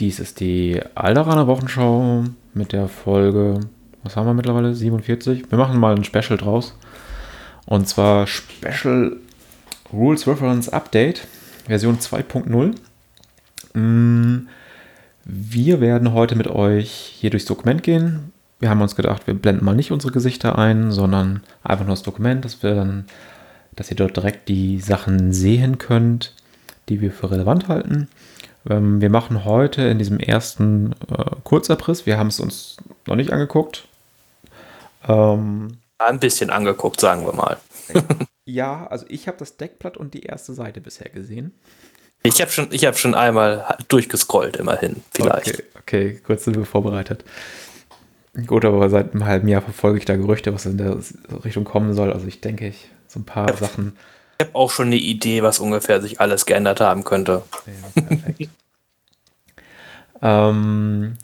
Dies ist die Alderaner Wochenschau mit der Folge, was haben wir mittlerweile? 47. Wir machen mal ein Special draus. Und zwar Special Rules Reference Update, Version 2.0. Mm, Wir werden heute mit euch hier durchs Dokument gehen. Wir haben uns gedacht, wir blenden mal nicht unsere Gesichter ein, sondern einfach nur das Dokument, dass wir dann, dass ihr dort direkt die Sachen sehen könnt, die wir für relevant halten. Ähm, wir machen heute in diesem ersten äh, Kurzabriss, wir haben es uns noch nicht angeguckt. Ähm, Ein bisschen angeguckt, sagen wir mal. ja, also ich habe das Deckblatt und die erste Seite bisher gesehen. Ich habe schon, ich hab schon einmal durchgescrollt, immerhin, vielleicht. Okay, okay, kurz sind wir vorbereitet. Gut, aber seit einem halben Jahr verfolge ich da Gerüchte, was in der Richtung kommen soll. Also ich denke, ich so ein paar. Sachen. Ich habe auch schon eine Idee, was ungefähr sich alles geändert haben könnte. Ja, perfekt. ähm,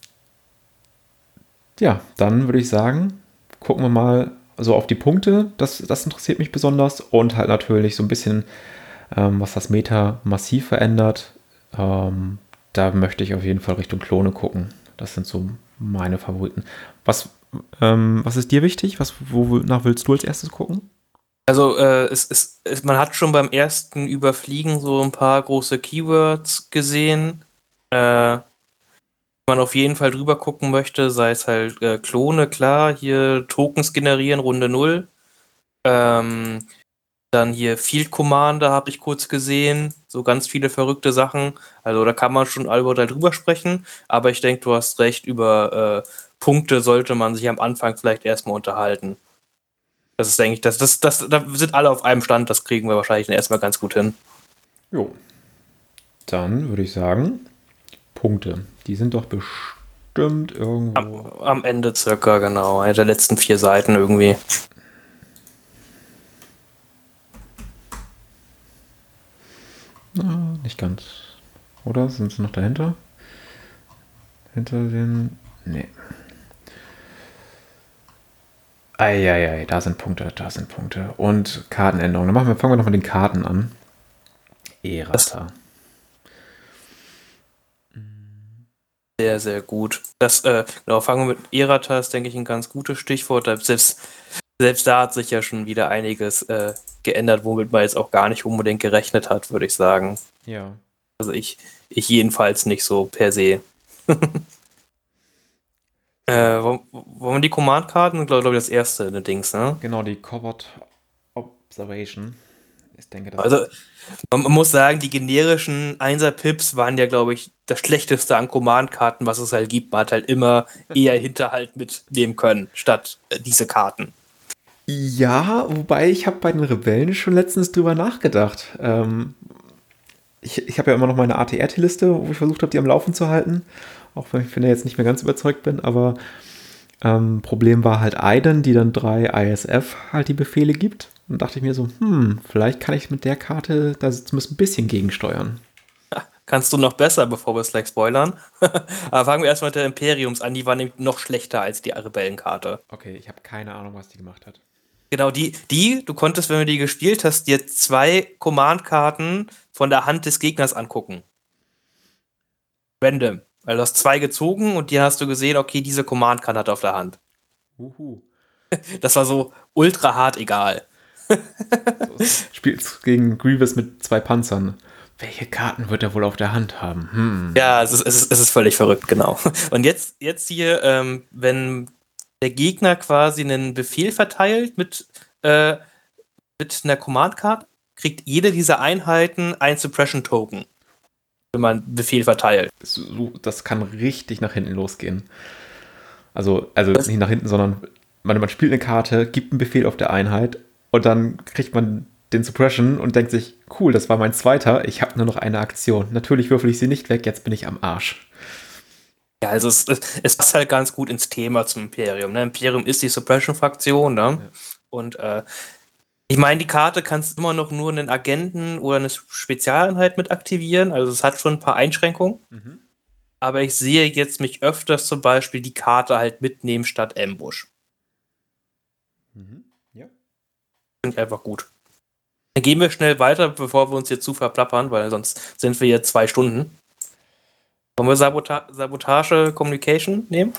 ja, dann würde ich sagen, gucken wir mal so auf die Punkte. Das, das interessiert mich besonders. Und halt natürlich so ein bisschen, ähm, was das Meta massiv verändert. Ähm, da möchte ich auf jeden Fall Richtung Klone gucken. Das sind so meine Favoriten. Was, ähm, was ist dir wichtig? Was, wonach willst du als erstes gucken? Also äh, es, es, es, man hat schon beim ersten Überfliegen so ein paar große Keywords gesehen. Äh, man auf jeden Fall drüber gucken möchte, sei es halt äh, Klone, klar, hier Tokens generieren, Runde 0. Ähm, dann hier Field Commander habe ich kurz gesehen, so ganz viele verrückte Sachen. Also da kann man schon allgemein drüber sprechen, aber ich denke, du hast recht, über äh, Punkte sollte man sich am Anfang vielleicht erstmal unterhalten. Das ist, denke ich, das, das, das, da sind alle auf einem Stand, das kriegen wir wahrscheinlich erstmal ganz gut hin. Jo. Dann würde ich sagen, Punkte. Die sind doch bestimmt irgendwo. Am, am Ende circa, genau. Eine der letzten vier Seiten irgendwie. Na, nicht ganz. Oder? Sind sie noch dahinter? Hinter den. Nee. Eieiei, da sind Punkte, da sind Punkte. Und Kartenänderungen. Dann machen wir, fangen wir noch mit den Karten an. Erata. Sehr, sehr gut. Das, äh, genau, fangen wir mit Erata, ist, denke ich, ein ganz gutes Stichwort. Selbst, selbst da hat sich ja schon wieder einiges äh, geändert, womit man jetzt auch gar nicht unbedingt gerechnet hat, würde ich sagen. Ja. Also ich, ich jedenfalls nicht so per se. äh, wollen, wir die Command-Karten? Glaube glaub ich, das erste, ne Dings, ne? Genau, die Covered Observation. Ich denke, das Also, man, man muss sagen, die generischen Einser-Pips waren ja, glaube ich, das Schlechteste an Command-Karten, was es halt gibt. Man hat halt immer eher Hinterhalt mitnehmen können, statt äh, diese Karten. Ja, wobei ich habe bei den Rebellen schon letztens drüber nachgedacht. Ähm, ich ich habe ja immer noch meine ATRT-Liste, wo ich versucht habe, die am Laufen zu halten. Auch wenn ich finde, jetzt nicht mehr ganz überzeugt bin, aber ähm, Problem war halt Aiden, die dann drei ISF halt die Befehle gibt. Und dachte ich mir so, hm, vielleicht kann ich mit der Karte da zumindest ein bisschen gegensteuern. Kannst du noch besser, bevor wir es gleich spoilern. Aber fangen wir erstmal mit der Imperiums an. Die war nämlich noch schlechter als die Rebellenkarte. Okay, ich habe keine Ahnung, was die gemacht hat. Genau, die, die, du konntest, wenn du die gespielt hast, dir zwei Command-Karten von der Hand des Gegners angucken. Random. Weil du hast zwei gezogen und die hast du gesehen, okay, diese Command-Karte hat er auf der Hand. Uhu. Das war so ultra hart egal. Spielt gegen Grievous mit zwei Panzern. Welche Karten wird er wohl auf der Hand haben? Hm. Ja, es ist, es ist, es ist völlig verrückt, genau. Und jetzt, jetzt hier, ähm, wenn der Gegner quasi einen Befehl verteilt mit, äh, mit einer Command-Card, kriegt jede dieser Einheiten ein Suppression-Token, wenn man Befehl verteilt. so, das kann richtig nach hinten losgehen. Also, also Das- nicht nach hinten, sondern man, man spielt eine Karte, gibt einen Befehl auf der Einheit und dann kriegt man den Suppression und denkt sich, cool, das war mein zweiter, ich habe nur noch eine Aktion. Natürlich würfel ich sie nicht weg, jetzt bin ich am Arsch. Ja, also es, es, passt halt ganz gut ins Thema zum Imperium. Ne? Imperium ist die Suppression-Fraktion, ne? Und äh, ich meine, die Karte kannst immer noch nur einen Agenten oder eine Spezialeinheit mit aktivieren. Also es hat schon ein paar Einschränkungen. Aber ich sehe jetzt mich öfters zum Beispiel die Karte halt mitnehmen statt Ambush. Ja. Finde ich einfach gut. Dann gehen wir schnell weiter, bevor wir uns hier zu verplappern, weil sonst sind wir hier zwei Stunden. Wollen Wollen wir Sabota Sabotage Communication nehmen?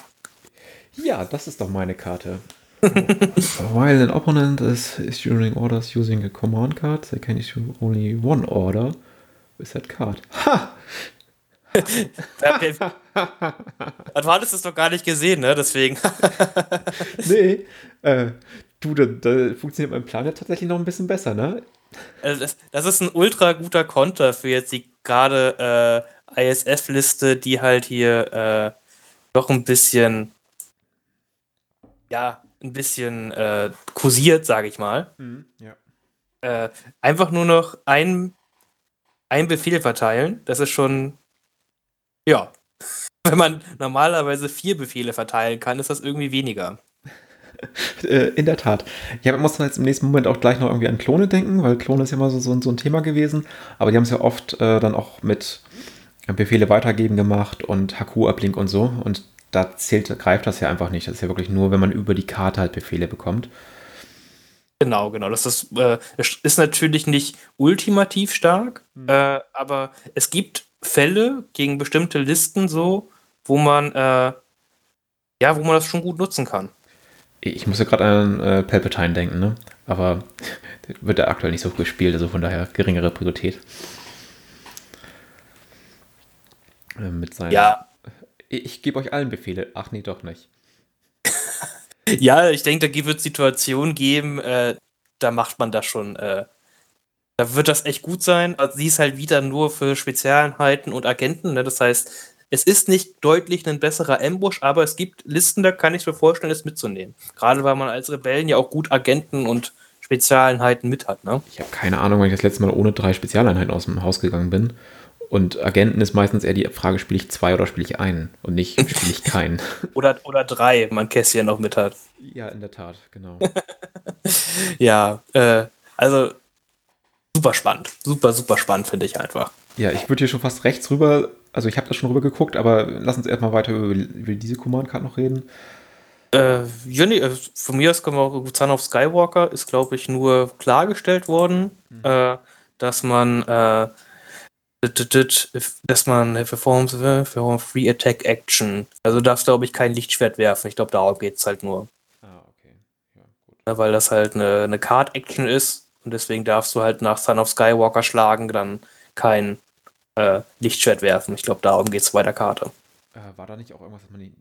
Ja, das ist doch meine Karte. While an opponent is issuing orders using a command card, they can issue only one order with that card. Ha! du hattest es doch gar nicht gesehen, ne? Deswegen. nee. Äh, du, da, da, funktioniert mein Plan ja tatsächlich noch ein bisschen besser, ne? Also das, das ist ein ultra guter Konter für jetzt die gerade äh, ISF-Liste, die halt hier äh, doch ein bisschen, ja, ein bisschen äh, kursiert, sage ich mal. Mhm, ja. Äh, einfach nur noch ein, ein Befehl verteilen. Das ist schon, ja. Wenn man normalerweise vier Befehle verteilen kann, ist das irgendwie weniger. Äh, in der Tat. Ja, man muss jetzt im nächsten Moment auch gleich noch irgendwie an Klone denken, weil Klone ist ja immer so, so, so ein Thema gewesen. Aber die haben es ja oft äh, dann auch mit Befehle weitergeben gemacht und HQ-Uplink und so. Und da zählt, greift das ja einfach nicht. Das ist ja wirklich nur, wenn man über die Karte halt Befehle bekommt. Genau, genau. Das ist, äh, ist natürlich nicht ultimativ stark, mhm. äh, aber es gibt Fälle gegen bestimmte Listen so, wo man äh, ja, wo man das schon gut nutzen kann. Ich muss ja gerade an äh, Palpatine denken, ne? Aber wird er aktuell nicht so gespielt, also von daher geringere Priorität. Äh, mit seinen. Ja. Ich, gebe euch allen Befehle. Ach nee, doch nicht. ja, ich denke, da wird es Situationen geben, äh, da macht man das schon. Äh, da wird das echt gut sein. Also, sie ist halt wieder nur für Spezialeinheiten und Agenten. Ne? Das heißt, es ist nicht deutlich ein besserer Ambush, aber es gibt Listen, da kann ich mir vorstellen, es mitzunehmen. Gerade weil man als Rebellen ja auch gut Agenten und Spezialeinheiten mit hat. Ne? Ich habe keine Ahnung, weil ich das letzte Mal ohne drei Spezialeinheiten aus dem Haus gegangen bin. Und Agenten ist meistens eher die Frage, spiele ich zwei oder spiele ich einen und nicht spiele ich keinen. oder, oder drei, man Kässchen noch mit hat. Ja, in der Tat, genau. ja, äh, also super spannend. Super, super spannend, finde ich einfach. Ja, ich würde hier schon fast rechts rüber, also ich habe das schon rüber geguckt, aber lass uns erstmal weiter über, über diese Command-Card noch reden. Äh, ja, nee, äh, von mir aus können wir auch Son of Skywalker ist, glaube ich, nur klargestellt worden, mhm. äh, dass man äh, dass man performs, perform Free Attack Action. Also darfst, glaube ich, kein Lichtschwert werfen. Ich glaube, darum geht es halt nur. Ah, okay. Ja, gut. Ja, weil das halt eine, eine Card-Action ist und deswegen darfst du halt nach Son of Skywalker schlagen, dann kein äh, Lichtschwert werfen. Ich glaube, darum geht es bei der Karte. Äh, war da nicht auch irgendwas, dass man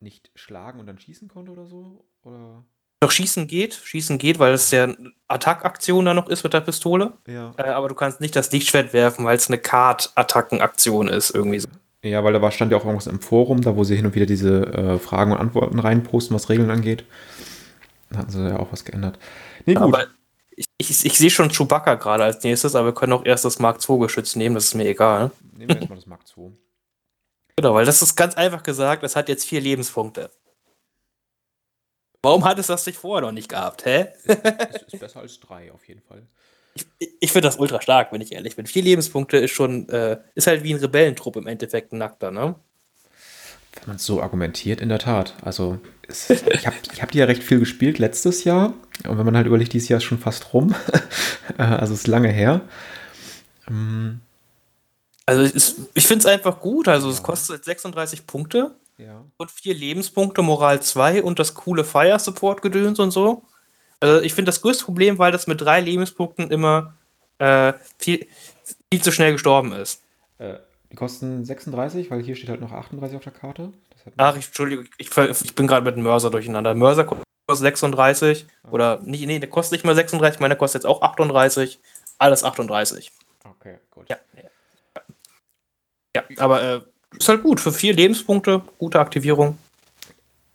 nicht schlagen und dann schießen konnte oder so? Oder? Doch Schießen geht, Schießen geht, weil es ja Attack-Aktion da noch ist mit der Pistole. Ja. Äh, aber du kannst nicht das Lichtschwert werfen, weil es eine Card-Attacken-Aktion ist, irgendwie so. Ja, weil da war, stand ja auch irgendwas im Forum, da wo sie hin und wieder diese äh, Fragen und Antworten reinposten, was Regeln angeht. Da hatten sie ja auch was geändert. Nee, gut. Aber ich, ich, ich sehe schon Chewbacca gerade als nächstes, aber wir können auch erst das Mark II-Geschütz nehmen, das ist mir egal. Nehmen wir erstmal das Mark II. Genau, weil das ist ganz einfach gesagt, es hat jetzt vier Lebenspunkte. Warum hat es das sich vorher noch nicht gehabt, hä? Es ist besser als drei, auf jeden Fall. Ich, ich finde das ultra stark, wenn ich ehrlich bin. Vier Lebenspunkte ist schon, äh, ist halt wie ein Rebellentrupp im Endeffekt ein Nackter, ne? Wenn man es so argumentiert, in der Tat. Also, es, ich habe ich hab die ja recht viel gespielt letztes Jahr. Und wenn man halt überlegt, dieses Jahr ist schon fast rum. Äh, also, es ist lange her. Ähm, also, ist, ich finde es einfach gut. Also, es kostet 36 Punkte. Ja. Und vier Lebenspunkte, Moral 2 und das coole Fire Support Gedöns und so. Also ich finde das größte Problem, weil das mit drei Lebenspunkten immer äh, viel, viel zu schnell gestorben ist. Äh, die kosten 36, weil hier steht halt noch 38 auf der Karte. Ach, ich, Entschuldigung, ich, ich bin gerade mit dem Mörser durcheinander. Mörser kostet 36 ah. oder nicht, nee, der kostet nicht mal 36, meiner kostet jetzt auch 38. Alles 38. Okay, gut. Ja, ja. ja aber äh, ist halt gut. Für vier Lebenspunkte, gute Aktivierung.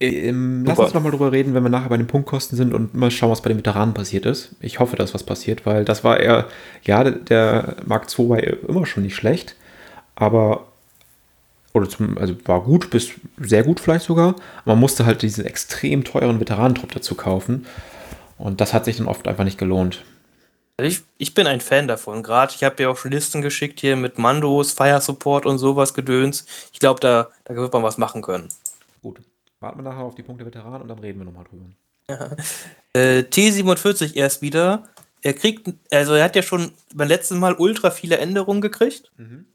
Ähm, lass uns nochmal drüber reden, wenn wir nachher bei den Punktkosten sind und mal schauen, was bei den Veteranen passiert ist. Ich hoffe, dass was passiert, weil das war eher, ja, der Mark II war immer schon nicht schlecht, aber, oder zum, also war gut bis sehr gut vielleicht sogar, man musste halt diesen extrem teuren Veteranentrupp dazu kaufen und das hat sich dann oft einfach nicht gelohnt. Ich, ich bin ein Fan davon. Gerade, ich habe ja auch schon Listen geschickt hier mit Mandos, Fire Support und sowas Gedöns. Ich glaube, da, da wird man was machen können. Gut. Warten wir nachher auf die Punkte Veteran und dann reden wir nochmal drüber. Ja. Äh, T47 erst wieder. Er kriegt, also er hat ja schon beim letzten Mal ultra viele Änderungen gekriegt. Mhm.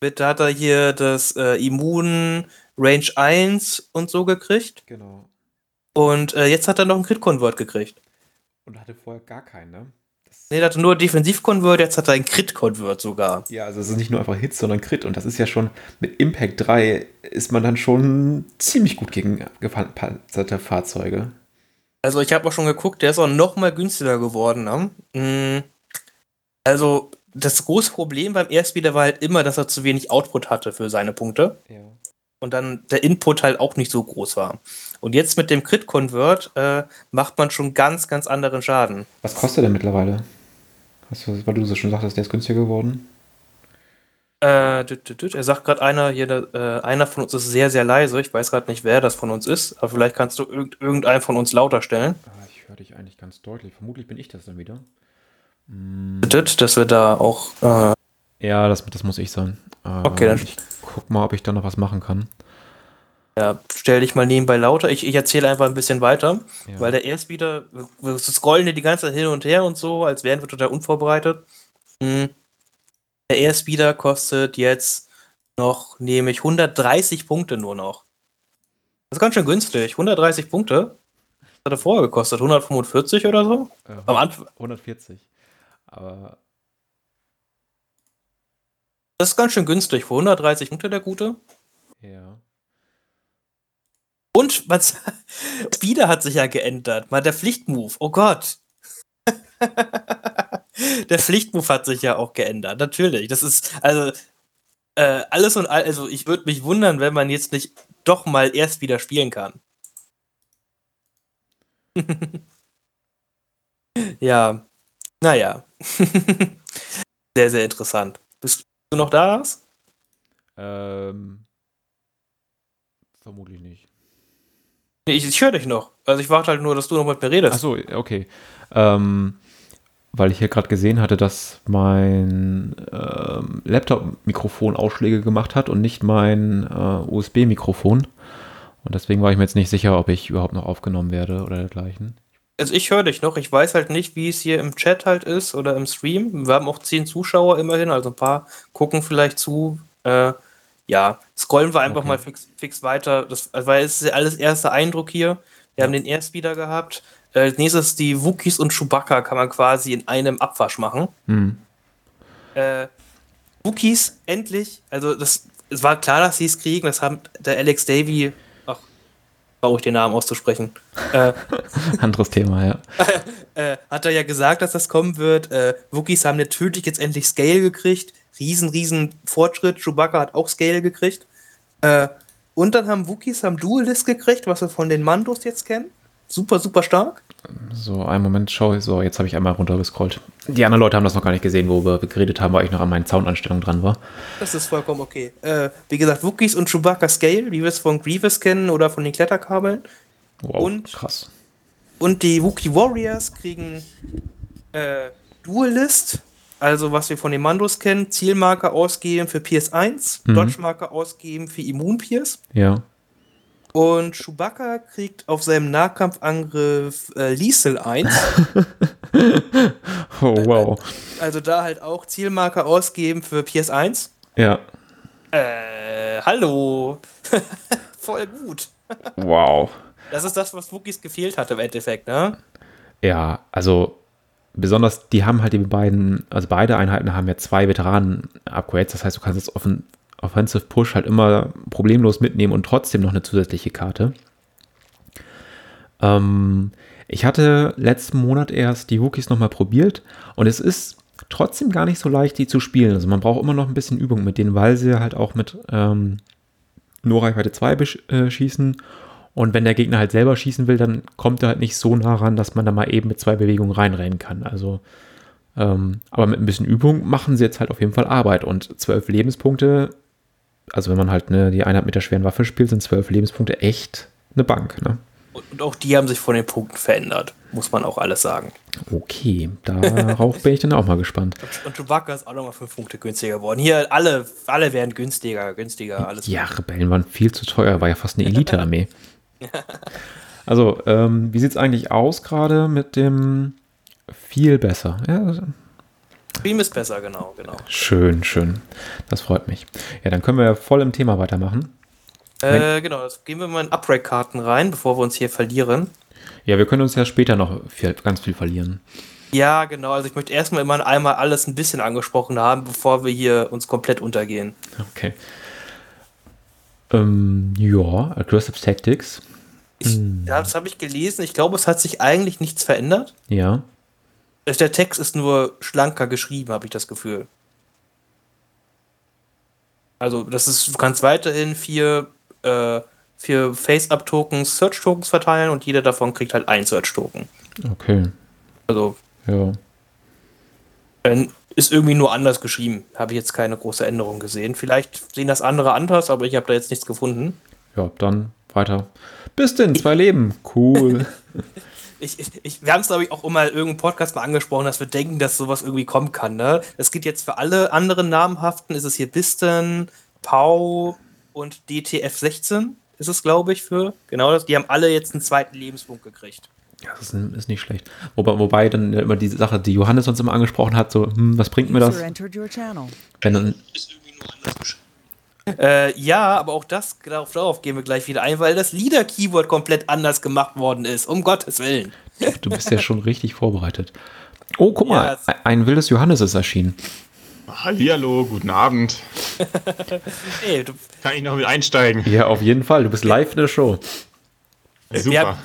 Da hat er hier das äh, Immun Range 1 und so gekriegt. Genau. Und äh, jetzt hat er noch einen Crit-Convert gekriegt. Und hatte vorher gar keinen, ne? Nee, er hatte nur Defensiv-Convert, jetzt hat er einen Crit-Convert sogar. ja, also es ist nicht nur einfach Hit, sondern Crit. Und das ist ja schon, mit Impact 3 ist man dann schon ziemlich gut gegen gepanzerte Fahrzeuge. Also ich habe auch schon geguckt, der ist auch noch mal günstiger geworden. Ne? Mm, Also das große Problem beim Airspeeder war halt immer, dass er zu wenig Output hatte für seine Punkte. Ja. und dann der Input halt auch nicht so groß war. Und jetzt mit dem Crit-Convert äh, macht man schon ganz, ganz anderen Schaden. Was kostet der mittlerweile? Du, weil du so schon sagtest, der ist günstiger geworden? Äh, düt, düt, düt. er sagt gerade einer hier, äh, einer von uns ist sehr, sehr leise. Ich weiß gerade nicht, wer das von uns ist, aber vielleicht kannst du irgend, irgendeinen von uns lauter stellen. Ah, ich höre dich eigentlich ganz deutlich. Vermutlich bin ich das dann wieder. Düt, Dass wir da auch. Äh, Ja, das, das muss ich sein. Okay, dann- Ich guck mal, ob ich da noch was machen kann. Ja, stell dich mal nebenbei lauter. Ich, ich erzähle einfach ein bisschen weiter, Ja. weil der Airspeeder, wir scrollen hier die ganze Zeit hin und her und so, als wären wir total unvorbereitet. Hm. Der Airspeeder kostet jetzt noch, nehme ich 130 Punkte nur noch. Das ist ganz schön günstig. 130 Punkte. Was hat er vorher gekostet? 145 oder so? Äh, Am Anfang. 140. Aber Das ist ganz schön günstig. Für 130 Punkte der gute. ja. Und was wieder hat sich ja geändert. Mal der Pflichtmove. Oh Gott. der Pflichtmove hat sich ja auch geändert. Natürlich. Das ist also äh, alles und all. Also ich würde mich wundern, wenn man jetzt nicht doch mal erst wieder spielen kann. ja. Naja. sehr, sehr interessant. Bist du noch da? Ähm, vermutlich nicht. Nee, Ich, ich höre dich noch. Also ich warte halt nur, dass du noch mit mir redest. Achso, okay. Ähm, weil ich hier gerade gesehen hatte, dass mein ähm, Laptop-Mikrofon Ausschläge gemacht hat und nicht mein äh, USB-Mikrofon. Und deswegen war ich mir jetzt nicht sicher, ob ich überhaupt noch aufgenommen werde oder dergleichen. Also ich höre dich noch. Ich weiß halt nicht, wie es hier im Chat halt ist oder im Stream. Wir haben auch zehn Zuschauer immerhin, also ein paar gucken vielleicht zu. Äh, ja, scrollen wir einfach Okay. mal fix, fix weiter. Das, weil es ist ja alles erster Eindruck hier. Wir haben den Airspeeder gehabt. Äh, als nächstes die Wookies und Chewbacca kann man quasi in einem Abwasch machen. Hm. Äh, Wookies, endlich. Also das, es war klar, dass sie es kriegen. Das haben der Alex Davy, ich den Namen auszusprechen. Äh, Anderes Thema, ja. äh, hat er ja gesagt, dass das kommen wird. Äh, Wookies haben natürlich jetzt endlich Scale gekriegt. Riesen, riesen Fortschritt. Chewbacca hat auch Scale gekriegt. Äh, und dann haben Wookies haben Duelist gekriegt, was wir von den Mandos jetzt kennen. Super, super stark. So, einen Moment, schau. So, jetzt habe ich einmal runtergescrollt. Die anderen Leute haben das noch gar nicht gesehen, wo wir geredet haben, weil ich noch an meinen Soundanstellungen dran war. Das ist vollkommen okay. Äh, wie gesagt, Wookies und Chewbacca Scale, wie wir es von Grievous kennen oder von den Kletterkabeln. Wow, Und? krass. Und die Wookiee Warriors kriegen äh, Duelist, also was wir von den Mandos kennen, Zielmarker ausgeben für Pierce 1, Mhm. Dodge-Marker ausgeben für Immun Pierce. Ja. Und Chewbacca kriegt auf seinem Nahkampfangriff äh, Liesel 1. Oh, wow. also da halt auch Zielmarker ausgeben für Pierce 1. Ja. Äh, hallo. Voll gut. Wow. Das ist das, was Wookiees gefehlt hat im Endeffekt, ne? Ja, also besonders, die haben halt die beiden, also beide Einheiten haben ja zwei Veteranen-Upgrades. Das heißt, du kannst das Offen Offensive Push halt immer problemlos mitnehmen und trotzdem noch eine zusätzliche Karte. Ähm, ich hatte letzten Monat erst die Wookies nochmal probiert und es ist trotzdem gar nicht so leicht, die zu spielen. Also man braucht immer noch ein bisschen Übung mit denen, weil sie halt auch mit ähm, nur Reichweite 2 besch- äh, schießen. Und wenn der Gegner halt selber schießen will, dann kommt er halt nicht so nah ran, dass man da mal eben mit zwei Bewegungen reinrennen kann. Also, ähm, aber mit ein bisschen Übung machen sie jetzt halt auf jeden Fall Arbeit. Und zwölf Lebenspunkte, also wenn man halt ne, die Einheit mit der schweren Waffe spielt, sind zwölf Lebenspunkte echt eine Bank. Ne? Und, auch die haben sich von den Punkten verändert, muss man auch alles sagen. Okay, darauf bin ich dann auch mal gespannt. Und Chewbacca ist auch nochmal 5 Punkte günstiger geworden. Hier, alle, alle werden günstiger, günstiger, alles. Ja, Rebellen waren viel zu teuer, war ja fast eine Elite-Armee. Also, ähm, wie sieht es eigentlich aus gerade mit dem viel besser? Ja, Stream ist besser, genau, genau. Schön, schön. Das freut mich. Ja, dann können wir ja voll im Thema weitermachen. Äh, genau, jetzt gehen wir mal in Upgrade-Karten rein, bevor wir uns hier verlieren. Ja, wir können uns ja später noch viel, ganz viel verlieren. Ja, genau. Also ich möchte erstmal immer einmal alles ein bisschen angesprochen haben, bevor wir hier uns komplett untergehen. Okay. Ähm, ja, Aggressive Tactics. Ich, ja, das habe ich gelesen. Ich glaube, es hat sich eigentlich nichts verändert. Ja. Der Text ist nur schlanker geschrieben, habe ich das Gefühl. Also, das ist, du kannst weiterhin vier, äh, vier Face-Up-Tokens, Search-Tokens verteilen und jeder davon kriegt halt ein Search-Token. Okay. Also, Ja. äh, ist irgendwie nur anders geschrieben. Habe ich jetzt keine große Änderung gesehen. Vielleicht sehen das andere anders, aber ich habe da jetzt nichts gefunden. Ja, dann weiter. Bis denn, zwei Leben. Cool. Ich, ich, ich, wir haben es, glaube ich, auch immer in irgendeinem Podcast mal angesprochen, dass wir denken, dass sowas irgendwie kommen kann. Ne? Das geht jetzt für alle anderen namhaften. Ist es hier Bisten, Pau und DTF16 ist es, glaube ich, für. Genau das. Die haben alle jetzt einen zweiten Lebenspunkt gekriegt. ja, das ist, ist nicht schlecht. Wobei, wobei dann immer die Sache, die Johannes uns immer angesprochen hat, so, hm, was bringt mir das? User entered your channel. Wenn dann, Äh, ja, aber auch das, darauf, darauf gehen wir gleich wieder ein, weil das Leader-Keyword komplett anders gemacht worden ist. Um Gottes Willen. du bist ja schon richtig vorbereitet. Oh, guck mal, Ja, ein- wildes Johannes ist erschienen. Hallihallo, guten Abend. Ey, du, Kann ich noch mit einsteigen? Ja, auf jeden Fall. Du bist live in der Show. Super.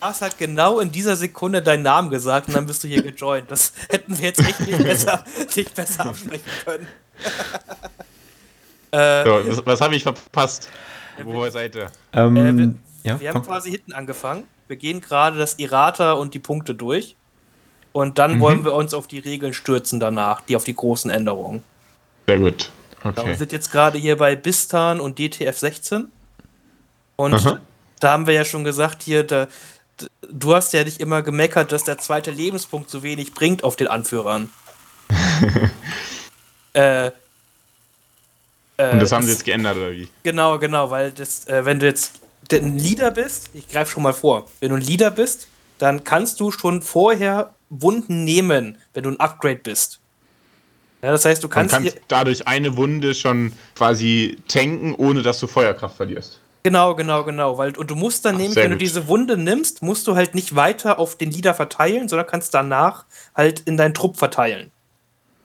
hast halt genau in dieser Sekunde deinen Namen gesagt und dann bist du hier gejoint. Das hätten wir jetzt echt nicht besser, nicht besser absprechen können. äh, So, was, was habe ich verpasst? Wo seid ihr? Ähm, Äh, wir- ja, Wir haben komm. quasi hinten angefangen. Wir gehen gerade das Errata und die Punkte durch. Und dann wollen wir uns auf die Regeln stürzen danach, die auf die großen Änderungen. Sehr gut. Wir Okay. sind jetzt gerade hier bei Bistan und DTF 16. Und Aha. da haben wir ja schon gesagt, hier, da, du hast ja nicht immer gemeckert, dass der zweite Lebenspunkt so wenig bringt auf den Anführern. äh, äh, Und das haben sie jetzt geändert, oder wie? Genau, genau, weil das, äh, wenn du jetzt ein Leader bist, ich greife schon mal vor, wenn du ein Leader bist, dann kannst du schon vorher Wunden nehmen, wenn du ein Upgrade bist. Ja, das heißt, du kannst, kann hier, dadurch eine Wunde schon quasi tanken, ohne dass du Feuerkraft verlierst. genau, genau, genau, weil und du musst dann Ach, nämlich, wenn du gut. diese Wunde nimmst, musst du halt nicht weiter auf den Leader verteilen, sondern kannst danach halt in deinen Trupp verteilen.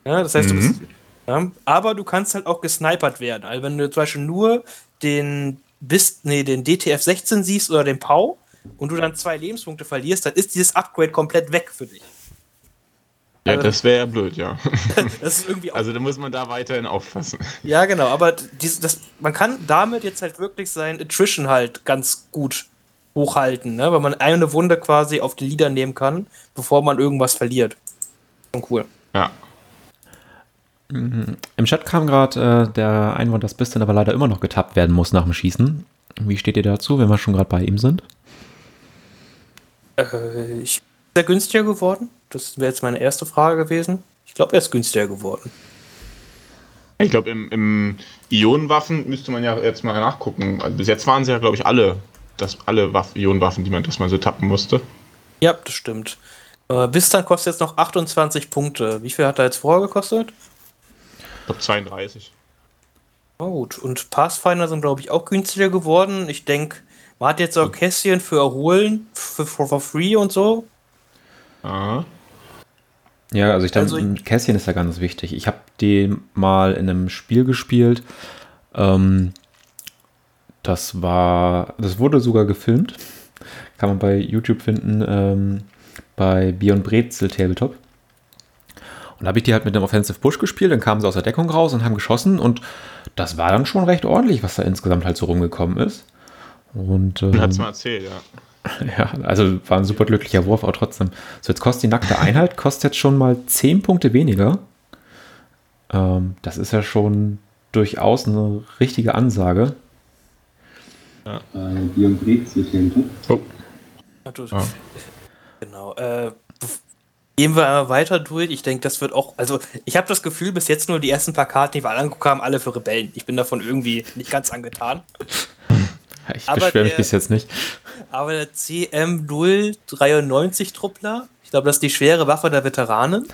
Ja, das heißt, du Mhm. bist, ja, aber du kannst halt auch gesnipert werden. Also wenn du zum Beispiel nur den bist, nee, den DTF 16 siehst oder den Pau und du dann zwei Lebenspunkte verlierst, dann ist dieses Upgrade komplett weg für dich. Ja, Also- das wäre ja blöd, ja. Das ist irgendwie. Also da muss man da weiterhin aufpassen. ja, genau, aber dies, das, man kann damit jetzt halt wirklich sein Attrition halt ganz gut hochhalten, ne? weil man eine Wunde quasi auf den Leader nehmen kann, bevor man irgendwas verliert. Schon cool. Ja. Im Chat kam gerade äh, der Einwand, dass Bistan aber leider immer noch getappt werden muss nach dem Schießen. Wie steht ihr dazu, wenn wir schon gerade bei ihm sind? Äh, ich ist er günstiger geworden? Das wäre jetzt meine erste Frage gewesen. Ich glaube, er ist günstiger geworden. Ich glaube, im, im Ionenwaffen müsste man ja jetzt mal nachgucken. Also bis jetzt waren sie ja, glaube ich, alle, das, alle Waff Ionenwaffen, die man, dass man so tappen musste. Ja, das stimmt. Äh, bis dann kostet jetzt noch 28 Punkte. Wie viel hat er jetzt vorher gekostet? Ich glaube 32. Oh, gut. Und Pathfinder sind, glaube ich, auch günstiger geworden. Ich denke, man hat jetzt auch Kästchen für Erholen, für, for, for free und so. Aha. Ja, also ich denke, Also- ein Kästchen ist ja ganz wichtig. Ich habe den mal in einem Spiel gespielt. Ähm, das war, das wurde sogar gefilmt. Kann man bei YouTube finden, ähm, bei Beyond Brezel Tabletop. Und da habe ich die halt mit einem Offensive Push gespielt, dann kamen sie aus der Deckung raus und haben geschossen und das war dann schon recht ordentlich, was da insgesamt halt so rumgekommen ist. Und ähm, Hat's mal erzählt, ja. ja, also war ein super glücklicher Wurf, aber trotzdem. So, jetzt kostet die nackte Einheit, kostet jetzt schon mal 10 Punkte weniger. Ähm, das ist ja schon durchaus eine richtige Ansage. Björn Brezel kennt. Oh, Ach, du- Ja. Genau. Äh, gehen wir einmal weiter durch. Ich denke, das wird auch. Also, ich habe das Gefühl, bis jetzt nur die ersten paar Karten, die wir alle angeguckt haben, alle für Rebellen. Ich bin davon irgendwie nicht ganz angetan. Ich Aber beschwere mich der- bis jetzt nicht. Aber der CM093 Truppler, Ich glaube, das ist die schwere Waffe der Veteranen.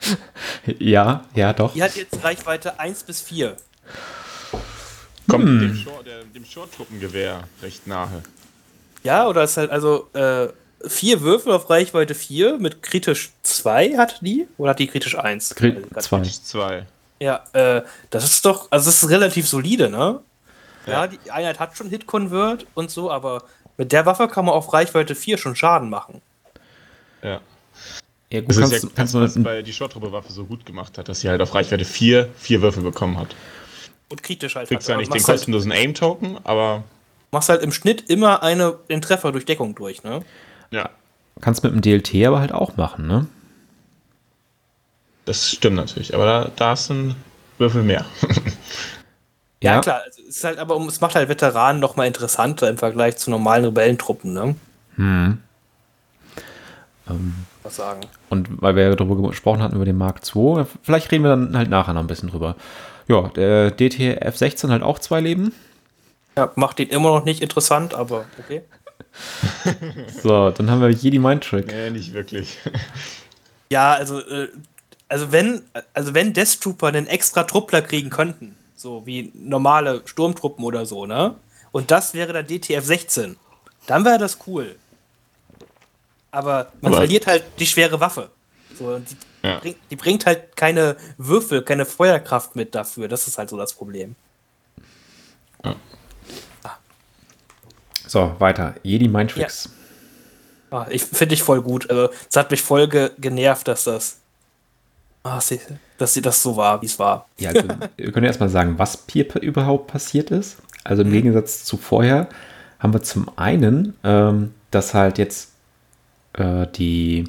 Ja, ja, doch. Die hat jetzt Reichweite 1 bis 4. Kommt Hm. dem, Short, der, dem Short-Truppengewehr recht nahe. Ja, oder ist halt also äh, vier Würfel auf Reichweite 4 mit kritisch 2 hat die? Oder hat die kritisch 1? Krit- zwei. Zwei. Ja, äh, das ist doch, also das ist relativ solide, ne? Ja, die Einheit hat schon Hit-Convert und so, aber mit der Waffe kann man auf Reichweite 4 schon Schaden machen. Ja. Ja, gut, Das kannst, ist ja kannst was du bei die Short-Truppe-Waffe so gut gemacht hat, dass sie halt auf Reichweite 4 vier Würfel bekommen hat. Und kritisch halt. Kriegst zwar Aber nicht den halt, kostenlosen Aim-Token, aber machst halt im Schnitt immer eine, den Treffer durch Deckung durch, ne? Ja, kannst mit dem DLT aber halt auch machen, ne? das stimmt natürlich. Aber da, da ist ein Würfel mehr. Ja, klar, es ist halt, aber um- es macht halt Veteranen noch mal interessanter im Vergleich zu normalen Rebellentruppen, ne? Hm. Was sagen. Und weil wir darüber gesprochen hatten, über den Mark II, vielleicht reden wir dann halt nachher noch ein bisschen drüber. Ja, der DTF 16 halt auch zwei Leben. Ja, macht ihn immer noch nicht interessant, aber okay. So, dann haben wir Jedi Mind Trick. nee, nicht wirklich. Ja, also, äh, also wenn, also wenn Death Trooper einen extra Truppler kriegen könnten, so wie normale Sturmtruppen oder so, ne? Und das wäre dann DTF 16, dann wäre das cool. Aber man Aber- verliert halt die schwere Waffe. So, und die, Ja. bringt, die bringt halt keine Würfel, keine Feuerkraft mit dafür. Das ist halt so das Problem. So, weiter. Jedi Mind Tricks. Ah, ich finde ich voll gut. Also, es hat mich voll ge genervt, dass das. Ah, sie, dass sie das so war, wie es war. Ja, also, wir können erstmal sagen, was hier überhaupt passiert ist. Also im Gegensatz zu vorher haben wir zum einen, ähm, dass halt jetzt äh, die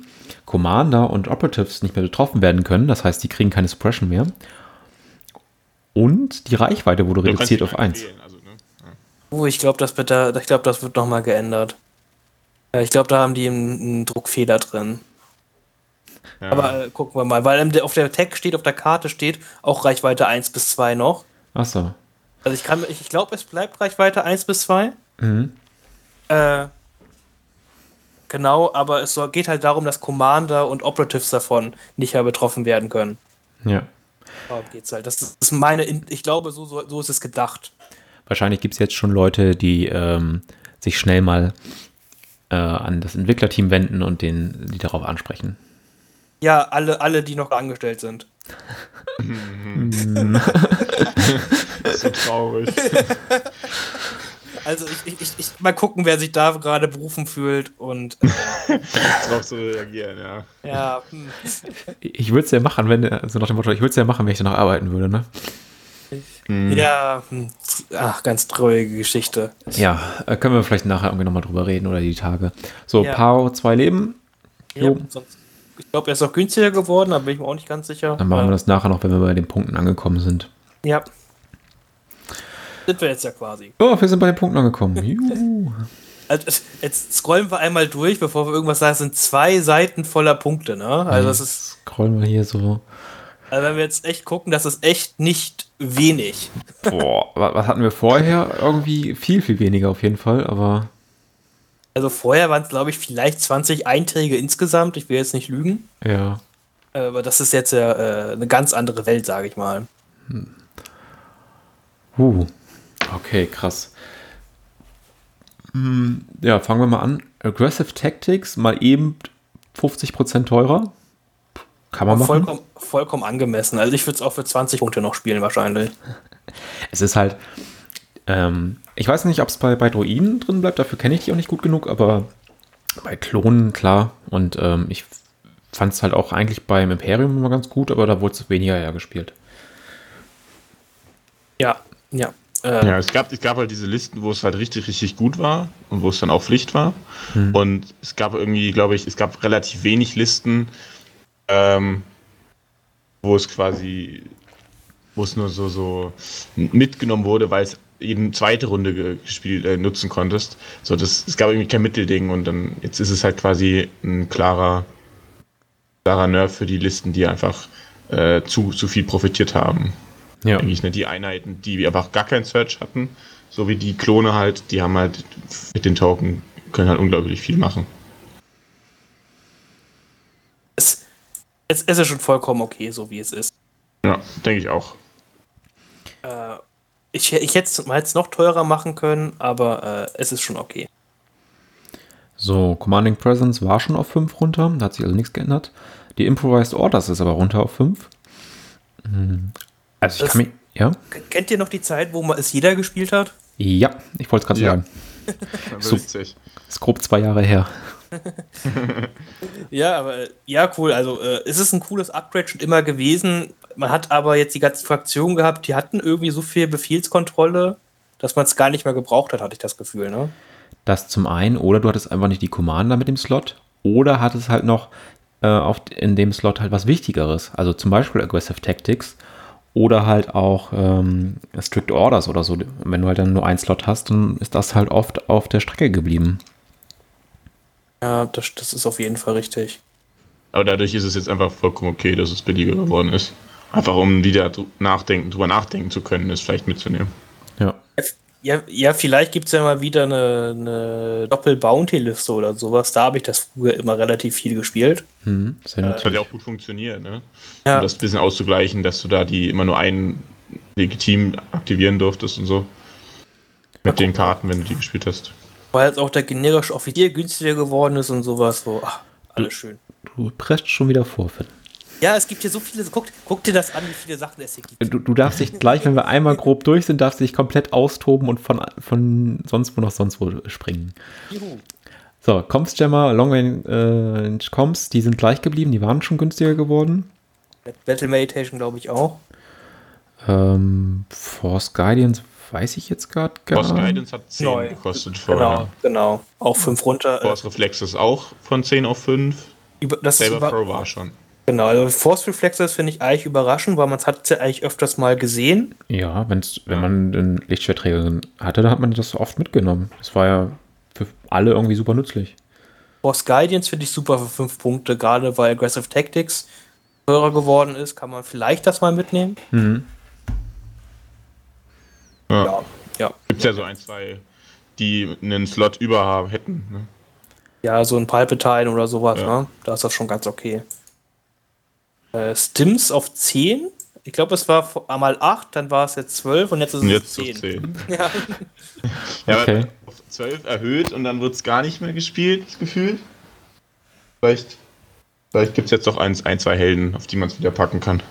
Commander und Operatives nicht mehr betroffen werden können. Das heißt, die kriegen keine Suppression mehr. Und die Reichweite wurde Du reduziert auf einfach 1. wählen, Also, ne? ja. Oh, ich glaube, das wird da, ich glaube, das wird noch mal geändert. Ja, ich glaube, da haben die einen, Druckfehler drin. Ja. Aber äh, gucken wir mal, weil auf der Tag steht, auf der Karte steht auch Reichweite 1 bis 2 noch. Achso. Also ich kann, ich, glaube, es bleibt Reichweite 1 bis 2. Mhm. Äh, genau, aber es soll, geht halt darum, dass Commander und Operatives davon nicht mehr betroffen werden können. Ja. Darum geht's halt. Das ist meine, In- ich glaube, so, so, so ist es gedacht. Wahrscheinlich gibt es jetzt schon Leute, die ähm, sich schnell mal äh, an das Entwicklerteam wenden und den, die darauf ansprechen. Ja, alle, alle, die noch angestellt sind. Das ist so traurig. Also ich, ich, ich, mal gucken, wer sich da gerade berufen fühlt und äh, Drauf zu reagieren, ja. ja, hm. Ich würde es ja machen, wenn, also nach dem Motto, ich würde es ja machen, wenn ich da noch arbeiten würde, ne? Ja, hm. ach, ganz traurige Geschichte. Ja, äh, können wir vielleicht nachher irgendwie nochmal drüber reden oder die Tage. So, Ja. Paro, zwei Leben. Ja, Jo. sonst, ich glaube, er ist auch günstiger geworden, da bin ich mir auch nicht ganz sicher. Dann machen wir das nachher noch, wenn wir bei den Punkten angekommen sind. Ja. Sind wir jetzt ja quasi. Oh, wir sind bei den Punkten angekommen. Juhu. Also, jetzt scrollen wir einmal durch, bevor wir irgendwas sagen. Es sind zwei Seiten voller Punkte, ne? Also, das ist, Scrollen wir hier so. Also wenn wir jetzt echt gucken, das ist echt nicht wenig. Boah, wa- was hatten wir vorher? Irgendwie viel, viel weniger auf jeden Fall, aber Also, vorher waren es, glaube ich, vielleicht 20 Einträge insgesamt. Ich will jetzt nicht lügen. ja. Äh, Aber das ist jetzt ja äh, eine ganz andere Welt, sage ich mal. Uh. Okay, krass. Hm, Ja, fangen wir mal an. Aggressive Tactics, mal eben 50% teurer. Kann man machen. Vollkommen, vollkommen angemessen. Also, ich würde es auch für 20 Punkte noch spielen, wahrscheinlich. Es ist halt, ähm, ich weiß nicht, ob es bei, bei Droiden drin bleibt, dafür kenne ich die auch nicht gut genug, aber bei Klonen, klar. Und ähm, ich fand es halt auch eigentlich beim Imperium immer ganz gut, aber da wurde es weniger ja gespielt. Ja, ja. Äh, Ja, es gab, es gab halt diese Listen, wo es halt richtig, richtig gut war und wo es dann auch Pflicht war. Und es gab irgendwie, glaube ich, es gab relativ wenig Listen, ähm, wo es quasi, wo es nur so, so mitgenommen wurde, weil es jeden zweite Runde ge- gespielt äh, nutzen konntest. So, das, es gab irgendwie kein Mittelding und dann jetzt ist es halt quasi ein klarer, klarer Nerv für die Listen, die einfach äh, zu, zu viel profitiert haben Ja. eigentlich ne, die Einheiten, die einfach gar keinen Search hatten, so wie die Klone halt, die haben halt mit den Token, können halt unglaublich viel machen. Es, es ist schon vollkommen okay, so wie es ist. Ja, denke ich auch. Äh, ich, ich hätte es noch teurer machen können, aber äh, es ist schon okay. So, Commanding Presence war schon auf 5 runter, da hat sich also nichts geändert. Die Improvised Orders ist aber runter auf 5. Also ich Das- kann mich. Ja? Kennt ihr noch die Zeit, wo man es jeder gespielt hat? Ja, ich wollte es gerade Ja. sagen. So. Witzig. Ist grob zwei Jahre her. Ja, aber äh, ja, cool. Also äh, es ist ein cooles Upgrade schon immer gewesen. Man hat aber jetzt die ganzen Fraktionen gehabt, die hatten irgendwie so viel Befehlskontrolle, dass man es gar nicht mehr gebraucht hat, hatte ich das Gefühl, ne? Das zum einen, oder du hattest einfach nicht die Commander mit dem Slot, oder hattest halt noch äh, auf, in dem Slot halt was Wichtigeres. Also zum Beispiel Aggressive Tactics oder halt auch ähm, Strict Orders oder so. Wenn du halt dann nur einen Slot hast, dann ist das halt oft auf der Strecke geblieben. Ja, das, das ist auf jeden Fall richtig. Aber dadurch ist es jetzt einfach vollkommen okay, dass es billiger geworden ist. Einfach um wieder nachdenken, drüber nachdenken zu können, es vielleicht mitzunehmen. Ja. Ja, ja vielleicht gibt es ja mal wieder eine, eine Doppel-Bounty-Liste oder sowas. Da habe ich das früher immer relativ viel gespielt. Hm, sehr Das hat ja auch gut funktioniert, ne? Ja. Um das ein bisschen auszugleichen, dass du da die immer nur einen legitim aktivieren durftest und so. Mit den Karten, wenn du die gespielt hast. Weil jetzt auch der generische Offizier günstiger geworden ist und sowas. So, ach, alles schön. Du presst schon wieder vor, Finn. Ja, es gibt hier so viele. Guck, guck dir das an, wie viele Sachen es hier gibt. Du, du darfst dich gleich, wenn wir einmal grob durch sind, darfst dich komplett austoben und von, von sonst wo nach sonst wo springen. Juhu. So, Comms Jammer, Long Range äh, Comms, die sind gleich geblieben, die waren schon günstiger geworden. Battle Meditation, glaube ich, auch. Ähm, Force Guardians weiß ich jetzt gerade gar Force Guidance hat 10 Neu. gekostet Genau, vorher. genau. Auch fünf runter. Force Reflexes auch von 10 auf 5. über, das ist Saber Pro war schon. genau, also Force Reflexes finde ich eigentlich überraschend, weil man es hat ja eigentlich öfters mal gesehen. Ja, wenn's, wenn man den Lichtschwerträger hatte, dann hat man das oft mitgenommen. Das war ja für alle irgendwie super nützlich. Force Guardians finde ich super für fünf Punkte, gerade weil Aggressive Tactics teurer geworden ist, kann man vielleicht das mal mitnehmen. Mhm. Ja. Ja, ja. Gibt ja so ein, zwei, die einen Slot über haben, hätten. Ne? Ja, so ein Palpatine oder sowas, Ja. ne? Da ist das schon ganz okay. Äh, Stims auf 10. Ich glaube, es war einmal 8, dann war es jetzt 12 und jetzt ist es jetzt auf 10. 10. Ja. Ja, Okay. auf 12 erhöht und dann wird es gar nicht mehr gespielt, das Gefühl. Vielleicht, vielleicht gibt es jetzt doch ein, ein, zwei Helden, auf die man es wieder packen kann.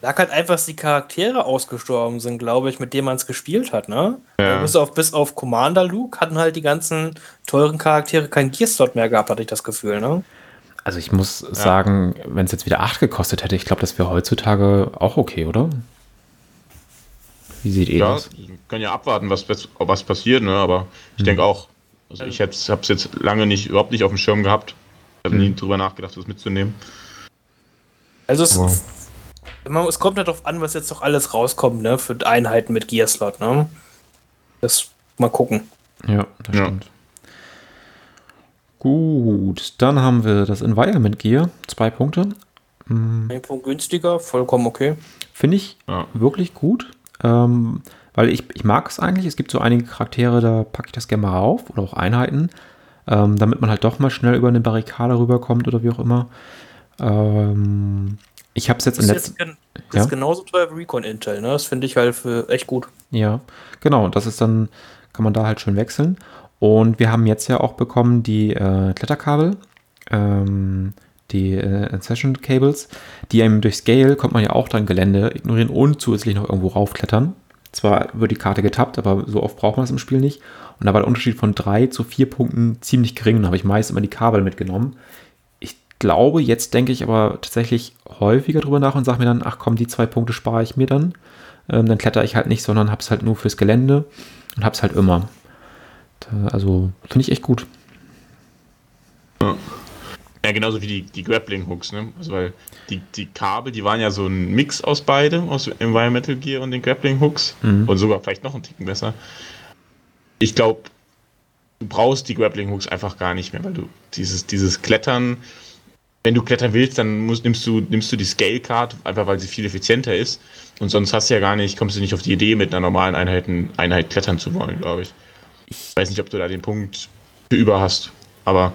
Lag halt einfach, dass die Charaktere ausgestorben sind, glaube ich, mit denen man es gespielt hat, ne? Ja. Bis, auf, bis auf Commander Luke hatten halt die ganzen teuren Charaktere keinen Gear-Slot mehr gehabt, hatte ich das Gefühl, ne? Also ich muss sagen, wenn es jetzt wieder 8 gekostet hätte, ich glaube, das wäre heutzutage auch okay, oder? Wie seht ihr Ja, das? wir können ja abwarten, was, was passiert, ne? aber ich denke auch, also ich habe es jetzt lange nicht, überhaupt nicht auf dem Schirm gehabt. Ich habe nie drüber nachgedacht, das mitzunehmen. Also es, Wow. Man, es kommt halt darauf an, was jetzt noch alles rauskommt, ne? Für Einheiten mit Gear-Slot, ne? Das mal gucken. Ja, das Ja. stimmt. Gut, dann haben wir das Environment Gear, zwei Punkte. Ein Punkt günstiger, vollkommen okay. Finde ich Ja. wirklich gut, ähm, weil ich, ich mag es eigentlich. Es gibt so einige Charaktere, da packe ich das gerne mal rauf oder auch Einheiten, ähm, damit man halt doch mal schnell über eine Barrikade rüberkommt oder wie auch immer. Ähm, ich habe es jetzt Das in ist, letzter gen- das ist Ja? genauso teuer wie Recon Intel, ne? Das finde ich halt für echt gut. Ja, genau. Das ist dann, kann man da halt schön wechseln. Und wir haben jetzt ja auch bekommen die äh, Kletterkabel, ähm, die äh, Session Cables, die einem durch Scale kommt man ja auch dann Gelände ignorieren und zusätzlich noch irgendwo raufklettern. Zwar wird die Karte getappt, aber so oft braucht man es im Spiel nicht. Und da war der Unterschied von drei zu vier Punkten ziemlich gering. Da habe ich meist immer die Kabel mitgenommen. Glaube, jetzt denke ich aber tatsächlich häufiger drüber nach und sage mir dann, ach komm, die zwei Punkte spare ich mir dann. Ähm, dann kletter ich halt nicht, sondern habe es halt nur fürs Gelände und habe es halt immer. Da, also finde ich echt gut. Ja, genauso wie die, die Grappling-Hooks, ne? Also weil die, die Kabel, die waren ja so ein Mix aus beidem, aus Environmental Gear und den Grappling-Hooks. Mhm. Und sogar vielleicht noch einen Ticken besser. Ich glaube, du brauchst die Grappling-Hooks einfach gar nicht mehr, weil du dieses, dieses Klettern, wenn du klettern willst, dann musst, nimmst du, nimmst du die Scale-Card, einfach weil sie viel effizienter ist. Und sonst hast du ja gar nicht, kommst du nicht auf die Idee, mit einer normalen Einheiten, Einheit klettern zu wollen, glaube ich. Ich weiß nicht, ob du da den Punkt für über hast. Aber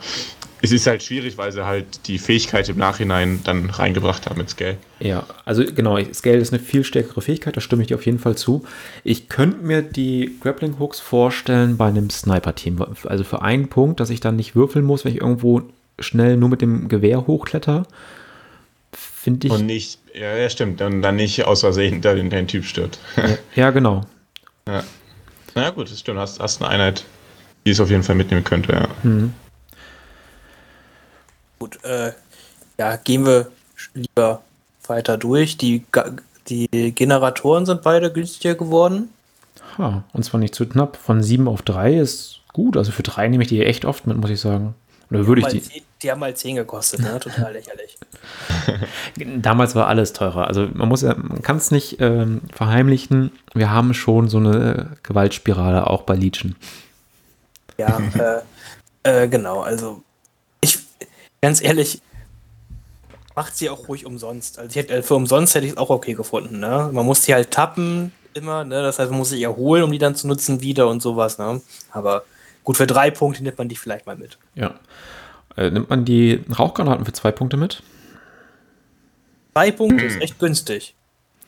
es ist halt schwierig, weil sie halt die Fähigkeit im Nachhinein dann reingebracht haben mit Scale. Ja, also genau, Scale ist eine viel stärkere Fähigkeit, da stimme ich dir auf jeden Fall zu. Ich könnte mir die Grappling Hooks vorstellen bei einem Sniper-Team. Also für einen Punkt, dass ich dann nicht würfeln muss, wenn ich irgendwo schnell nur mit dem Gewehr hochkletter, finde ich. Und nicht, ja, ja, stimmt, und dann nicht aus Versehen hinter den, den Typ stört. ja, genau. Ja. Na gut, das stimmt, hast, hast eine Einheit, die es auf jeden Fall mitnehmen könnte, ja. Mhm. Gut, äh, ja, gehen wir lieber weiter durch. Die, die Generatoren sind beide günstiger geworden. Ha, und zwar nicht zu knapp. Von 7 auf 3 ist gut. Also für 3 nehme ich die echt oft mit, muss ich sagen. Oder würde ich die. 10, die haben mal 10 gekostet, ne? Total lächerlich. Damals war alles teurer. Also man muss ja, man kann es nicht ähm, verheimlichen. Wir haben schon so eine Gewaltspirale auch bei Legion. Ja, äh, äh, genau. Also ganz ehrlich, macht sie auch ruhig umsonst. Also hätte, äh, für umsonst hätte ich es auch okay gefunden. Ne? Man muss die halt tappen immer, ne? das heißt, man muss sich erholen, um die dann zu nutzen wieder und sowas. Ne? Aber gut, für drei Punkte nimmt man die vielleicht mal mit. Ja. Äh, nimmt man die Rauchgranaten für zwei Punkte mit? Zwei Punkte ist echt günstig,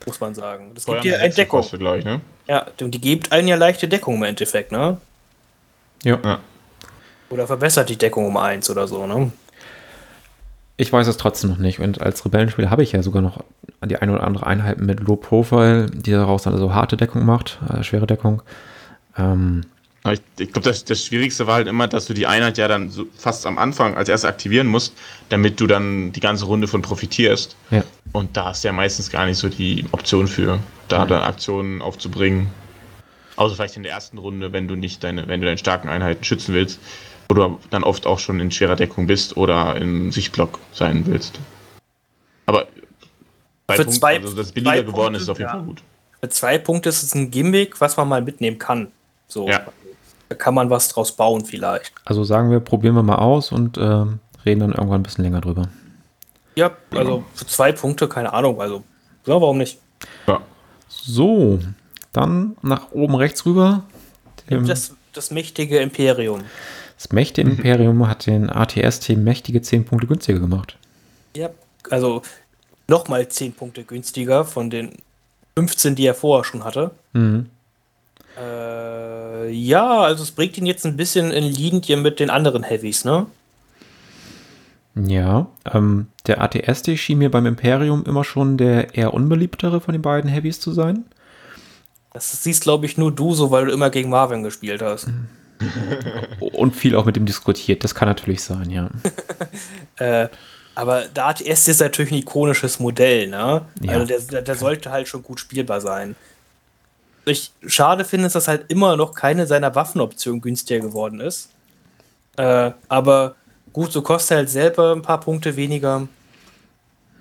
muss man sagen. Das gibt dir eine Deckung. Gleich, ne? Ja, und die gibt einen ja leichte Deckung im Endeffekt, ne? Ja. ja. Oder verbessert die Deckung um eins oder so, ne? Ich weiß es trotzdem noch nicht. Und als Rebellenspiel habe ich ja sogar noch die eine oder andere Einheit mit Low Profile, die daraus dann so harte Deckung macht, äh, schwere Deckung. Ähm, ich, ich glaube, das, das Schwierigste war halt immer, dass du die Einheit ja dann so fast am Anfang als erstes aktivieren musst, damit du dann die ganze Runde von profitierst. Ja. Und da hast du ja meistens gar nicht so die Option für, da ja. dann Aktionen aufzubringen. Außer vielleicht in der ersten Runde, wenn du nicht deine, wenn du deine starken Einheiten schützen willst wo du dann oft auch schon in schwerer Deckung bist oder im Sichtblock sein willst. Aber bei Für Punkt, zwei, also das billiger geworden Punkte, ist, ist auf jeden Fall gut. Für zwei Punkte ist es ein Gimmick, was man mal mitnehmen kann. So. Ja. Da kann man was draus bauen, vielleicht. Also sagen wir, probieren wir mal aus und äh, reden dann irgendwann ein bisschen länger drüber. Ja, also für zwei Punkte, keine Ahnung. Also, ja, warum nicht? Ja. So, dann nach oben rechts rüber. Das, das mächtige Imperium. Das Mächte Imperium hat den ATST mächtige 10 Punkte günstiger gemacht. Ja, also nochmal 10 Punkte günstiger von den 15, die er vorher schon hatte. Mhm. Äh, ja, also es bringt ihn jetzt ein bisschen in Linie mit den anderen Heavies, ne? Ja, ähm, der ATST schien mir beim Imperium immer schon der eher unbeliebtere von den beiden Heavies zu sein. Das siehst, glaube ich, nur du so, weil du immer gegen Marvin gespielt hast. Mhm. Und viel auch mit ihm diskutiert, das kann natürlich sein, ja. äh, aber der ATS ist natürlich ein ikonisches Modell, ne? Ja. Also der, der, sollte halt schon gut spielbar sein. Ich schade finde, dass halt immer noch keine seiner Waffenoptionen günstiger geworden ist. Äh, aber gut, so kostet er halt selber ein paar Punkte weniger.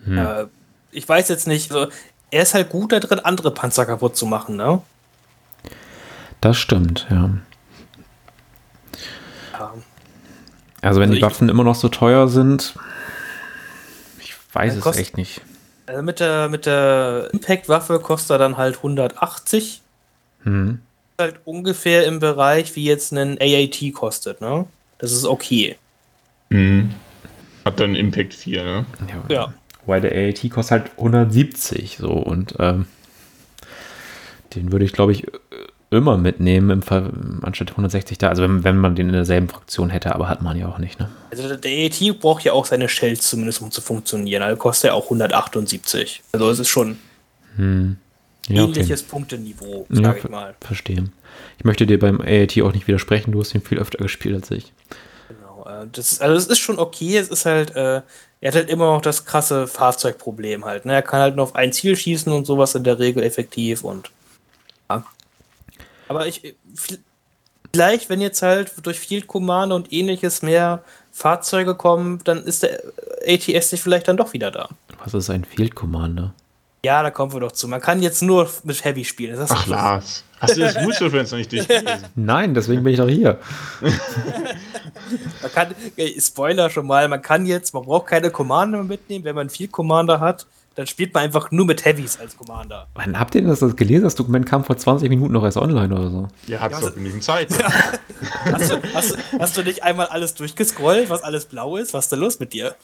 Hm. Äh, ich weiß jetzt nicht, also, er ist halt gut da drin, andere Panzer kaputt zu machen, ne? Das stimmt, ja. Also wenn also die Waffen immer noch so teuer sind, ich weiß es echt nicht. Also mit der, mit der Impact-Waffe kostet er dann halt 180. Hm. Halt ungefähr im Bereich, wie jetzt ein AAT kostet, ne? Das ist okay. Mhm. Hat dann Impact 4, ne? Ja. ja. Weil der AAT kostet halt 170 so und ähm, den würde ich, glaube ich, immer mitnehmen, im Fall, anstatt 160 da. Also wenn, wenn man den in derselben Fraktion hätte, aber hat man ja auch nicht. Ne? Also der ET braucht ja auch seine Shells zumindest, um zu funktionieren. Also kostet er auch 178. Also es ist schon hm. Ja, ähnliches okay. Punkteniveau, sage ja, ich mal. Verstehe. Ich möchte dir beim AAT auch nicht widersprechen, du hast ihn viel öfter gespielt als ich. Genau, äh, das, also es ist schon okay, es ist halt, äh, er hat halt immer noch das krasse Fahrzeugproblem halt. Ne? Er kann halt nur auf ein Ziel schießen und sowas in der Regel effektiv und ja. Aber ich, vielleicht, wenn jetzt halt durch Field Commander und ähnliches mehr Fahrzeuge kommen, dann ist der ATS nicht vielleicht dann doch wieder da. Was ist ein Field Commander? Ja, da kommen wir doch zu. Man kann jetzt nur mit Heavy spielen. Ach, Lars. Hast du das Rules Reference noch nicht durchgelesen? Nein, deswegen bin ich doch hier. man kann, Spoiler schon mal, man kann jetzt, man braucht keine Commander mitnehmen, wenn man viel Commander hat. Dann spielt man einfach nur mit Heavies als Commander. Wann habt ihr denn das gelesen? Das Dokument kam vor 20 Minuten noch erst online oder so. Ihr habt Ja, doch genügend Zeit. Hast du, hast, hast du nicht einmal alles durchgescrollt, was alles blau ist? Was ist denn los mit dir?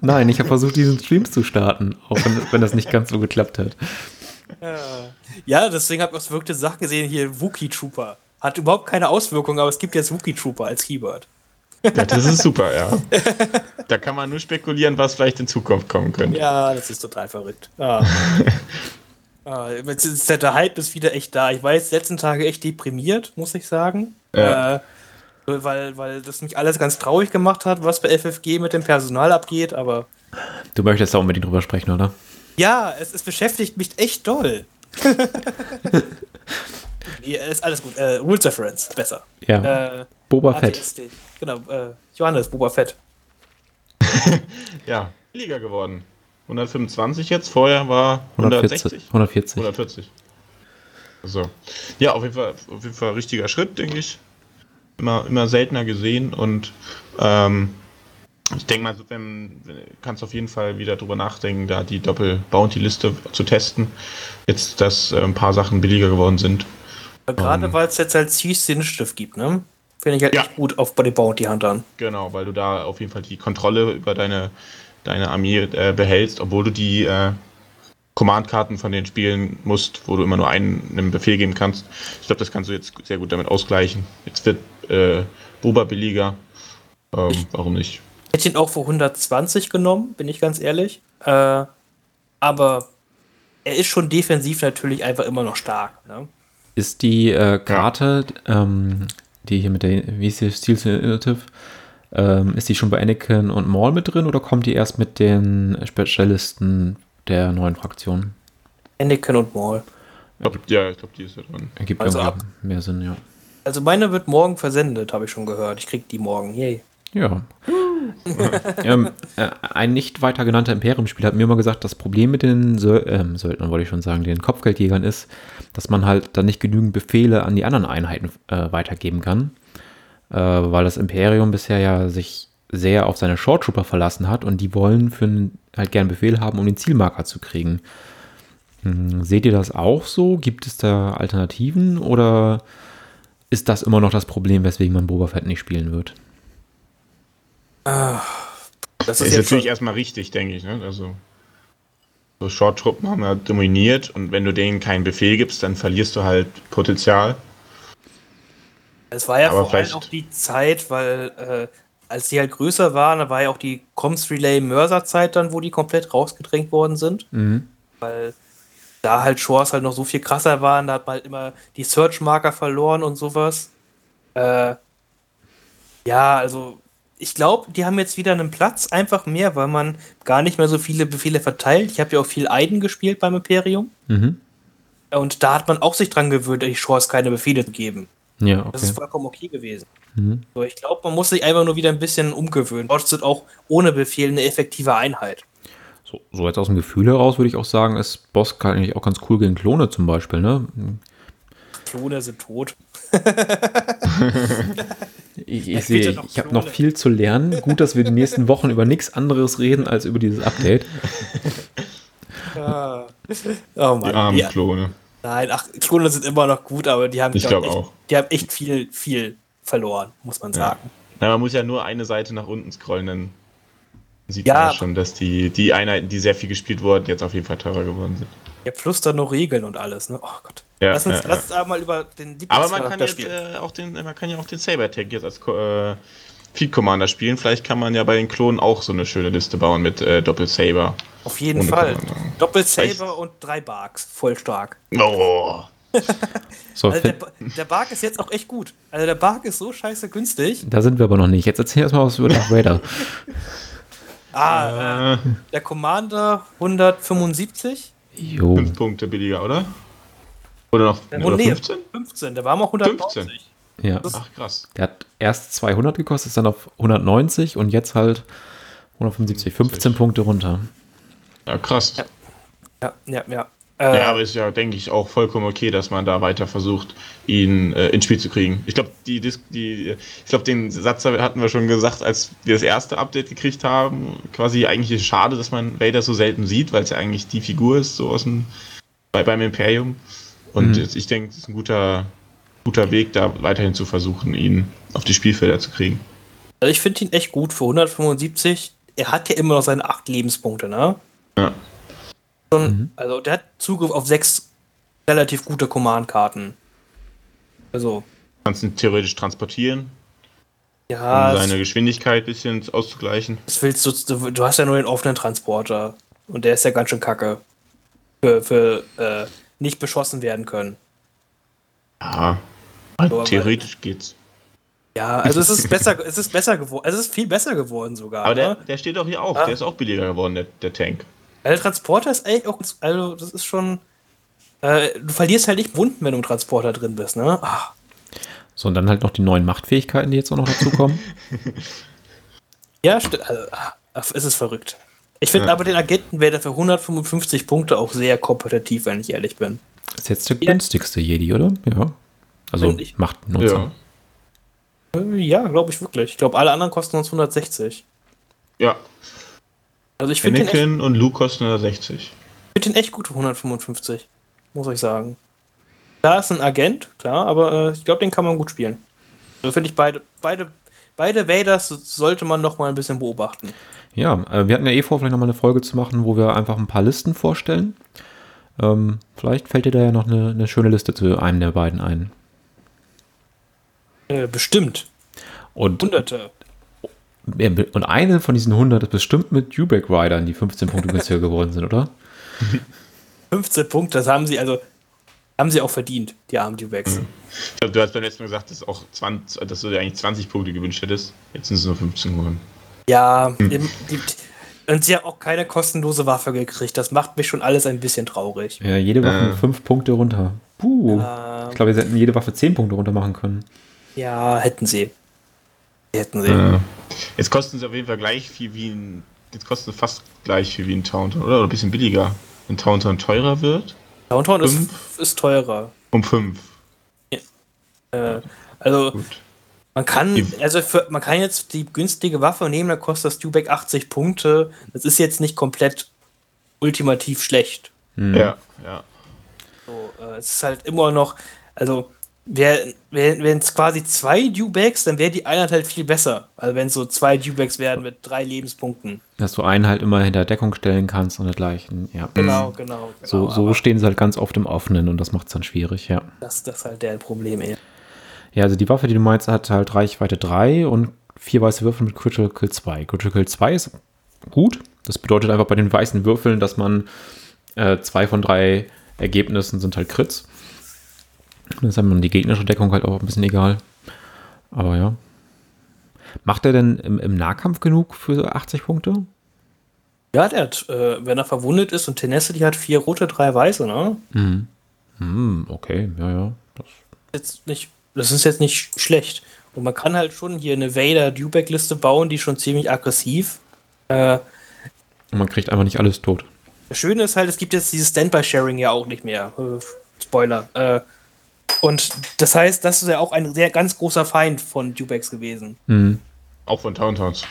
Nein, ich habe versucht, diesen Stream zu starten, auch wenn, wenn das nicht ganz so geklappt hat. Ja, deswegen habe ich auch verrückte Sachen gesehen. Hier Wookie Trooper. Hat überhaupt keine Auswirkung, aber es gibt jetzt Wookie Trooper als Keyword. Ja, das ist super, ja. Da kann man nur spekulieren, was vielleicht in Zukunft kommen könnte. Ja, das ist total verrückt. Ah. ah, jetzt ist der Hype ist wieder echt da. Ich war jetzt letzten Tage echt deprimiert, muss ich sagen. Ja. Äh, weil, weil das mich alles ganz traurig gemacht hat, was bei FFG mit dem Personal abgeht, aber Du möchtest da unbedingt drüber sprechen, oder? ja, es, es beschäftigt mich echt doll. nee, ist alles gut. Äh, Rules Reference, besser. Ja, Äh, Boba Fett. Genau, äh, Johannes, Boba Fett. Ja, billiger geworden. 125 jetzt, vorher war 160. 140. 140. So. Ja, auf jeden, Fall, auf jeden Fall richtiger Schritt, denke ich. Immer, immer seltener gesehen und ähm, ich denke mal, wenn, wenn, kannst auf jeden Fall wieder drüber nachdenken, da die Doppel-Bounty-Liste zu testen. Jetzt, dass äh, ein paar Sachen billiger geworden sind. Gerade Ähm. weil es jetzt als Siege Stift gibt, ne? Finde ich halt Ja. echt gut auf bei den Bounty Huntern. Genau, weil du da auf jeden Fall die Kontrolle über deine, deine Armee äh, behältst, obwohl du die äh, Command-Karten von den spielen musst, wo du immer nur einen, einen Befehl geben kannst. Ich glaube, das kannst du jetzt sehr gut damit ausgleichen. Jetzt wird äh, Boba billiger. Ähm, warum nicht? Hätte ihn auch für 120 genommen, bin ich ganz ehrlich. Äh, aber er ist schon defensiv natürlich einfach immer noch stark. Ne? Ist die äh, Karte, ähm, die hier mit der, wie ist die Steel Initiative, ähm, ist die schon bei Anakin und Maul mit drin oder kommt die erst mit den Spezialisten der neuen Fraktion? Anakin und Maul. Ja, ich glaube, die ist ja drin. Ergibt Also irgendwie mehr Sinn, ja. Also meine wird morgen versendet, habe ich schon gehört. Ich krieg die morgen. Yay. Ja. ähm, äh, ein nicht weiter genannter Imperium-Spieler hat mir immer gesagt, das Problem mit den Söl ähm, Söldnern, wollte ich schon sagen, den Kopfgeldjägern ist, dass man halt dann nicht genügend Befehle an die anderen Einheiten äh, weitergeben kann, äh, weil das Imperium bisher ja sich sehr auf seine Short Trooper verlassen hat und die wollen für einen, halt gern Befehl haben, um den Zielmarker zu kriegen. Hm, seht ihr das auch so? Gibt es da Alternativen oder ist das immer noch das Problem, weswegen man Boba Fett nicht spielen wird? Das Das ist, ist jetzt natürlich erstmal richtig, denke ich. Ne? Also, so Short-Truppen haben ja dominiert und wenn du denen keinen Befehl gibst, dann verlierst du halt Potenzial. es war ja aber vor allem vielleicht- auch die Zeit, weil äh, als die halt größer waren, da war ja auch die Comms Relay Mörser Zeit dann, wo die komplett rausgedrängt worden sind. Mhm. weil da halt Shores halt noch so viel krasser waren, da hat man halt immer die Search-Marker verloren und sowas. Äh, ja, also ich glaube, die haben jetzt wieder einen Platz, einfach mehr, weil man gar nicht mehr so viele Befehle verteilt. Ich habe ja auch viel Aiden gespielt beim Imperium. Mhm. Und da hat man auch sich dran gewöhnt, die Shores keine Befehle zu geben. Ja, Das okay. ist vollkommen okay gewesen. Mhm. So, ich glaube, man muss sich einfach nur wieder ein bisschen umgewöhnen. Shores sind auch ohne Befehl eine effektive Einheit. So, so jetzt aus dem Gefühl heraus würde ich auch sagen, ist Boss eigentlich auch ganz cool gegen Klone zum Beispiel, ne? Klone sind tot. Ich, Ja, ich sehe, noch ich habe noch viel zu lernen. Gut, dass wir die nächsten Wochen über nichts anderes reden als über dieses Update. Ah. Oh Die Mann. armen Ja. Klone. Nein, ach, Klone sind immer noch gut, aber die haben, Ich glaub echt, auch. Die haben echt viel, viel verloren, muss man sagen. Na, man muss ja nur eine Seite nach unten scrollen, dann sieht Ja. man ja schon, dass die, die Einheiten, die sehr viel gespielt wurden, jetzt auf jeden Fall teurer geworden sind. Ja, plus dann noch Regeln und alles, ne? Oh Gott. Ja, lass uns, ja, lass uns aber mal über den Aber man kann jetzt äh, auch den, man kann ja auch den Sabertech jetzt als äh, Feed Commander spielen. Vielleicht kann man ja bei den Klonen auch so eine schöne Liste bauen mit äh, Doppel-Saber. Auf jeden ohne Fall. Commander. Doppel-Saber und drei Barks. Voll stark. Oh. So, Also der, der Bark ist jetzt auch echt gut. Also der Bark ist so scheiße günstig. da sind wir aber noch nicht. Jetzt erzähl erstmal was über Darth Vader. Ah, Äh, der Commander 175. Jo. fünf Punkte billiger, oder? Oder noch Der oder nee, 15? 15. Der war mal 190. 15. Ja. Ach krass. Der hat erst 200 gekostet, ist dann auf 190 und jetzt halt 175. 15 Punkte runter. Ja, krass. Ja, ja, ja. Äh, Ja, aber ist ja, denke ich, auch vollkommen okay, dass man da weiter versucht, ihn äh, ins Spiel zu kriegen. Ich glaube, die, Dis- die, ich glaube, den Satz hatten wir schon gesagt, als wir das erste Update gekriegt haben. Quasi eigentlich ist es schade, dass man Vader so selten sieht, weil es ja eigentlich die Figur ist, so aus dem, bei, beim Imperium. Und Mhm. jetzt- ich denke, es ist ein guter, guter Weg, da weiterhin zu versuchen, ihn auf die Spielfelder zu kriegen. also ich finde ihn echt gut für 175. Er hat ja immer noch seine 8 Lebenspunkte, ne? Ja. Schon, Mhm. Also der hat Zugriff auf sechs relativ gute Command-Karten. Also, Kannst ihn theoretisch transportieren, ja, um seine Geschwindigkeit ein bisschen auszugleichen. das willst du, du, du hast ja nur den offenen Transporter. Und der ist ja ganz schön kacke. Für, für äh, nicht beschossen werden können. Ja, aber- theoretisch geht's. Ja, also es ist besser, es ist besser geworden. Es ist viel besser geworden sogar. Aber der, ne? der steht auch hier auch, Ah. der ist auch billiger geworden, der, der Tank. Der Transporter ist eigentlich auch, also das ist schon, äh, du verlierst halt nicht Wunden, wenn du im Transporter drin bist, ne? Ach, So, und dann halt noch die neuen Machtfähigkeiten, die jetzt auch noch dazukommen. ja, sti- also, ach, es ist verrückt. Ich finde Ja. aber den Agenten wäre für 155 Punkte auch sehr kompetitiv, wenn ich ehrlich bin. ist jetzt der Ja. günstigste Jedi, oder? Ja. Also Find ich. Machtnutzer. Ja. Äh, Ja, glaube ich wirklich. Ich glaube, alle anderen kosten uns 160. Ja, Also ich finde den, echt- Anakin und Luke kosten 160. find den echt gut für 155, muss ich sagen. Da ist ein Agent, klar, aber äh, ich glaube, den kann man gut spielen. Also finde ich beide, beide, beide Vaders sollte man noch mal ein bisschen beobachten. Ja, äh, wir hatten ja eh vor, vielleicht nochmal eine Folge zu machen, wo wir einfach ein paar Listen vorstellen. Ähm, vielleicht fällt dir da ja noch eine, eine schöne Liste zu einem der beiden ein. Äh, bestimmt. Und, Hunderte. Und eine von diesen 100 ist bestimmt mit Dubek Riders, die 15 Punkte günstiger geworden sind, oder? 15 Punkte, das haben sie also haben sie auch verdient, die armen Dubacks. Ich glaube, du hast beim letzten Mal gesagt, dass, auch 20, dass du dir eigentlich 20 Punkte gewünscht hättest. Jetzt sind es nur 15 geworden. Ja, im, die, und sie haben auch keine kostenlose Waffe gekriegt. Das macht mich schon alles ein bisschen traurig. Ja, jede Waffe Äh. 5 Punkte runter. Puh. Ähm, Ich glaube, wir hätten jede Waffe 10 Punkte runter machen können. ja, hätten sie. Hätten sie. Äh, Jetzt kosten sie auf jeden Fall gleich viel wie ein. Jetzt kosten sie fast gleich viel wie ein Tauntaun, oder? Oder ein bisschen billiger. Wenn Tauntaun teurer wird. Downtown ist, ist teurer. Um 5. Äh, also Gut. man kann, also für, man kann jetzt die günstige Waffe nehmen, da kostet das Dubek 80 Punkte. Das ist jetzt nicht komplett ultimativ schlecht. Hm. Ja, ja. So, äh, es ist halt immer noch, also wären es quasi zwei Dewbacks, dann wäre die Einheit halt viel besser. Also wenn es so zwei Dewbacks werden mit drei Lebenspunkten. Dass du einen halt immer hinter Deckung stellen kannst und dergleichen. Ja. Genau, genau. So, genau. so Aber stehen sie halt ganz oft im Offenen und das macht es dann schwierig, ja. das, das ist halt der Problem eher. Ja, also die Waffe, die du meinst, hat halt Reichweite 3 und vier weiße Würfel mit Critical 2. Critical 2 ist gut. Das bedeutet einfach bei den weißen Würfeln, dass man äh, zwei von drei Ergebnissen sind halt Crits. Das ist dann die gegnerische Deckung halt auch ein bisschen egal. Aber ja. Macht er denn im, im Nahkampf genug für 80 Punkte? Ja, der hat, äh, wenn er verwundet ist und Tenacity hat vier rote, drei weiße, ne? Mhm. Hm, okay, ja, ja. Das, Jetzt nicht, das ist jetzt nicht schlecht. Und man kann halt schon hier eine Vader-Dewback-Liste bauen, die schon ziemlich aggressiv. Äh, und man kriegt einfach nicht alles tot. Das Schöne ist halt, es gibt jetzt dieses Standby-Sharing ja auch nicht mehr. Äh, Spoiler. Äh, und das heißt, das ist ja auch ein sehr ganz großer Feind von Dewbacks gewesen. Mhm. Auch von Tauntauns.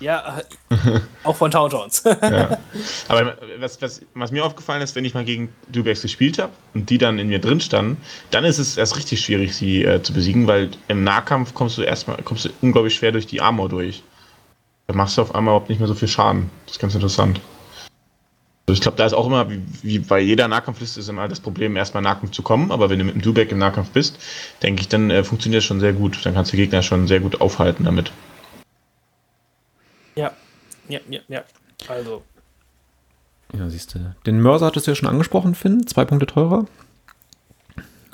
Ja, äh, auch von Tauntauns. ja. Aber was, was, was mir aufgefallen ist, wenn ich mal gegen Dubeks gespielt habe und die dann in mir drin standen, dann ist es erst richtig schwierig, sie äh, zu besiegen, weil im Nahkampf kommst du erstmal kommst du unglaublich schwer durch die Armor durch. Da machst du auf einmal überhaupt nicht mehr so viel Schaden. Das ist ganz interessant. Also ich glaube, da ist auch immer, wie, bei jeder Nahkampfliste, ist immer das Problem, erstmal Nahkampf zu kommen. Aber wenn du mit dem Dubek im Nahkampf bist, denke ich, dann äh, funktioniert das schon sehr gut. Dann kannst du Gegner schon sehr gut aufhalten damit. ja, ja, ja, ja. Also, Ja, siehst du. Den Mörser hattest du ja schon angesprochen, Finn. Zwei Punkte teurer.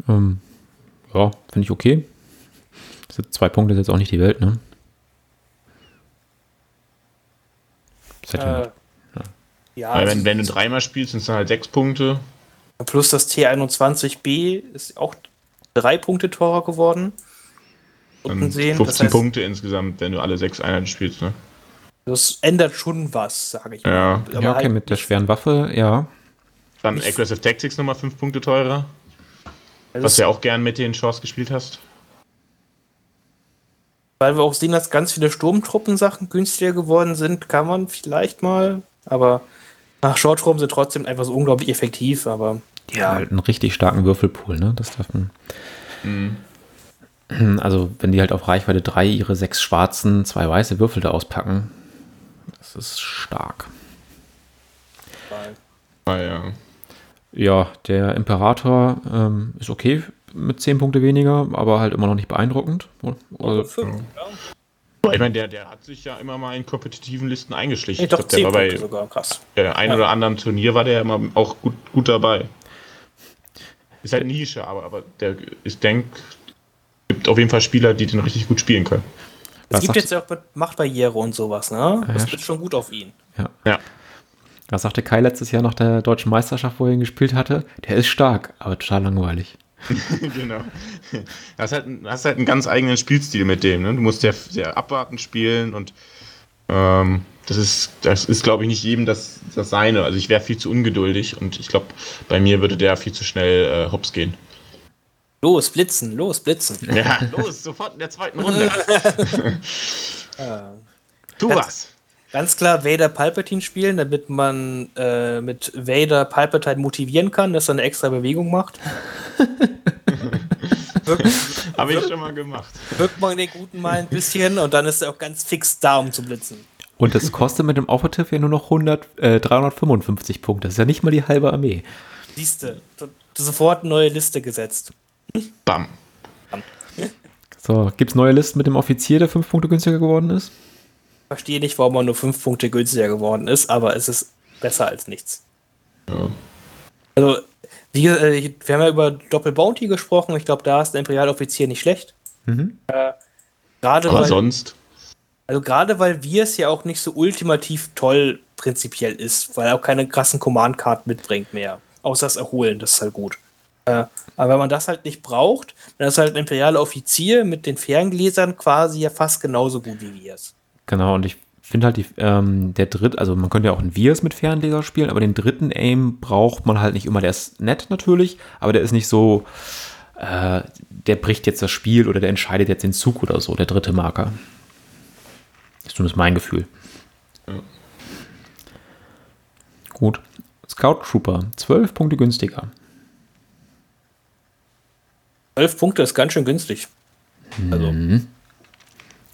Ähm, ja, finde ich okay. Diese zwei Punkte ist jetzt auch nicht die Welt, ne? Ja- äh, ja, Weil also, wenn, wenn du dreimal spielst, sind es dann halt sechs Punkte. plus das T21B ist auch drei Punkte teurer geworden. Dann sehen, 15 das heißt, Punkte insgesamt, wenn du alle sechs Einheiten spielst, ne? das ändert schon was, sage ich Ja. mal. ja, okay, halt mit der schweren Waffe, ja. Dann Ich- Aggressive Tactics nochmal 5 Punkte teurer. Also Was du ja auch gern mit den Chance gespielt hast. Weil wir auch sehen, dass ganz viele Sturmtruppen-Sachen günstiger geworden sind, kann man vielleicht mal. Aber nach Shorttruppen sind trotzdem einfach so unglaublich effektiv. Aber Die haben halt einen richtig starken Würfelpool, ne? Das darf man. Also, wenn die halt auf Reichweite 3 ihre sechs schwarzen, zwei weiße Würfel da auspacken, das ist stark. Ah, ja. Ja, der Imperator ähm, ist okay mit 10 Punkte weniger, aber halt immer noch nicht beeindruckend. Also, fünf, ja. Ich meine, der, der hat sich ja immer mal in kompetitiven Listen eingeschlichen. Nee, doch, glaub, der war bei sogar. Krass. der ein Ja. oder anderen Turnier war der immer auch gut, gut dabei. Ist halt Nische, aber, aber der, ich denke, gibt auf jeden Fall Spieler, die den richtig gut spielen können. Es Was gibt jetzt ja auch mit Machtbarriere und sowas, ne? Das ja, wird schon gut auf ihn. ja. Ja. Was sagte Kai letztes Jahr nach der deutschen Meisterschaft, wo er ihn gespielt hatte? Der ist stark, aber total langweilig. genau. Du hast halt, einen- hast halt einen ganz eigenen Spielstil mit dem. Ne? Du musst sehr, sehr abwartend spielen und ähm, das ist, das ist glaube ich, nicht jedem das, das seine. Also ich wäre viel zu ungeduldig und ich glaube, bei mir würde der viel zu schnell äh, hops gehen. Los, blitzen, los, blitzen. Ja, los, sofort in der zweiten Runde. tu was. Ganz klar Vader Palpatine spielen, damit man äh, mit Vader Palpatine motivieren kann, dass er eine extra Bewegung macht. wirkt, Habe ich schon mal gemacht. wirkt man den Guten mal ein bisschen und dann ist er auch ganz fix da, um zu blitzen. Und das kostet mit dem Operative ja nur noch 100, äh, 355 Punkte. Das ist ja nicht mal die halbe Armee. Siehste, sofort neue Liste gesetzt. Bam. So, gibt es neue Listen mit dem Offizier, der 5 Punkte günstiger geworden ist? Verstehe nicht, warum er nur 5 Punkte günstiger geworden ist, aber es ist besser als nichts. Ja. Also, wie, äh, wir haben ja über Doppel Bounty gesprochen. Ich glaube, da ist der Imperialoffizier nicht schlecht. Mhm. Äh, gerade Aber weil, sonst. also gerade weil wir es ja auch nicht so ultimativ toll prinzipiell ist, weil er auch keine krassen Command-Karten mitbringt mehr. Außer das Erholen, das ist halt gut. Äh, aber wenn man das halt nicht braucht, dann ist halt ein imperialer Offizier mit den Ferngläsern quasi ja fast genauso gut wie wir es. Genau, und ich finde halt, die, ähm, der dritte, also man könnte ja auch einen Vias mit Fernleser spielen, aber den dritten Aim braucht man halt nicht immer. Der ist nett natürlich, aber der ist nicht so, äh, der bricht jetzt das Spiel oder der entscheidet jetzt den Zug oder so, der dritte Marker. Ist zumindest mein Gefühl. Ja. Gut. Scout Trooper, 12 Punkte günstiger. 12 Punkte ist ganz schön günstig. Also,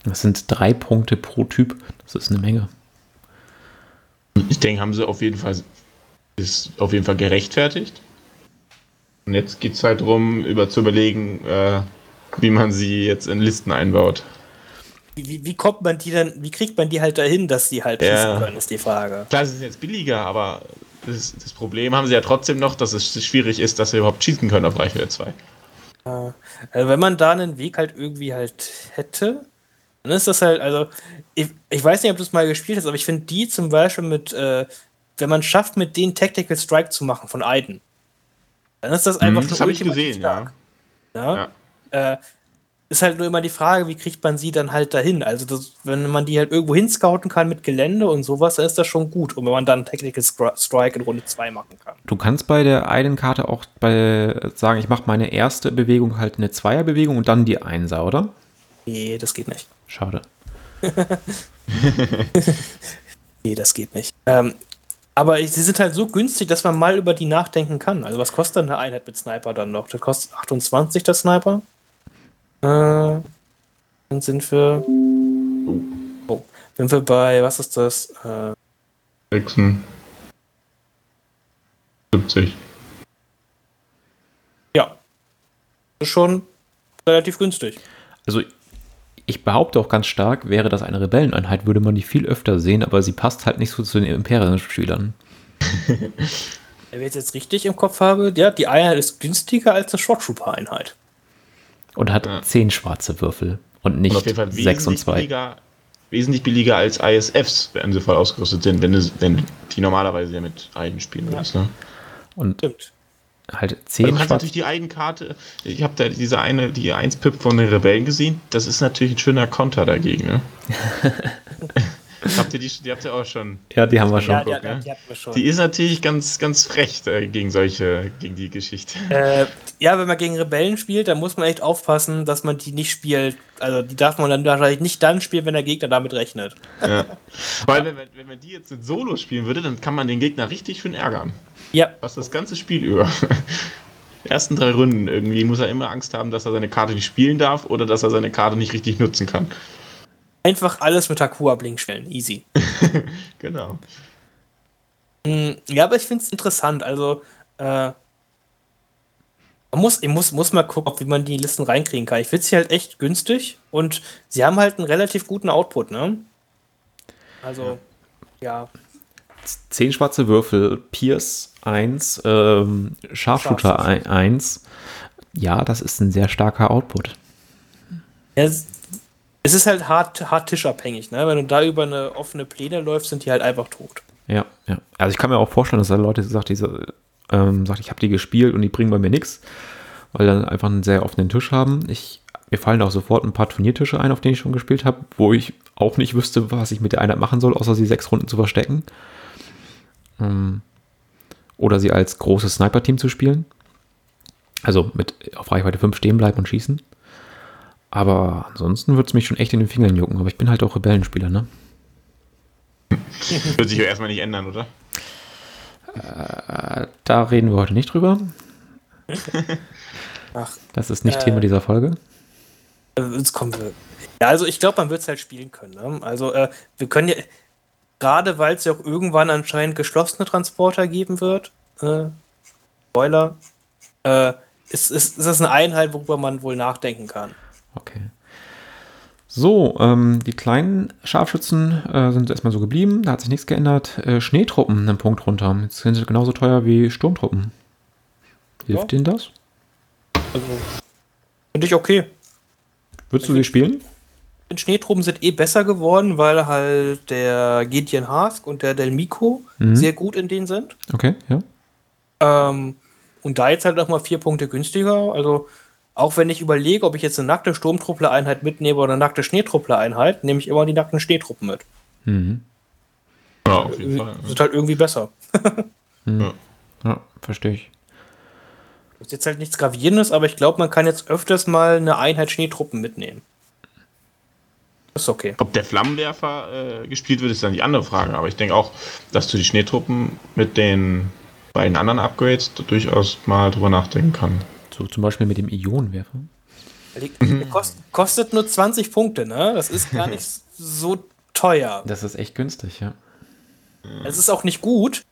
Das sind drei Punkte pro Typ. Das ist eine Menge. Ich denke, haben sie auf jeden Fall ist auf jeden Fall gerechtfertigt. Und jetzt geht es halt darum, über zu überlegen, äh, wie man sie jetzt in Listen einbaut. wie, wie- kommt man die dann, wie kriegt man die halt dahin, dass die halt Ja. schießen können, ist die Frage. Klar, es ist jetzt billiger, aber das, das Problem haben sie ja trotzdem noch, dass es schwierig ist, dass sie überhaupt schießen können auf Reichweite 2. Also wenn man da einen Weg halt irgendwie halt hätte, dann ist das halt, also, ich, ich weiß nicht, ob du es mal gespielt hast, aber ich finde die zum Beispiel mit, äh, wenn man schafft, mit denen Tactical Strike zu machen von Aiden, dann ist das einfach Mhm, Das habe ich gesehen, ja. stark, ja. Ja. Äh, ist halt nur immer die Frage, wie kriegt man sie dann halt dahin? Also, das, wenn man die halt irgendwo hinscouten kann mit Gelände und sowas, dann ist das schon gut. Und wenn man dann Tactical Scri- Strike in Runde 2 machen kann. Du kannst bei der einen Karte auch bei sagen, ich mache meine erste Bewegung halt eine Zweierbewegung und dann die Einser, oder? Nee, das geht nicht. Schade. Nee, das geht nicht. Ähm, aber sie sind halt so günstig, dass man mal über die nachdenken kann. Also was kostet denn eine Einheit mit Sniper dann noch? Das kostet 28 der Sniper. Äh, dann sind wir. Oh, sind wir bei, was ist das? Äh, 76. ja. Das ist schon relativ günstig. Also ich behaupte auch ganz stark, wäre das eine Rebelleneinheit, würde man die viel öfter sehen, aber sie passt halt nicht so zu den Imperium-Spielern. Wenn ich jetzt, jetzt richtig im Kopf habe, ja, die Einheit ist günstiger als eine Short Trooper Einheit. Und hat Ja. zehn schwarze Würfel und nicht Und auf jeden Fall sechs und zwei. billiger, wesentlich billiger als ISFs, wenn sie voll ausgerüstet sind, wenn, du, wenn die normalerweise ja mit Eiden spielen würdest. Ne? Und Stimmt. Halt Aber zehn du kannst natürlich die Eigenkarte, ich habe da diese eine, die 1-Pip von den Rebellen gesehen, das ist natürlich ein schöner Konter dagegen. Ne? Habt ihr die, die habt ihr auch schon? Ja, die haben wir schon. Ja, die, guck, ne? die hatten wir schon. Die ist natürlich ganz, ganz frech äh, gegen solche, gegen die Geschichte. Äh, ja, wenn man gegen Rebellen spielt, dann muss man echt aufpassen, dass man die nicht spielt. Also die darf man dann wahrscheinlich nicht dann spielen, wenn der Gegner damit rechnet. Ja. Weil wenn, wenn, wenn man die jetzt in Solo spielen würde, dann kann man den Gegner richtig schön ärgern. Ja, Fast das ganze Spiel über. Die ersten drei Runden irgendwie muss er immer Angst haben, dass er seine Karte nicht spielen darf oder dass er seine Karte nicht richtig nutzen kann. einfach alles mit Hakua Blink stellen. Easy. Genau. Hm, Ja, aber ich finde es interessant. Also, äh, man muss, ich muss, muss mal gucken, ob wie man die Listen reinkriegen kann. Ich finde sie halt echt günstig und sie haben halt einen relativ guten Output, ne? Also, ja. Zehn schwarze Würfel, Pierce 1, ähm, Scharfshooter Scharfshooter. 1. Ja, das ist ein sehr starker Output. Es, es ist halt hart, hart tischabhängig, ne? Wenn du da über eine offene Pläne läufst, sind die halt einfach tot. Ja, ja. Also ich kann mir auch vorstellen, dass da Leute sagt, diese, ähm, sagt, ich habe die gespielt und die bringen bei mir nichts, weil dann einfach einen sehr offenen Tisch haben. Ich, mir fallen auch sofort ein paar Turniertische ein, auf denen ich schon gespielt habe, wo ich auch nicht wüsste, was ich mit der Einheit machen soll, außer sie sechs Runden zu verstecken. Ähm, oder sie als großes Sniper-Team zu spielen. Also mit auf Reichweite 5 stehen bleiben und schießen. Aber ansonsten würde es mich schon echt in den Fingern jucken. Aber ich bin halt auch Rebellenspieler, ne? Wird sich ja erstmal nicht ändern, oder? Da reden wir heute nicht drüber. Ach, Das ist nicht Äh. Thema dieser Folge. äh, jetzt kommen wir. Ja, also ich glaube, man wird es halt spielen können. Ne? Also, äh, wir können ja, gerade weil es ja auch irgendwann anscheinend geschlossene Transporter geben wird, äh, Spoiler, äh, ist, ist, ist das eine Einheit, worüber man wohl nachdenken kann. Okay. So, ähm, die kleinen Scharfschützen äh, sind erstmal so geblieben. Da hat sich nichts geändert. Äh, Schneetruppen einen Punkt runter. Jetzt sind sie genauso teuer wie Sturmtruppen. Hilft Ja. Ihnen das? Also, finde ich okay. Würdest du sie spielen? Den Schneetruppen sind eh besser geworden, weil halt der Gideon Hask und der Del Mico Mhm. sehr gut in denen sind. Okay, ja. Ähm, und da jetzt halt nochmal vier Punkte günstiger. Also, auch wenn ich überlege, ob ich jetzt eine nackte Sturmtruppler-Einheit mitnehme oder eine nackte Schneetruppler-Einheit, nehme ich immer die nackten Schneetruppen mit. Mhm. Ja, auf jeden Fall. Sind halt irgendwie besser. Mhm. Ja, verstehe ich. Ist jetzt halt nichts Gravierendes, aber ich glaube, man kann jetzt öfters mal eine Einheit Schneetruppen mitnehmen. Ist okay. Ob der Flammenwerfer äh, gespielt wird, ist dann die andere Frage. Aber ich denke auch, dass du die Schneetruppen mit den beiden anderen Upgrades durchaus mal drüber nachdenken kann. So zum Beispiel mit dem Ionenwerfer. Die, die kost, kostet nur 20 Punkte, ne? Das ist gar nicht so teuer. Das ist echt günstig, ja. Es ist auch nicht gut,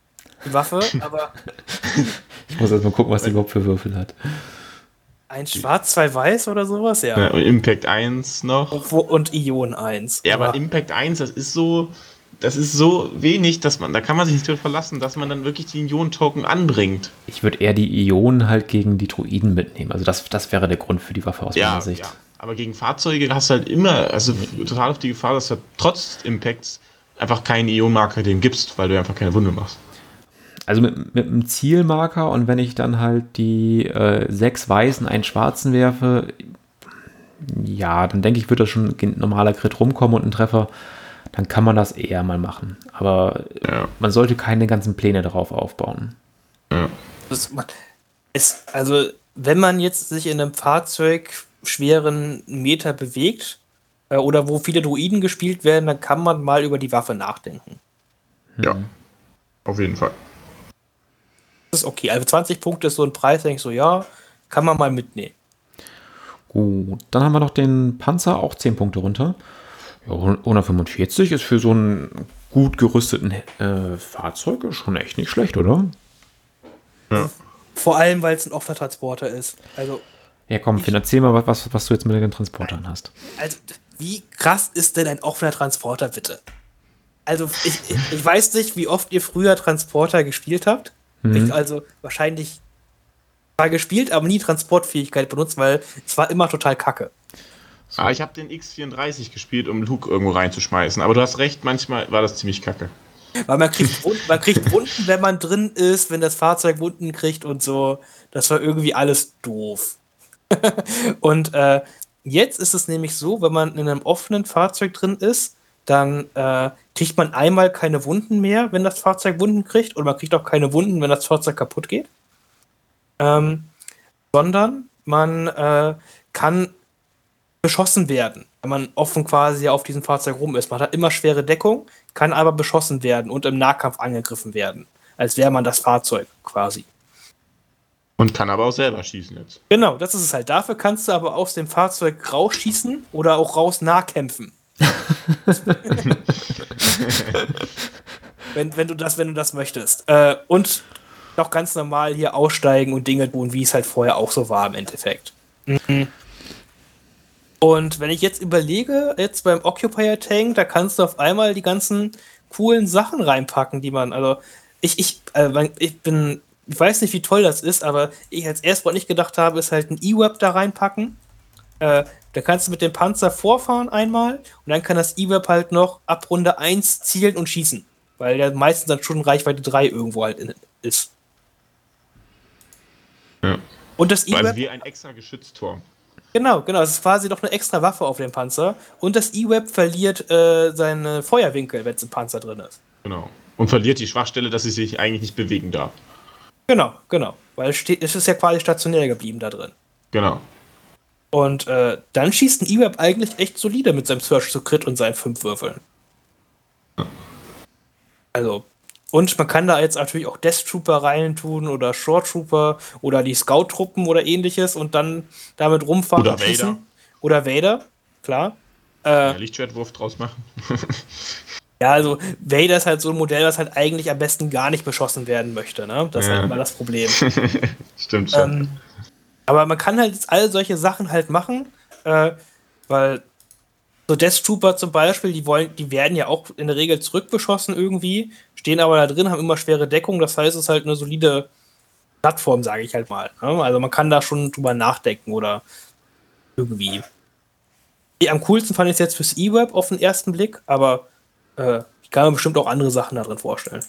die Waffe, aber Ich muss erst mal gucken, was die überhaupt für Würfel hat. Ein Schwarz, zwei Weiß oder sowas, ja. Ja, und Impact 1 noch. Wo- Und Ion 1. Ja, aber Impact 1, das ist so, das ist so wenig, dass man, da kann man sich nicht darauf verlassen, dass man dann wirklich die Union-Token anbringt. Ich würde eher die Ionen halt gegen die Druiden mitnehmen. Also das, das wäre der Grund für die Waffe aus Ja, meiner Sicht. ja. Aber gegen Fahrzeuge hast du halt immer, also total auf die Gefahr, dass du trotz Impacts einfach keinen Ionenmarker dem gibst, weil du einfach keine Wunde machst. Also mit, mit einem Zielmarker und wenn ich dann halt die äh, sechs weißen, einen schwarzen werfe, ja, dann denke ich, wird das schon ein normaler Crit rumkommen und ein Treffer. Dann kann man das eher mal machen. Aber Ja. man sollte keine ganzen Pläne darauf aufbauen. Das, man, es, also, wenn man jetzt sich in einem Fahrzeug schweren Meter bewegt äh, oder wo viele Druiden gespielt werden, dann kann man mal über die Waffe nachdenken. Ja. Auf jeden Fall. Ist okay. Also 20 Punkte ist so ein Preis, denke ich so, ja, kann man mal mitnehmen. Gut, dann haben wir noch den Panzer, auch 10 Punkte runter. Ja, 145 ist für so einen gut gerüsteten äh, Fahrzeug schon echt nicht schlecht, oder? Ja. Vor allem, weil es ein offener Transporter ist. Also, Ja, komm, Finn, erzähl mal, was, was du jetzt mit den Transportern hast. also wie krass ist denn ein offener Transporter, bitte? Also, ich, ich weiß nicht, wie oft ihr früher Transporter gespielt habt. Mhm. Ich, also, wahrscheinlich zwar gespielt, aber nie Transportfähigkeit benutzt, weil es war immer total kacke. Ah, ich habe den X34 gespielt, um Luke irgendwo reinzuschmeißen. Aber du hast recht, manchmal war das ziemlich kacke. Weil man kriegt, Wunden, man kriegt Wunden, wenn man drin ist, wenn das Fahrzeug Wunden kriegt und so. Das war irgendwie alles doof. und äh, jetzt ist es nämlich so, wenn man in einem offenen Fahrzeug drin ist, dann äh, kriegt man einmal keine Wunden mehr, wenn das Fahrzeug Wunden kriegt, oder man kriegt auch keine Wunden, wenn das Fahrzeug kaputt geht. Ähm, sondern man äh, kann beschossen werden, wenn man offen quasi auf diesem Fahrzeug rum ist. Man hat immer schwere Deckung, kann aber beschossen werden und im Nahkampf angegriffen werden, als wäre man das Fahrzeug quasi. Und kann aber auch selber schießen jetzt. Genau, das ist es halt. Dafür kannst du aber aus dem Fahrzeug rausschießen oder auch raus nahkämpfen. wenn, wenn, du das, wenn du das möchtest. Äh, und noch ganz normal hier aussteigen und Dinge tun, wie es halt vorher auch so war im Endeffekt. Mhm. Und wenn ich jetzt überlege, jetzt beim Occupier Tank, da kannst du auf einmal die ganzen coolen Sachen reinpacken, die man, also ich, ich, äh, ich bin, ich weiß nicht, wie toll das ist, aber ich als erstes, was nicht gedacht habe, ist halt ein E-Web da reinpacken. Äh, da kannst du mit dem Panzer vorfahren einmal und dann kann das E-Web halt noch ab Runde 1 zielen und schießen. Weil der meistens dann schon Reichweite 3 irgendwo halt in, ist. Ja. Und das E-Web. Also wie ein extra Geschützturm. Genau, genau. Es ist quasi noch eine extra Waffe auf dem Panzer. Und das E-Web verliert äh, seine Feuerwinkel, wenn es im Panzer drin ist. Genau. Und verliert die Schwachstelle, dass sie sich eigentlich nicht bewegen darf. Genau, genau. Weil es ist ja quasi stationär geblieben da drin. Genau. Und äh, dann schießt ein E-Web eigentlich echt solide mit seinem Search zu Crit und seinen fünf Würfeln. Also, und man kann da jetzt natürlich auch Death Trooper reintun oder Short Trooper oder die Scout-Truppen oder ähnliches und dann damit rumfahren. Oder Vader. Oder Vader, klar. Äh, ja, Lichtschwertwurf draus machen. ja, also Vader ist halt so ein Modell, was halt eigentlich am besten gar nicht beschossen werden möchte. Ne? Das ja. ist halt immer das Problem. Stimmt schon. Ähm, aber man kann halt all solche Sachen halt machen, äh, weil so Death Trooper zum Beispiel, die wollen, die werden ja auch in der Regel zurückbeschossen irgendwie, stehen aber da drin, haben immer schwere Deckung, das heißt, es ist halt eine solide Plattform, sage ich halt mal. Ne? Also man kann da schon drüber nachdenken oder irgendwie. Am coolsten fand ich es jetzt fürs E-Web auf den ersten Blick, aber äh, ich kann mir bestimmt auch andere Sachen da drin vorstellen.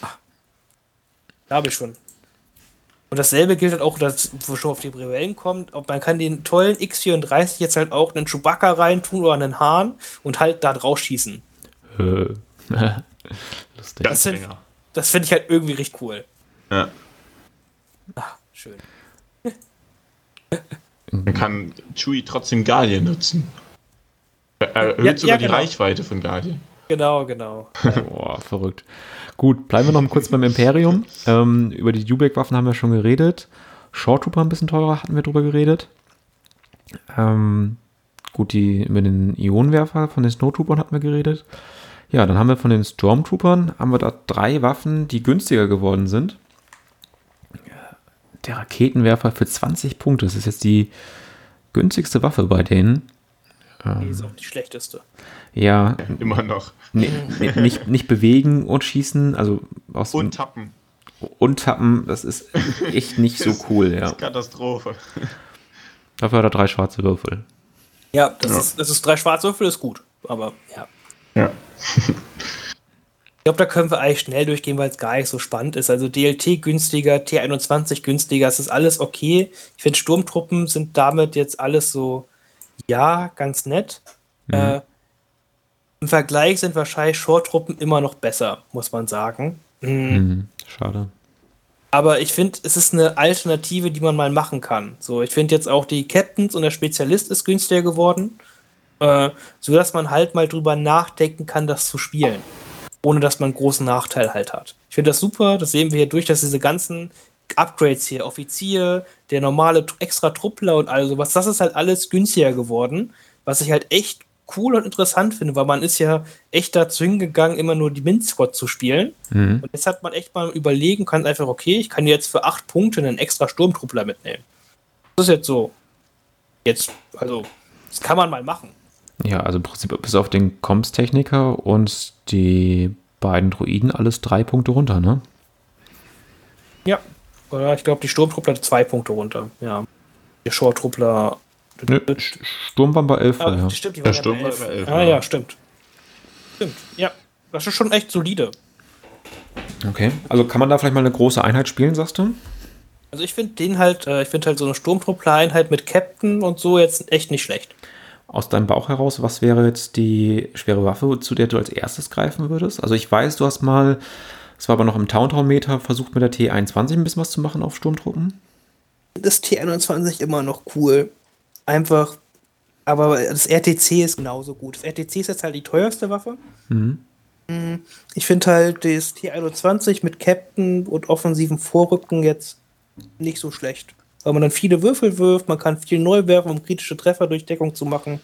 Ach, da habe ich schon. Und dasselbe gilt halt auch, dass, wo schon auf die Rebellen kommt, ob man kann den tollen X-34 jetzt halt auch einen Chewbacca reintun oder einen Hahn und halt da drauf schießen. Lustig. Das finde find ich halt irgendwie richtig cool. Ja. Ach, schön. Man kann Chewie trotzdem Galien nutzen. Erhöht ja, sogar ja, die genau. Reichweite von Galien. Genau, genau. Boah, verrückt. Gut, bleiben wir noch kurz beim Imperium. Ähm, über die Dubek-Waffen haben wir schon geredet. Short Trooper ein bisschen teurer hatten wir drüber geredet. Ähm, gut, die über den Ionenwerfer von den Snowtroopern hatten wir geredet. Ja, dann haben wir von den Stormtroopern haben wir da drei Waffen, die günstiger geworden sind. Der Raketenwerfer für 20 Punkte. Das ist jetzt die günstigste Waffe bei denen. Ähm, die ist auch die schlechteste. Ja. Immer noch. nicht, nicht bewegen und schießen, also aus Und tappen. Und tappen, das ist echt nicht so cool, ja. Das ist Katastrophe. Dafür hat er drei schwarze Würfel. Ja, das, ja. Ist, das ist drei schwarze Würfel, ist gut. Aber ja. Ja. ich glaube, da können wir eigentlich schnell durchgehen, weil es gar nicht so spannend ist. Also DLT günstiger, T21 günstiger, es ist alles okay. Ich finde, Sturmtruppen sind damit jetzt alles so, ja, ganz nett. Mhm. Äh, im Vergleich sind wahrscheinlich Short-Truppen immer noch besser, muss man sagen. Mhm. Mhm, schade. Aber ich finde, es ist eine Alternative, die man mal machen kann. So, ich finde jetzt auch die Captains und der Spezialist ist günstiger geworden, äh, sodass man halt mal drüber nachdenken kann, das zu spielen. Ohne dass man einen großen Nachteil halt hat. Ich finde das super, das sehen wir hier durch, dass diese ganzen Upgrades hier, Offizier, der normale extra Truppler und all sowas, das ist halt alles günstiger geworden, was ich halt echt cool und interessant finde, weil man ist ja echt dazu hingegangen, immer nur die Min-Squad zu spielen. Mhm. Und jetzt hat man echt mal überlegen, kann einfach, okay, ich kann jetzt für acht Punkte einen extra Sturmtruppler mitnehmen. Das ist jetzt so. Jetzt, also, das kann man mal machen. Ja, also im Prinzip bis auf den Comms-Techniker und die beiden Druiden alles drei Punkte runter, ne? Ja. Oder ich glaube, die Sturmtruppler zwei Punkte runter, ja. Der Short-Truppler Nö, Sturm waren bei 11. Ah, ja. Stimmt, die waren ja, Sturm bei 11. 11. Ah ja, stimmt. Stimmt, ja. Das ist schon echt solide. Okay, also kann man da vielleicht mal eine große Einheit spielen, sagst du? Also ich finde den halt, äh, ich finde halt so eine Sturmtruppler-Einheit mit Captain und so jetzt echt nicht schlecht. aus deinem Bauch heraus, was wäre jetzt die schwere Waffe, zu der du als erstes greifen würdest? Also ich weiß, du hast mal, es war aber noch im Towntown-Meter, versucht mit der T21 ein bisschen was zu machen auf Sturmtruppen. Das T21 immer noch cool. Einfach, aber das RTC ist genauso gut. Das RTC ist jetzt halt die teuerste Waffe. Mhm. Ich finde halt das T21 mit Captain und offensiven Vorrücken jetzt nicht so schlecht. Weil man dann viele Würfel wirft, man kann viel neu werfen, um kritische Treffer durch Deckung zu machen.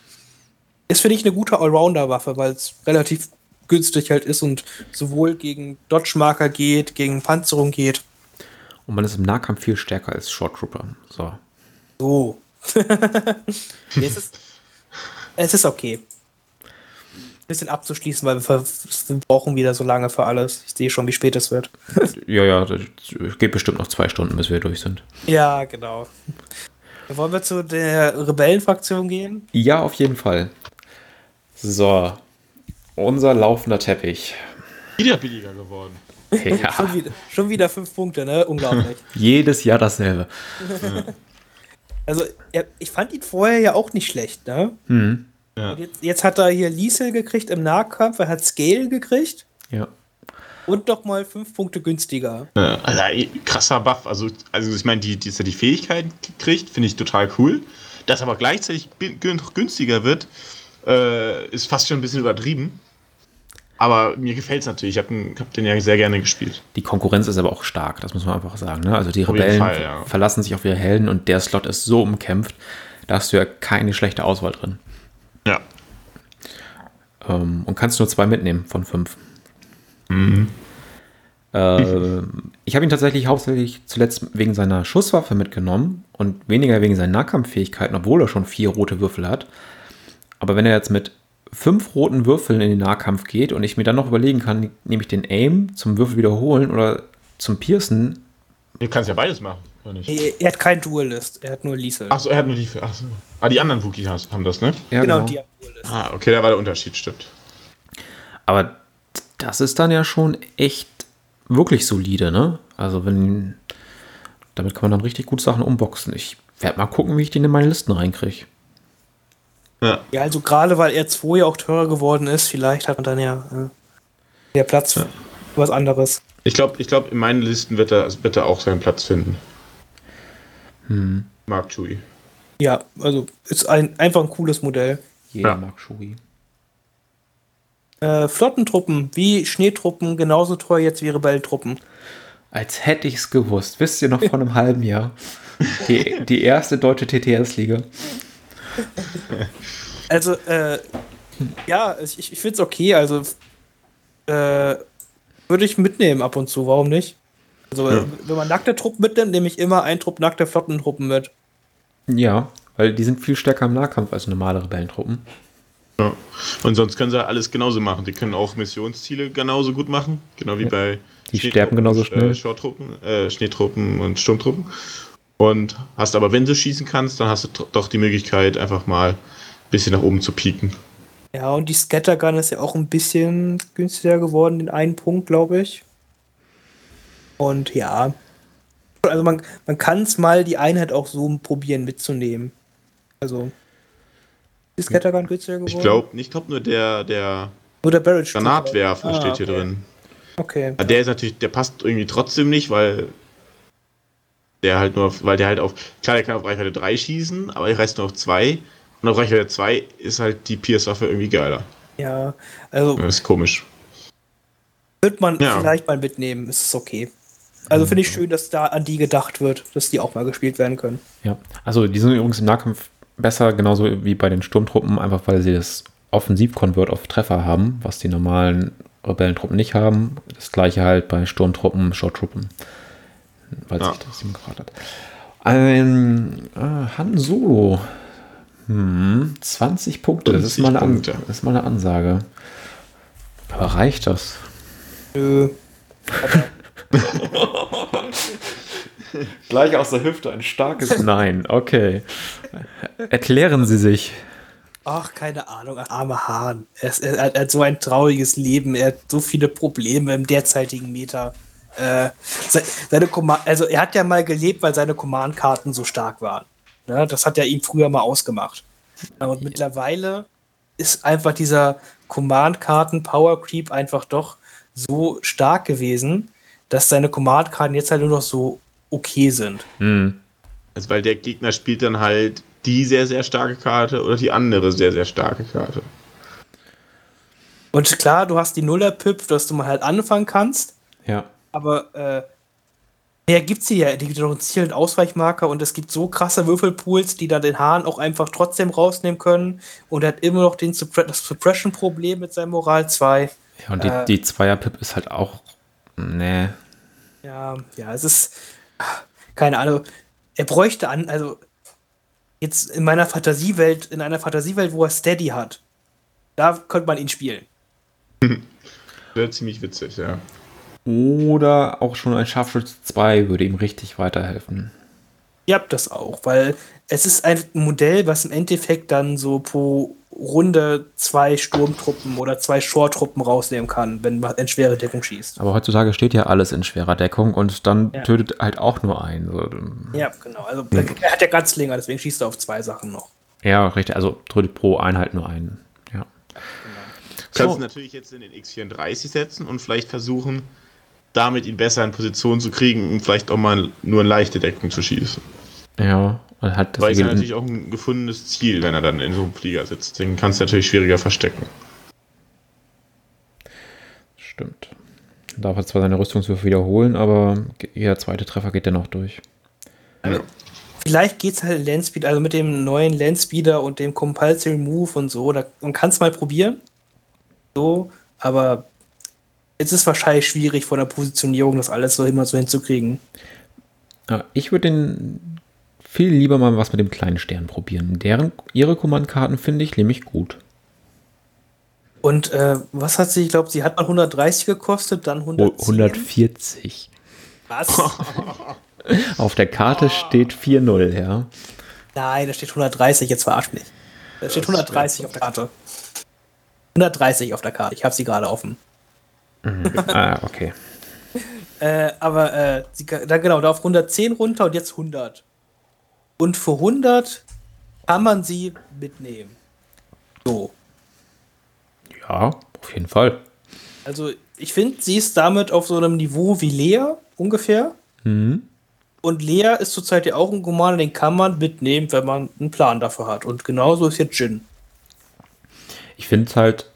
Ist, finde ich, eine gute Allrounder-Waffe, weil es relativ günstig halt ist und sowohl gegen Dodge-Marker geht, gegen Panzerung geht. Und man ist im Nahkampf viel stärker als Short Trooper. So. So. Nee, es, ist, es ist okay. Ein bisschen abzuschließen, weil wir, wir brauchen wieder so lange für alles. Ich sehe schon, wie spät es wird. Ja, ja, das geht bestimmt noch zwei Stunden, bis wir durch sind. Ja, genau. Wollen wir zu der Rebellenfraktion gehen? Ja, auf jeden Fall. So. Unser laufender Teppich. Wieder billiger geworden. Ja, Schon, wieder, schon wieder fünf Punkte, ne? Unglaublich. jedes Jahr dasselbe. Also, er, ich fand ihn vorher ja auch nicht schlecht, ne? Hm. Ja. Und jetzt, jetzt hat er hier Liesel gekriegt im Nahkampf, er hat Scale gekriegt Ja. und noch mal fünf Punkte günstiger. Ja, also, ey, krasser Buff. Also, also ich meine, die, die, dass er die Fähigkeiten kriegt, finde ich total cool. Dass aber gleichzeitig günstiger wird, äh, ist fast schon ein bisschen übertrieben. Aber mir gefällt es natürlich. Ich habe hab den ja sehr gerne gespielt. Die Konkurrenz ist aber auch stark, das muss man einfach sagen. Ne? Also die Rebellen Fall, ja. verlassen sich auf ihre Helden und der Slot ist so umkämpft, da hast du ja keine schlechte Auswahl drin. Ja. Ähm, und kannst nur zwei mitnehmen von fünf. Mhm. Ähm, ich habe ihn tatsächlich hauptsächlich zuletzt wegen seiner Schusswaffe mitgenommen und weniger wegen seinen Nahkampffähigkeiten, obwohl er schon vier rote Würfel hat. Aber wenn er jetzt mit fünf roten Würfeln in den Nahkampf geht und ich mir dann noch überlegen kann, nehme ich den Aim zum Würfel wiederholen oder zum Piercen, Du kannst ja beides machen, oder nicht? Er, er hat kein Duelist, er hat nur Liesel. Achso, er hat nur die. Achso. Ah, die anderen Wookies has- haben das, ne? ja, genau, genau. die haben Duelist. Ah, okay, da war der Unterschied, stimmt. Aber das ist dann ja schon echt wirklich solide, ne? Also wenn, damit kann man dann richtig gut Sachen umboxen. Ich werde mal gucken, wie ich den in meine Listen reinkriege. Ja. Ja, also gerade weil er 2 ja auch teurer geworden ist, vielleicht hat man dann ja äh, der Platz für was anderes. Ich glaube, ich glaub, in meinen Listen wird er, wird er auch seinen Platz finden. Mark Chewie. Ja, also ist ein, einfach ein cooles Modell. Jeder Ja. mag Shogi. Äh, Flottentruppen wie Schneetruppen genauso teuer jetzt wie Rebellentruppen. Als hätte ich es gewusst. Wisst ihr noch vor einem halben Jahr? Die, die erste deutsche TTS-Liga. Also, äh, ja, ich, ich finde es okay. Also, äh, würde ich mitnehmen ab und zu, warum nicht? Also, Ja. wenn man nackte Truppen mitnimmt, nehme ich immer einen Trupp nackte Flottentruppen mit. Ja, weil die sind viel stärker im Nahkampf als normale Rebellentruppen. Ja. Und sonst können sie alles genauso machen. Die können auch Missionsziele genauso gut machen. Genau wie Ja. bei Die sterben genauso schnell. Äh, Shorttruppen, äh, Schneetruppen und Sturmtruppen. Und hast aber, wenn du schießen kannst, dann hast du doch die Möglichkeit, einfach mal ein bisschen nach oben zu pieken. Ja, und die Scattergun ist ja auch ein bisschen günstiger geworden, den einen Punkt, glaube ich. Und ja, also man, man kann es mal die Einheit auch so probieren mitzunehmen. Also, ist die Scattergun günstiger geworden? Ich glaube ich glaub nur der, der Nur der Barrage Granatwerfer Ah, steht hier okay. drin. Okay. Ja, Der ist natürlich, der passt irgendwie trotzdem nicht, weil der halt nur, auf, weil der halt auf, klar, der kann auf Reichweite 3 schießen, aber er reißt nur auf 2. Und auf Reichweite 2 ist halt die Pierce-Waffe irgendwie geiler. Ja, also Das ist komisch. wird man Ja. vielleicht mal mitnehmen, ist es okay. Also finde ich schön, dass da an die gedacht wird, dass die auch mal gespielt werden können. Ja, also die sind übrigens im Nahkampf besser, genauso wie bei den Sturmtruppen, einfach weil sie das Offensiv-Convert auf Treffer haben, was die normalen Rebellentruppen nicht haben. Das gleiche halt bei Sturmtruppen, Shorttruppen, weil Ja. sich das ihm gefragt hat. Ein äh, Han Solo. Hm, 20 Punkte, das ist, 20 mal eine An Punkte. das ist mal eine Ansage. Aber reicht das? Nö. Gleich aus der Hüfte ein starkes Nein. Okay. Erklären Sie sich. Ach, keine Ahnung, armer Hahn. Er, er, hat- er hat so ein trauriges Leben, er hat so viele Probleme im derzeitigen Meta. Äh, se- seine Command, also er hat ja mal gelebt, weil seine Command-Karten so stark waren. Ne? Das hat ja ihn früher mal ausgemacht. Aber mittlerweile ist einfach dieser Command-Karten Power Creep einfach doch so stark gewesen, dass seine Command-Karten jetzt halt nur noch so okay sind. Hm. Also weil der Gegner spielt dann halt die sehr, sehr starke Karte oder die andere sehr, sehr starke Karte. Und klar, du hast die Nuller-Pip, dass du mal halt anfangen kannst, Ja. Aber äh, mehr gibt's hier ja. Die gibt noch einen Ziel- und Ausweichmarker und es gibt so krasse Würfelpools, die dann den Hahn auch einfach trotzdem rausnehmen können und er hat immer noch den Suppre das Suppression-Problem mit seinem Moral 2. ja und die, Äh. die Zweier-Pip ist halt auch. Nee. Ja, ja, es ist. Keine Ahnung. Er bräuchte an, also jetzt in meiner Fantasiewelt, in einer Fantasiewelt, wo er Steady hat, da könnte man ihn spielen. Wäre ziemlich witzig, ja. Oder auch schon ein Scharfschütze 2 würde ihm richtig weiterhelfen. Ja, das auch, weil es ist ein Modell, was im Endeffekt dann so pro Runde zwei Sturmtruppen oder zwei Shore-Truppen rausnehmen kann, wenn man in schwere Deckung schießt. Aber heutzutage steht ja alles in schwerer Deckung und dann Ja. tötet halt auch nur einen. So, Ja, genau. Also er hat ja Ganzlinger, deswegen schießt er auf zwei Sachen noch. Ja, richtig. Also tötet pro Einheit nur einen. Ja. Kannst So. du natürlich jetzt in den X34 setzen und vielleicht versuchen, damit ihn besser in Position zu kriegen und vielleicht auch mal nur in leichte Deckung zu schießen. Ja. Und halt das Weil ist ja natürlich auch ein gefundenes Ziel, wenn er dann in so einem Flieger sitzt. Den kannst du natürlich schwieriger verstecken. Stimmt. Darf er zwar seine Rüstungswürfe wiederholen, aber jeder zweite Treffer geht dennoch durch. Ja. Vielleicht geht's halt in Landspeed, also mit dem neuen Landspeeder und dem Compulsory Move und so, da, man kann es mal probieren. So, aber es ist wahrscheinlich schwierig von der Positionierung, das alles so immer so hinzukriegen. Ich würde den viel lieber mal was mit dem kleinen Stern probieren. Deren, ihre Kommandkarten finde ich nämlich gut. Und äh, was hat sie, ich glaube, sie hat mal 130 gekostet, dann Oh, 110. 140. Was? Auf der Karte steht 4-0, ja. Nein, da steht 130, jetzt verarsch mich. Da steht 130 auf der Karte. 130 auf der Karte, ich habe sie gerade offen. Ah, okay. Äh, aber äh, sie, da genau, da auf 110 runter und jetzt 100. Und für 100 kann man sie mitnehmen. So. Ja, auf jeden Fall. Also ich finde, sie ist damit auf so einem Niveau wie Lea ungefähr. Mhm. Und Lea ist zurzeit ja auch ein Commander, den kann man mitnehmen, wenn man einen Plan dafür hat. Und genauso ist jetzt Jin. Ich finde es halt,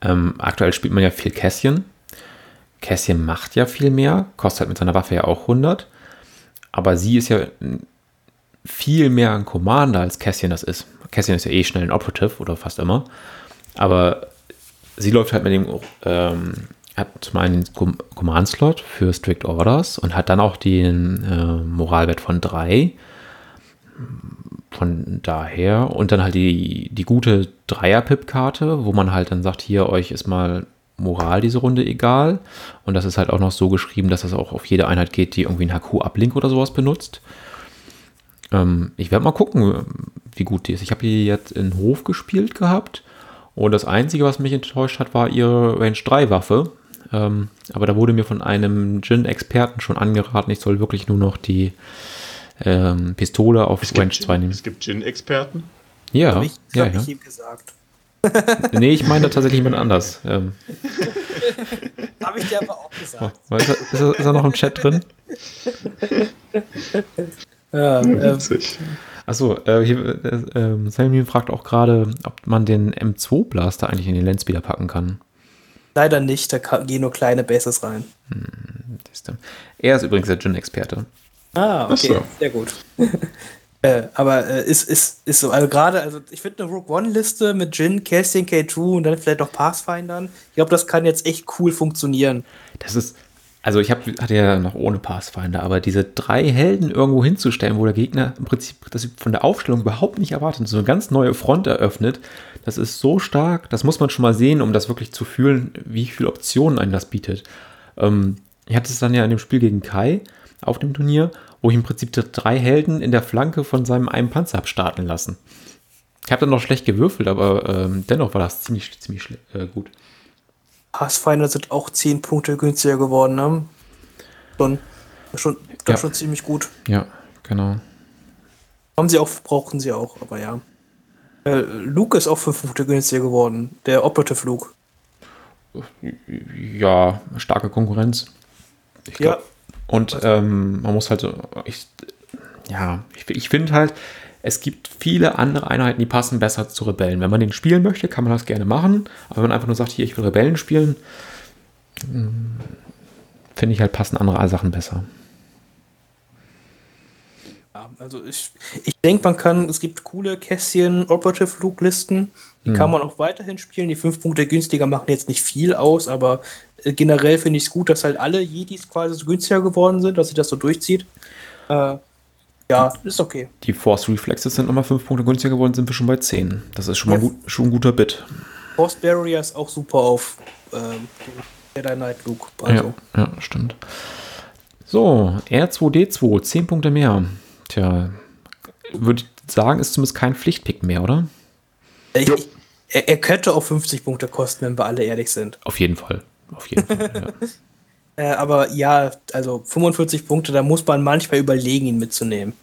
ähm, aktuell spielt man ja viel Kässchen. Kässchen macht ja viel mehr, kostet halt mit seiner Waffe ja auch 100. Aber sie ist ja viel mehr ein Commander, als Kässchen das ist. Kässchen ist ja eh schnell ein Operative oder fast immer. Aber sie läuft halt mit dem, ähm, hat zum einen den Com Command-Slot für Strict Orders und hat dann auch den äh, Moralwert von 3. Von daher und dann halt die, die gute Dreier-Pip-Karte, wo man halt dann sagt, hier, euch ist mal Moral diese Runde egal. Und das ist halt auch noch so geschrieben, dass das auch auf jede Einheit geht, die irgendwie einen HQ-Uplink oder sowas benutzt. Ähm, ich werde mal gucken, wie gut die ist. Ich habe die jetzt in Hof gespielt gehabt. Und das Einzige, was mich enttäuscht hat, war ihre Range 3 Waffe. Ähm, aber da wurde mir von einem Jin-Experten schon angeraten, ich soll wirklich nur noch die ähm, Pistole auf Range 2 Gin, nehmen. es gibt Gin-Experten. Ja, Hab ich, ja, hab ja. ich ihm gesagt. Nee, ich meine tatsächlich jemand anders. Ähm, Habe ich dir aber auch gesagt. oh, ist, er, ist, er, ist er noch im Chat drin? Ja, ähm, Witzig. Achso, äh, hier, äh, ähm, Selmin fragt auch gerade, ob man den M2 Blaster eigentlich in den Landspeeder packen kann. leider nicht, da kann, gehen nur kleine Bases rein. Siehste. Er ist übrigens der Jin-Experte. Ah, okay, so. sehr gut. Äh, aber äh, ist, ist, ist so, also gerade, also ich finde eine Rook One-Liste mit Jin, Cassian, K2 und dann vielleicht noch Pathfindern, ich glaube, das kann jetzt echt cool funktionieren. Das ist, also ich hab, hatte ja noch ohne Pathfinder, aber diese drei Helden irgendwo hinzustellen, wo der Gegner im Prinzip das von der Aufstellung überhaupt nicht erwartet so eine ganz neue Front eröffnet, das ist so stark, das muss man schon mal sehen, um das wirklich zu fühlen, wie viele Optionen einem das bietet. Ähm, ich hatte es dann ja in dem Spiel gegen Kai auf dem Turnier, wo ich im Prinzip drei Helden in der Flanke von seinem einen Panzer habe starten lassen. Ich habe dann noch schlecht gewürfelt, aber ähm, dennoch war das ziemlich, ziemlich äh, gut. Pathfinder sind auch 10 Punkte günstiger geworden, ne? Schon, schon, glaub, Ja. schon ziemlich gut. Ja, genau. Haben sie auch, brauchen sie auch, aber ja. Äh, Luke ist auch 5 Punkte günstiger geworden. Der Operative Luke. Ja, starke Konkurrenz. Ich Ja. Und ähm, man muss halt so, ich, ja, ich, ich finde halt, es gibt viele andere Einheiten, die passen besser zu Rebellen. Wenn man den spielen möchte, kann man das gerne machen. Aber wenn man einfach nur sagt, hier, ich will Rebellen spielen, mh, finde ich halt passen andere Sachen besser. Also ich, ich denke, man kann, es gibt coole Kästchen Operative Luke Listen. Die kann man auch weiterhin spielen. Die 5 Punkte günstiger machen jetzt nicht viel aus, aber generell finde ich es gut, dass halt alle Jedis quasi so günstiger geworden sind, dass sich das so durchzieht. Äh, ja, ist okay. Die Force Reflexes sind nochmal 5 Punkte günstiger geworden, sind wir schon bei 10. Das ist schon mal gut, schon ein guter Bit. Force Barrier ist auch super auf ähm, Jedi Knight Luke. Also, Ja, ja, stimmt. So, R2D2, 10 Punkte mehr. Tja, würde ich sagen, ist zumindest kein Pflichtpick mehr, oder? ich, ich, er, er könnte auch 50 Punkte kosten, wenn wir alle ehrlich sind. Auf jeden Fall. Auf jeden Fall. Ja. Äh, aber ja, also 45 Punkte, da muss man manchmal überlegen, ihn mitzunehmen.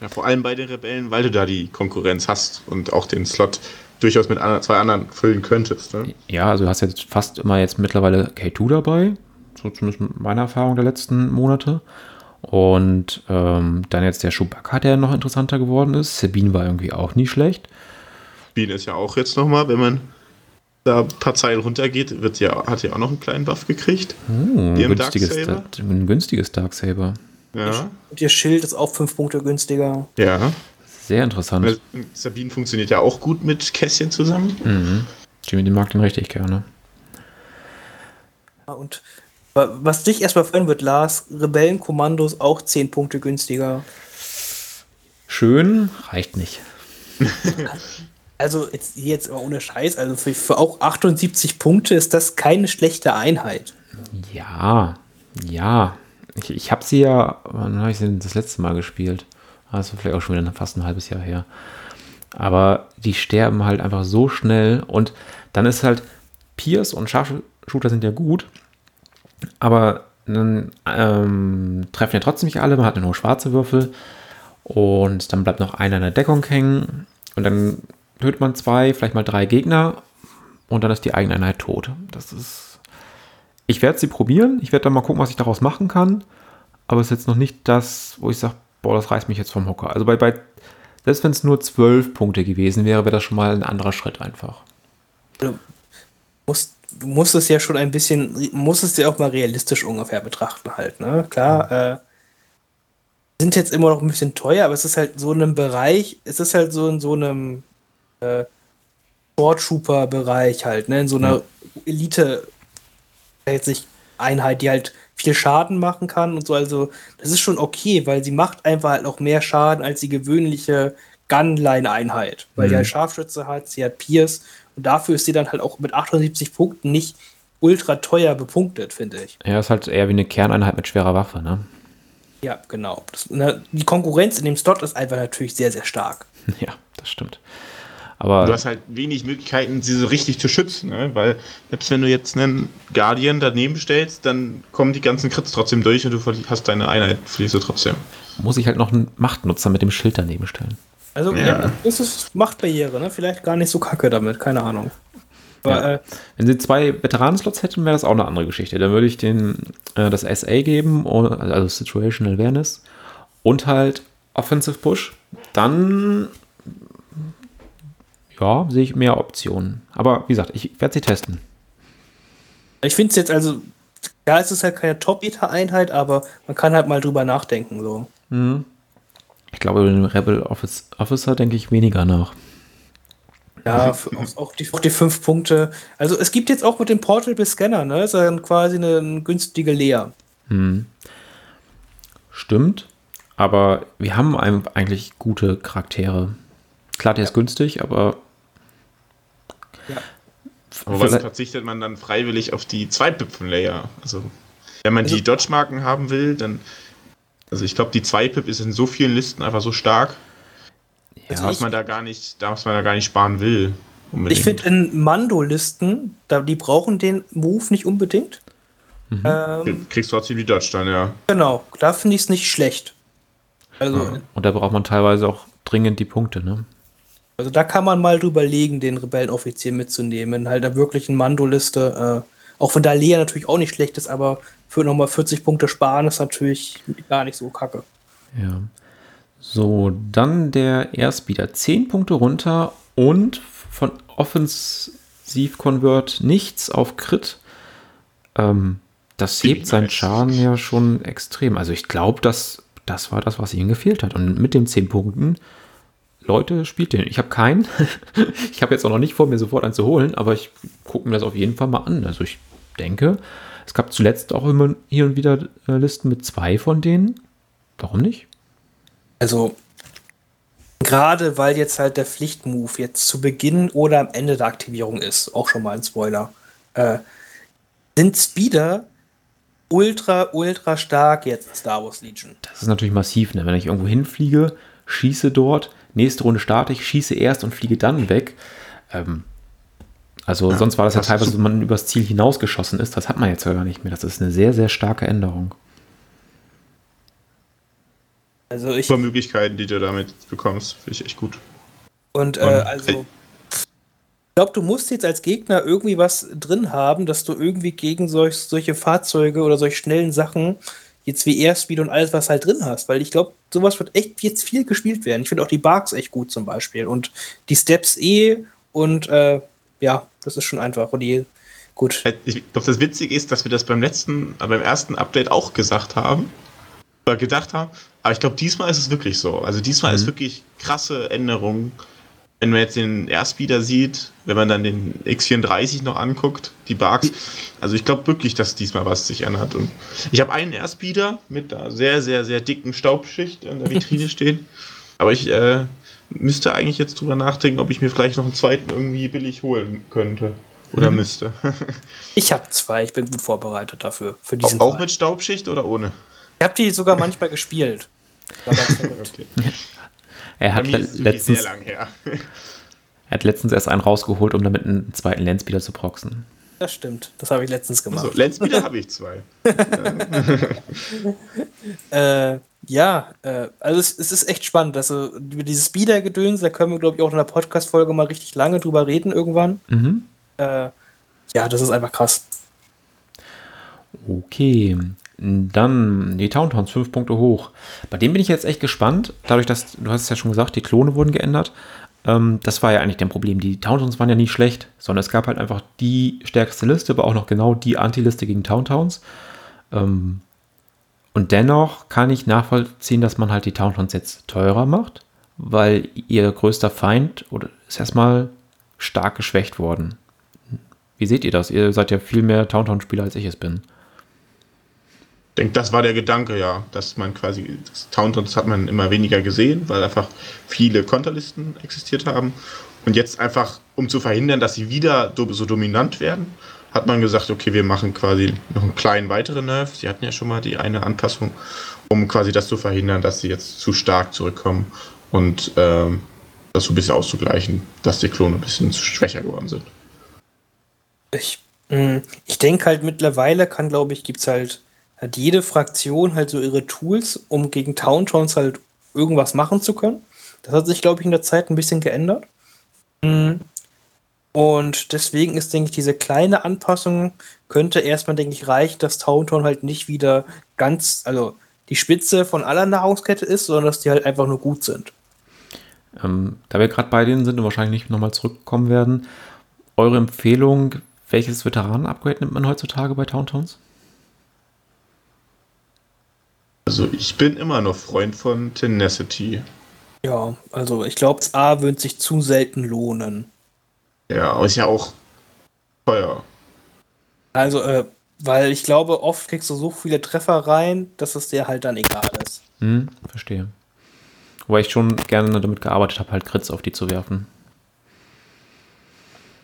Ja, vor allem bei den Rebellen, weil du da die Konkurrenz hast und auch den Slot durchaus mit zwei anderen füllen könntest. Ne? ja, also du hast jetzt fast immer jetzt mittlerweile K2 dabei. So zumindest mit meiner Erfahrung der letzten Monate. Und ähm, dann jetzt der Chewbacca, der noch interessanter geworden ist. Sabine war irgendwie auch nie schlecht. Bean ist ja auch jetzt nochmal, wenn man da ein paar Zeilen runtergeht, wird ja, hat ja auch noch einen kleinen Buff gekriegt. Oh, günstiges, Darksaber? ein günstiges Darksaber. Ja. Und ihr Schild ist auch 5 Punkte günstiger. Ja. Sehr interessant. Weil Sabine funktioniert ja auch gut mit Kässchen zusammen. Mhm. Jimmy, den mag den richtig gerne. Ja, Und wa- was dich erstmal freuen wird, Lars, Rebellenkommandos auch 10 Punkte günstiger. Schön, reicht nicht. Also jetzt, jetzt aber ohne Scheiß, also für, für auch 78 Punkte ist das keine schlechte Einheit. Ja, ja. Ich, ich habe sie ja, wann habe ich sie denn das letzte Mal gespielt? Also vielleicht auch schon wieder fast ein halbes Jahr her. Aber die sterben halt einfach so schnell und dann ist halt Pierce und Scharfshooter sind ja gut, aber dann ähm, treffen ja trotzdem nicht alle, man hat nur schwarze Würfel und dann bleibt noch einer in der Deckung hängen und dann tötet man zwei, vielleicht mal drei Gegner und dann ist die eigene Einheit tot. Das ist ich werde sie probieren. Ich werde dann mal gucken, was ich daraus machen kann. Aber es ist jetzt noch nicht das, wo ich sage, boah, das reißt mich jetzt vom Hocker. Also bei, bei selbst wenn es nur zwölf Punkte gewesen wäre, wäre das schon mal ein anderer Schritt einfach. Du musst, du musst es ja schon ein bisschen, musst es ja auch mal realistisch ungefähr betrachten halt, ne? Klar, äh, sind jetzt immer noch ein bisschen teuer, aber es ist halt so in einem Bereich, es ist halt so in so einem äh, Sporttrooper-Bereich halt, ne? In so einer Elite jetzt nicht Einheit, die halt viel Schaden machen kann und so. Also, das ist schon okay, weil sie macht einfach halt auch mehr Schaden als die gewöhnliche Gunline-Einheit. Weil die Mhm. halt Scharfschütze hat, sie hat Pierce und dafür ist sie dann halt auch mit 78 Punkten nicht ultra teuer bepunktet, finde ich. Ja, ist halt eher wie eine Kerneinheit mit schwerer Waffe, ne? Ja, genau. Das, ne, die Konkurrenz in dem Slot ist einfach natürlich sehr, sehr stark. Ja, das stimmt. Aber Du hast halt wenig Möglichkeiten, sie so richtig zu schützen, ne? weil selbst wenn du jetzt einen Guardian daneben stellst, dann kommen die ganzen Crits trotzdem durch und du hast deine Einheit, verlierst du trotzdem. muss ich halt noch einen Machtnutzer mit dem Schild daneben stellen. Also, ja, ist Machtbarriere, ne? Vielleicht gar nicht so kacke damit, keine Ahnung. Aber, Ja. äh, Wenn sie zwei Veteranen-Slots hätten, wäre das auch eine andere Geschichte. Dann würde ich den äh, das SA geben, o- also Situational Awareness, und halt Offensive Push. Dann ja, sehe ich mehr Optionen. Aber wie gesagt, ich werde sie testen. Ich finde es jetzt also, ja, es ist halt keine Top-Beta-Einheit, aber man kann halt mal drüber nachdenken. So. Mhm. Ich glaube, über den Rebel Office Officer denke ich weniger nach. Ja, für, auch, die, auch die fünf Punkte. Also es gibt jetzt auch mit dem Portable Scanner, ne? Ist dann quasi eine, eine günstige Leer. Hm. Stimmt, aber wir haben eigentlich gute Charaktere. Klar, der ist günstig, aber Ja. Aber was Vielleicht- verzichtet man dann freiwillig auf die Zweitpip-Layer? Also, wenn man Also- die Dodge-Marken haben will, dann. Also, ich glaube, die Zweitpip ist in so vielen Listen einfach so stark, ja, dass man da gar nicht, dass man da gar nicht sparen will. unbedingt. Ich finde in Mando-Listen, da, die brauchen den Move nicht unbedingt. Mhm. Ähm, Kriegst trotzdem die Dodge dann, ja. genau, da finde ich es nicht schlecht. Also, und da braucht man teilweise auch dringend die Punkte, ne? Also da kann man mal drüber legen, den Rebellenoffizier mitzunehmen. Halt da wirklich eine Mandoliste. Äh, auch wenn da Lea natürlich auch nicht schlecht ist, aber für nochmal 40 Punkte sparen ist natürlich gar nicht so kacke. Ja. So, dann der Airspeeder. 10 Punkte runter und von Offensiv Convert nichts auf Crit. Ähm, das hebt seinen Schaden ja schon extrem. Also ich glaube, dass das war das, was ihnen gefehlt hat. Und mit den 10 Punkten Leute, spielt den. Ich habe keinen. ich habe jetzt auch noch nicht vor, mir sofort einen zu holen, aber ich gucke mir das auf jeden Fall mal an. Also ich denke, es gab zuletzt auch immer hier und wieder äh, Listen mit zwei von denen. Warum nicht? Also gerade weil jetzt halt der Pflichtmove jetzt zu Beginn oder am Ende der Aktivierung ist, auch schon mal ein Spoiler, äh, sind Speeder ultra, ultra stark jetzt Star Wars Legion. Das ist natürlich massiv, ne? wenn ich irgendwo hinfliege, schieße dort nächste Runde starte ich, schieße erst und fliege dann weg. Ähm, also ja, sonst war das ja teilweise, wenn man übers Ziel hinausgeschossen ist. Das hat man jetzt ja gar nicht mehr. Das ist eine sehr, sehr starke Änderung. Also ich. Super Möglichkeiten, die du damit bekommst, finde ich echt gut. Und äh, also. Ich glaube, du musst jetzt als Gegner irgendwie was drin haben, dass du irgendwie gegen solch, solche Fahrzeuge oder solche schnellen Sachen jetzt wie Airspeed und alles, was halt drin hast. Weil ich glaube, sowas wird echt jetzt viel gespielt werden. Ich finde auch die Barks echt gut zum Beispiel. Und die Steps eh und äh, ja, das ist schon einfach. Und die, gut. Ich glaube, das Witzige ist, dass wir das beim letzten, äh, beim ersten Update auch gesagt haben. Oder gedacht haben. Aber ich glaube, diesmal ist es wirklich so. Also diesmal mhm. ist wirklich krasse Änderungen wenn man jetzt den Airspeeder sieht, wenn man dann den X34 noch anguckt, die Bugs, also ich glaube wirklich, dass diesmal was sich ändert. Und ich habe einen Airspeeder mit einer sehr, sehr, sehr dicken Staubschicht an der Vitrine stehen. Aber ich äh, müsste eigentlich jetzt drüber nachdenken, ob ich mir vielleicht noch einen zweiten irgendwie billig holen könnte. Oder mhm. müsste. ich habe zwei, ich bin gut vorbereitet dafür. Für diesen auch, auch mit Staubschicht oder ohne? Ich habe die sogar manchmal gespielt. okay. Er hat letztens, er hat letztens erst einen rausgeholt, um damit einen zweiten Landspeeder zu proxen. Das stimmt, das habe ich letztens gemacht. Also, Landspeeder habe ich zwei. äh, ja, äh, also es, es, ist echt spannend. Also über dieses Speeder-Gedöns, da können wir, glaube ich, auch in der Podcast-Folge mal richtig lange drüber reden irgendwann. Mhm. Äh, ja, das ist einfach krass. Okay. Dann die Towntowns, fünf Punkte hoch. Bei dem bin ich jetzt echt gespannt, dadurch, dass, du hast es ja schon gesagt, die Klone wurden geändert. Ähm, das war ja eigentlich dein Problem. Die Towntowns waren ja nicht schlecht, sondern es gab halt einfach die stärkste Liste, aber auch noch genau die Anti-Liste gegen Towntowns. Ähm, und dennoch kann ich nachvollziehen, dass man halt die Towntowns jetzt teurer macht, weil ihr größter Feind oder ist erstmal stark geschwächt worden. Wie seht ihr das? Ihr seid ja viel mehr Towntown-Spieler, als ich es bin denke, das war der Gedanke, ja, dass man quasi, das Towntowns hat man immer weniger gesehen, weil einfach viele Konterlisten existiert haben. Und jetzt einfach, um zu verhindern, dass sie wieder so dominant werden, hat man gesagt, okay, wir machen quasi noch einen kleinen weiteren Nerf. Sie hatten ja schon mal die eine Anpassung, um quasi das zu verhindern, dass sie jetzt zu stark zurückkommen und ähm, das so ein bisschen auszugleichen, dass die Klone ein bisschen schwächer geworden sind. Ich, hm, ich denke halt mittlerweile kann, glaube ich, gibt es halt hat jede Fraktion halt so ihre Tools, um gegen Towntowns halt irgendwas machen zu können. Das hat sich, glaube ich, in der Zeit ein bisschen geändert. Mhm. Und deswegen ist, denke ich, diese kleine Anpassung könnte erstmal, denke ich, reichen, dass Towntown halt nicht wieder ganz, also die Spitze von aller Nahrungskette ist, sondern dass die halt einfach nur gut sind. Ähm, da wir gerade bei denen sind und wahrscheinlich nicht nochmal zurückkommen werden, eure Empfehlung, welches Veteranen-Upgrade nimmt man heutzutage bei Towntowns? Also ich bin immer noch Freund von Tenacity. Ja, also ich glaube, das A wird sich zu selten lohnen. Ja, aber ist ja auch teuer. Also, äh, weil ich glaube, oft kriegst du so viele Treffer rein, dass es dir halt dann egal ist. Hm, verstehe. Wobei ich schon gerne damit gearbeitet habe, halt Crits auf die zu werfen.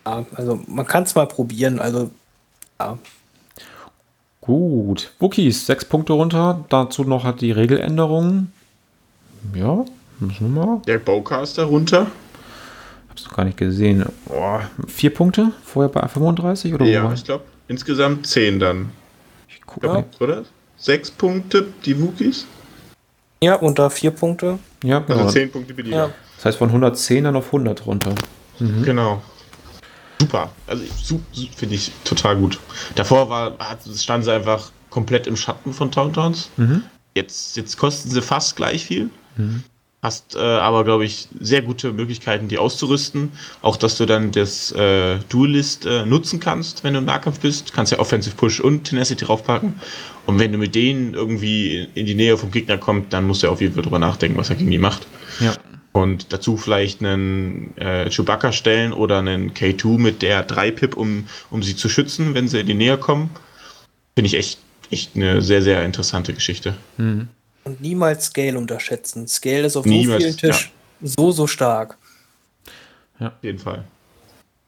Ja, also man kann es mal probieren, also ja. Gut. Wookies, sechs Punkte runter. Dazu noch hat die Regeländerung. Ja, müssen wir mal. Der Bowcaster runter. Hab's noch gar nicht gesehen. Oh, vier Punkte? Vorher bei 35 oder Ja, ich glaube insgesamt zehn dann. Ich gucke. Ja. Oder? Sechs Punkte, die Wookies? Ja, und da vier Punkte. Ja, genau. Also 10 Punkte billiger. Ja. Das heißt von 110 dann auf 100 runter. Genau. Super. Also finde ich total gut. Davor war, standen sie einfach komplett im Schatten von Tauntowns. Mhm. Jetzt, jetzt kosten sie fast gleich viel. Hast äh, aber, glaube ich, sehr gute Möglichkeiten, die auszurüsten. Auch, dass du dann das äh, Duelist äh, nutzen kannst, wenn du im Nahkampf bist. Kannst ja Offensive Push und Tenacity draufpacken. Und wenn du mit denen irgendwie in die Nähe vom Gegner kommst, dann musst du auf jeden Fall drüber nachdenken, was er gegen die macht. Ja. Und dazu vielleicht einen äh, Chewbacca stellen oder einen K2 mit der 3-Pip, um, um sie zu schützen, wenn sie in die Nähe kommen. Finde ich echt, echt eine sehr, sehr interessante Geschichte. Mhm. Und niemals Scale unterschätzen. Scale ist auf Niemals, so vielen Tisch so, so stark. Auf jeden Fall.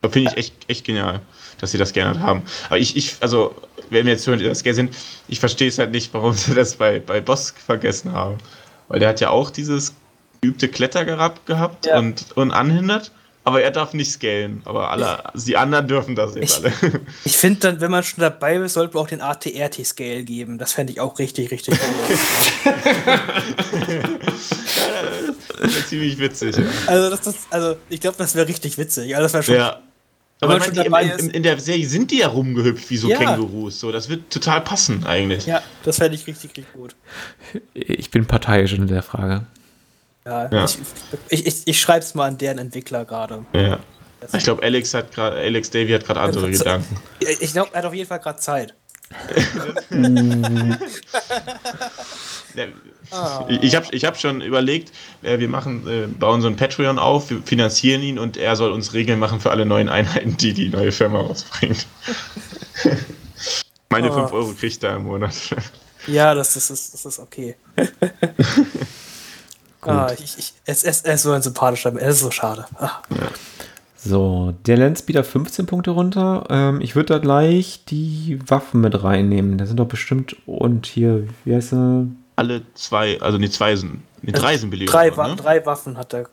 Da Finde ich echt, echt genial, dass sie das gerne haben. Aber ich, ich, also, wenn wir jetzt hören, die das gerne sind, ich verstehe es halt nicht, warum sie das bei, bei Boss vergessen haben. Weil der hat ja auch dieses geübte Kletter gehabt, gehabt Ja. und, und anhindert, aber er darf nicht scalen. Aber alle, also die anderen dürfen das jetzt Ich- alle. Ich finde dann, wenn man schon dabei ist, sollte man auch den ATRT-Scale geben. Das fände ich auch richtig, richtig cool. Das ist ziemlich witzig. Ja. also, das, das, also, ich glaube, das wäre richtig witzig. Also, das wäre schon. Ja. Aber man die- in, in der Serie sind die ja rumgehüpft wie so Ja. Kängurus. So, das wird total passen eigentlich. Ja, das fände ich richtig, richtig gut. Ich bin parteiisch in der Frage. Ja, Ja. ich, ich, ich, ich schreibe es mal an deren Entwickler gerade. Ja. Ich glaube, Alex hat gerade, Alex Davy hat gerade andere Das- Gedanken. Ich glaube, er hat auf jeden Fall gerade Zeit. Ah. Ich, habe ich hab schon überlegt, äh, wir machen, äh, bauen so ein Patreon auf, wir finanzieren ihn und er soll uns Regeln machen für alle neuen Einheiten, die die neue Firma rausbringt. Meine Ah. 5 Euro kriegt er im Monat. Ja, das, das, ist, das ist okay. ah, ich, ich, es, es, er ist so ein sympathischer. Es ist so schade. Ah. So, der Landspeeder 15 Punkte runter. Ähm, ich würde da gleich die Waffen mit reinnehmen. Da sind doch bestimmt. Und hier, wie heißt er? Alle zwei, also die zwei sind, die drei sind billiger. Drei, ne? drei Waffen hat er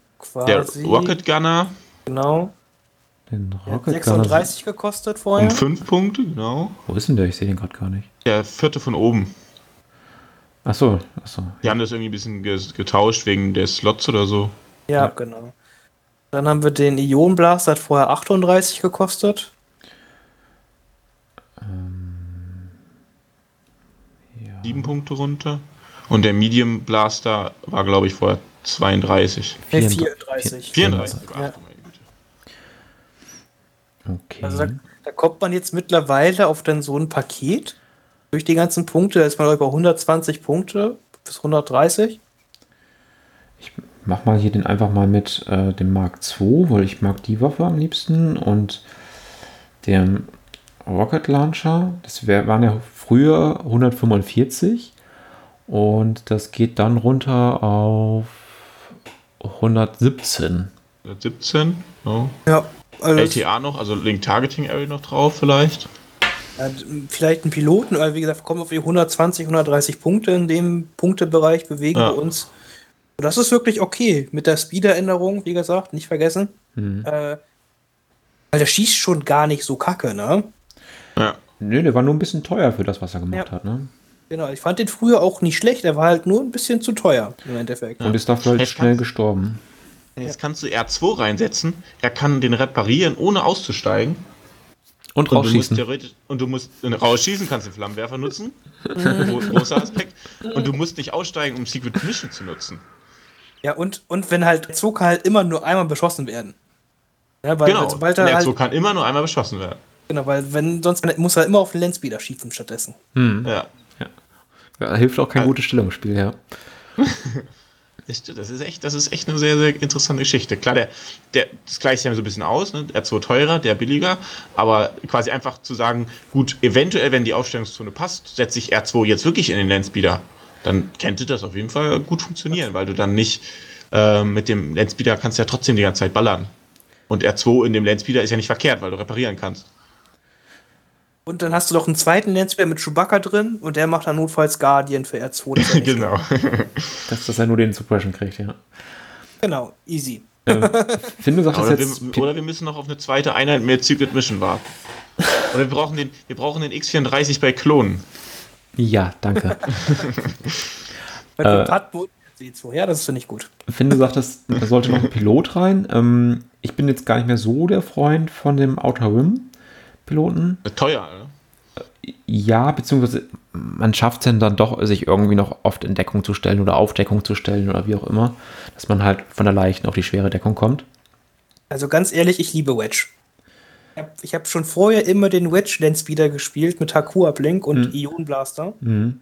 Der quasi. Rocket Gunner Genau. Den Der hat Rocket Gunner. 36 gekostet vorher. um 5 Punkte, genau. Wo ist denn der? Ich sehe den gerade gar nicht. Der vierte von oben. Achso, achso. Die haben das irgendwie ein bisschen getauscht wegen der Slots oder so. Ja, genau. Dann haben wir den Ion Blaster, hat vorher 38 gekostet. Ja. Sieben Punkte runter. Und der Medium Blaster war, glaube ich, vorher 32. Nee, 34. 34. 34. Ja. Ach, meine Güte. Okay. Also da, da kommt man jetzt mittlerweile auf dann so ein Paket durch die ganzen Punkte. Da ist man über 120 Punkte bis 130. Ich mach mal hier den einfach mal mit äh, dem Mark II, weil ich mag die Waffe am liebsten und dem Rocket Launcher. Das wär, waren ja früher 145 und das geht dann runter auf 117. 17. No. Ja, also LTA noch, also Link Targeting Area noch drauf vielleicht. Ja, vielleicht ein Piloten, aber wie gesagt, kommen auf die 120, 130 Punkte in dem Punktebereich bewegen Ja. wir uns. Und das ist wirklich okay. Mit der Speeder-Änderung, wie gesagt, nicht vergessen. Mhm. Äh, weil der schießt schon gar nicht so kacke, ne? Ja. Nö, der war nur ein bisschen teuer für das, was er gemacht Ja. hat. Ne? Genau, ich fand den früher auch nicht schlecht, er war halt nur ein bisschen zu teuer im Endeffekt. Und ist dafür halt Jetzt schnell gestorben. Jetzt kannst du R2 reinsetzen. Er kann den reparieren, ohne auszusteigen. Und Und du musst rausschießen. theoretisch und du musst rausschießen, kannst den Flammenwerfer nutzen. Gro- Großer Aspekt. Und du musst nicht aussteigen, um Secret Mission zu nutzen. Ja, und, und wenn halt so kann halt immer nur einmal beschossen werden. Ja, weil Genau. sobald er Der halt, R2 kann immer nur einmal beschossen werden. genau, weil wenn sonst muss er immer auf den Landspeeder schießen stattdessen. Hm. Ja. Ja, hilft auch kein Also- gutes Stellungsspiel, ja. Das ist echt, das ist echt eine sehr, sehr interessante Geschichte. Klar, der, der, das gleicht sich ja so ein bisschen aus, ne? R2 teurer, der billiger, aber quasi einfach zu sagen, gut, eventuell, wenn die Aufstellungszone passt, setze ich R2 jetzt wirklich in den Landspeeder, dann könnte das auf jeden Fall gut funktionieren, weil du dann nicht äh, mit dem Landspeeder kannst ja trotzdem die ganze Zeit ballern. Und R2 in dem Landspeeder ist ja nicht verkehrt, weil du reparieren kannst. Und dann hast du noch einen zweiten Landspeeder mit Chewbacca drin und der macht dann notfalls Guardian für R2. das ist ja nicht genau. Dass, dass er nur den Suppression kriegt, ja. Genau, easy. Finn, du sagst Oder jetzt. wir, oder wir müssen noch auf eine zweite Einheit mehr Secret Mission warten. Oder wir brauchen den, wir brauchen den X34 bei Klonen. ja, danke. Äh. dem Padmo R2D2. Ja, das finde ich gut. Finn, du sagtest, da sollte noch ein Pilot rein. Ähm, ich bin jetzt gar nicht mehr so der Freund von dem Outer Rim Piloten. Teuer, ne? Ja, beziehungsweise man schafft es dann doch, sich irgendwie noch oft in Deckung zu stellen oder auf Deckung zu stellen oder wie auch immer, dass man halt von der leichten auf die schwere Deckung kommt. Also ganz ehrlich, ich liebe Wedge. Ich habe hab schon vorher immer den Wedge Landspeeder gespielt mit Haku Uplink und Mhm. Ion Blaster. Mhm.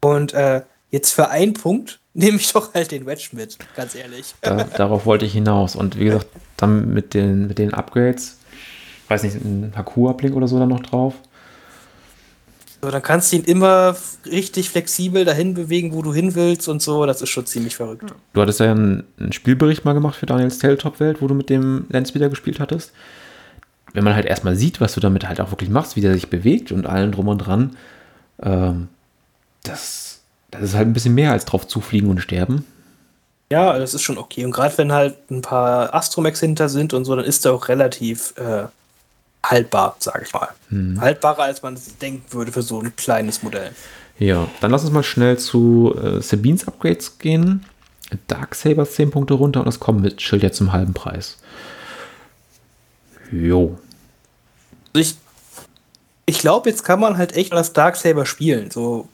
Und äh, jetzt für einen Punkt nehme ich doch halt den Wedge mit, ganz ehrlich. Da, darauf wollte ich hinaus. Und wie gesagt, dann mit den, mit den Upgrades, weiß nicht, ein Haku-Uplink oder so dann noch drauf. So, dann kannst du ihn immer richtig flexibel dahin bewegen, wo du hin willst und so. Das ist schon ziemlich verrückt. Du hattest ja einen, einen Spielbericht mal gemacht für Daniels Tabletop-Welt, wo du mit dem Landspeeder gespielt hattest. Wenn man halt erstmal sieht, was du damit halt auch wirklich machst, wie der sich bewegt und allen drum und dran, ähm, das, das ist halt ein bisschen mehr als drauf zufliegen und sterben. Ja, das ist schon okay. Und gerade wenn halt ein paar Astromex hinter sind und so, dann ist er auch relativ äh, haltbar, sage ich mal. Hm. Haltbarer, als man es denken würde für so ein kleines Modell. Ja, dann lass uns mal schnell zu äh, Sabines Upgrades gehen. Darksabers 10 Punkte runter und das Combat-Schild jetzt zum halben Preis. Jo. Ich ich glaube, jetzt kann man halt echt das Darksaber spielen. So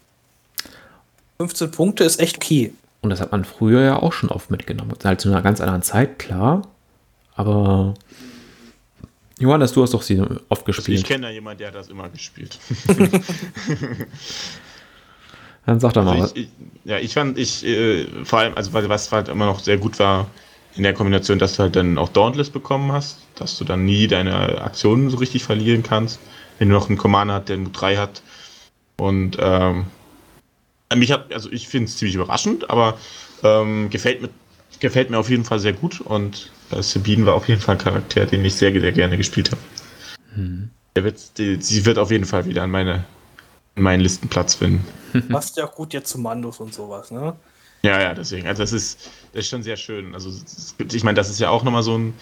15 Punkte ist echt okay. Und das hat man früher ja auch schon oft mitgenommen. Halt zu einer ganz anderen Zeit, klar. Aber Johannes, du hast doch sie oft Also ich gespielt. kenne da jemanden, der hat das immer gespielt. Dann sag doch mal Also was. ich, ich, ja, ich fand, ich, äh, vor allem, also was- was halt immer noch sehr gut war, in der Kombination, dass du halt dann auch Dauntless bekommen hast, dass du dann nie deine Aktionen so richtig verlieren kannst, wenn du noch einen Commander hast, der nur drei hat. Und ähm, mich hat, also ich finde es ziemlich überraschend, aber ähm, gefällt, mir, gefällt mir auf jeden Fall sehr gut und Sabine war auf jeden Fall ein Charakter, den ich sehr, sehr gerne gespielt habe. Der wird, die, sie wird auf jeden Fall wieder an meine an meinen Listenplatz finden. Passt ja auch gut jetzt zu Mandos und sowas, ne? Ja, ja, deswegen. Also das ist, das ist schon sehr schön. Also es gibt- ich meine, das ist ja auch nochmal so ein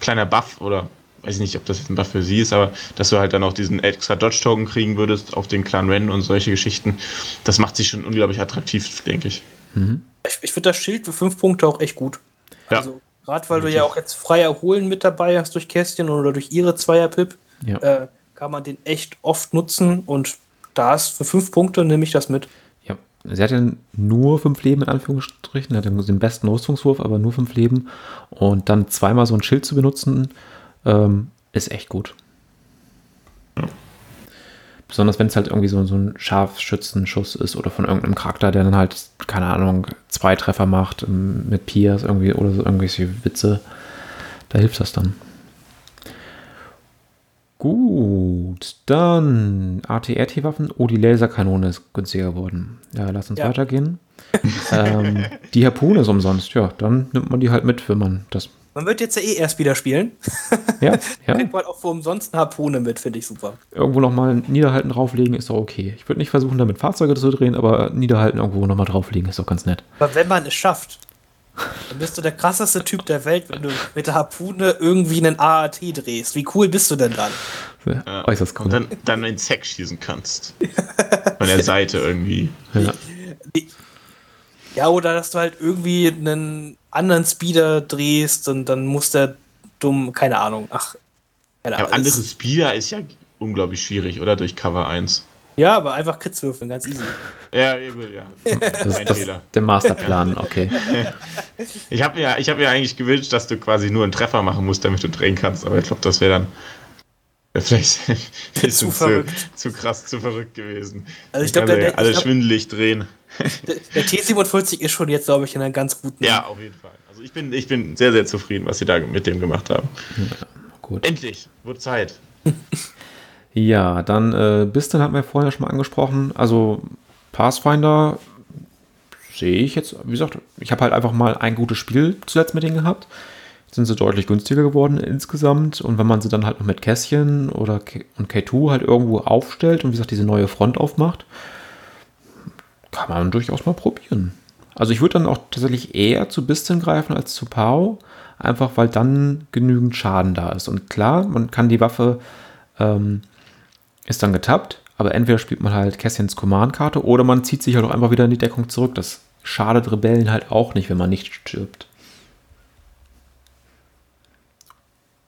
kleiner Buff oder weiß ich nicht, ob das jetzt ein Buff für sie ist, aber dass du halt dann auch diesen extra Dodge-Token kriegen würdest auf den Clan Ren und solche Geschichten, das macht sich schon unglaublich attraktiv, denke ich. Mhm. Ich, ich finde das Schild für 5 Punkte auch echt gut. Ja. Also, gerade weil du ja auch jetzt frei erholen mit dabei hast durch Kästchen oder durch ihre Zweier-Pip, Ja. äh, kann man den echt oft nutzen und da ist für 5 Punkte nehme ich das mit. ja. Sie hat ja nur fünf Leben in Anführungsstrichen, hat ja den besten Rüstungswurf, aber nur fünf Leben. Und dann zweimal so ein Schild zu benutzen, ähm, ist echt gut. Besonders wenn es halt irgendwie so, so ein Scharfschützenschuss ist oder von irgendeinem Charakter, der dann halt, keine Ahnung, zwei Treffer macht ähm, mit Piers irgendwie oder so irgendwelche Witze. Da hilft das dann. Gut, dann AT-RT-Waffen. Oh, die Laserkanone ist günstiger geworden. Ja, lass uns Ja. weitergehen. ähm, die Harpune ist umsonst. Ja, dann nimmt man die halt mit, wenn man das. Man wird jetzt ja eh erst wieder spielen. Ja, ja. Kriegt man auch für umsonst eine Harpune mit, finde ich super. irgendwo nochmal niederhalten drauflegen ist doch okay. Ich würde nicht versuchen, damit Fahrzeuge zu drehen, aber niederhalten irgendwo nochmal drauflegen ist doch ganz nett. Aber wenn man es schafft, dann bist du der krasseste Typ der Welt, wenn du mit der Harpune irgendwie einen AAT drehst. Wie cool bist du denn dann? Ja. Äußerst cool. Und dann, dann ins Heck schießen kannst. Von der Seite irgendwie. ja. Ja, oder dass du halt irgendwie einen anderen Speeder drehst und dann muss der dumm, keine Ahnung. Ach, keine Ja, Ahnung. andere Speeder ist ja unglaublich schwierig, oder? Durch Cover 1. ja, aber einfach Krits würfeln, ganz easy. Ja, eben, ja. Das Mein ist das, Fehler. der Masterplan, okay. Ich habe mir, ich hab mir eigentlich gewünscht, dass du quasi nur einen Treffer machen musst, damit du drehen kannst, aber ich glaube, das wäre dann wär vielleicht ein bisschen Zu zu, krass, zu verrückt gewesen. Also ich glaube, ja alle glaub, schwindelig drehen. Der, der T47 ist schon jetzt, glaube ich, in einer ganz guten. Ja, auf jeden Fall. Also ich bin, ich bin sehr, sehr zufrieden, was sie da mit dem gemacht haben. Gut. Endlich, wurde Zeit. Ja, dann äh, Bistan hatten wir vorhin ja schon mal angesprochen. Also Pathfinder sehe ich jetzt, wie gesagt, ich habe halt einfach mal ein gutes Spiel zuletzt mit denen gehabt. Jetzt sind sie deutlich günstiger geworden insgesamt. Und wenn man sie dann halt noch mit Kässchen oder K und K2 halt irgendwo aufstellt und wie gesagt diese neue Front aufmacht, kann man durchaus mal probieren. Also ich würde dann auch tatsächlich eher zu Bistan greifen als zu Pau, einfach weil dann genügend Schaden da ist. Und klar, man kann die Waffe ähm, ist dann getappt, aber entweder spielt man halt Cassians Command-Karte oder man zieht sich halt auch einfach wieder in die Deckung zurück. Das schadet Rebellen halt auch nicht, wenn man nicht stirbt.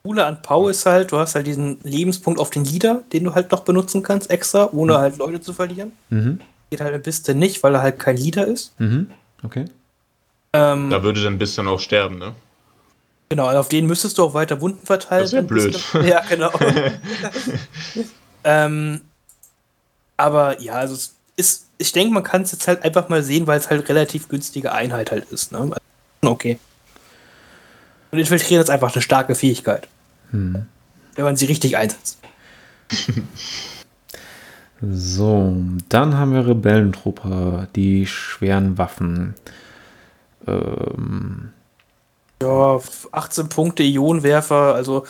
Coole an Pau ist halt, du hast halt diesen Lebenspunkt auf den Leader, den du halt noch benutzen kannst extra, ohne halt Leute zu verlieren. Mhm. Geht halt ein bisschen nicht, weil er halt kein Leader ist. Mhm. Okay. Ähm, Da würde dann bis dann auch sterben, ne? Genau, und auf den müsstest du auch weiter Wunden verteilen. Das wär Ein bisschen- blöd. Ja, genau. ähm, aber ja, also es ist, ich denke, man kann es jetzt halt einfach mal sehen, weil es halt relativ günstige Einheit halt ist. Ne? Also, Okay. Und Infiltrieren ist einfach eine starke Fähigkeit. Hm. Wenn man sie richtig einsetzt. So, dann haben wir Rebellentrupper, die schweren Waffen. Ähm, Ja, 18 Punkte Ionenwerfer, also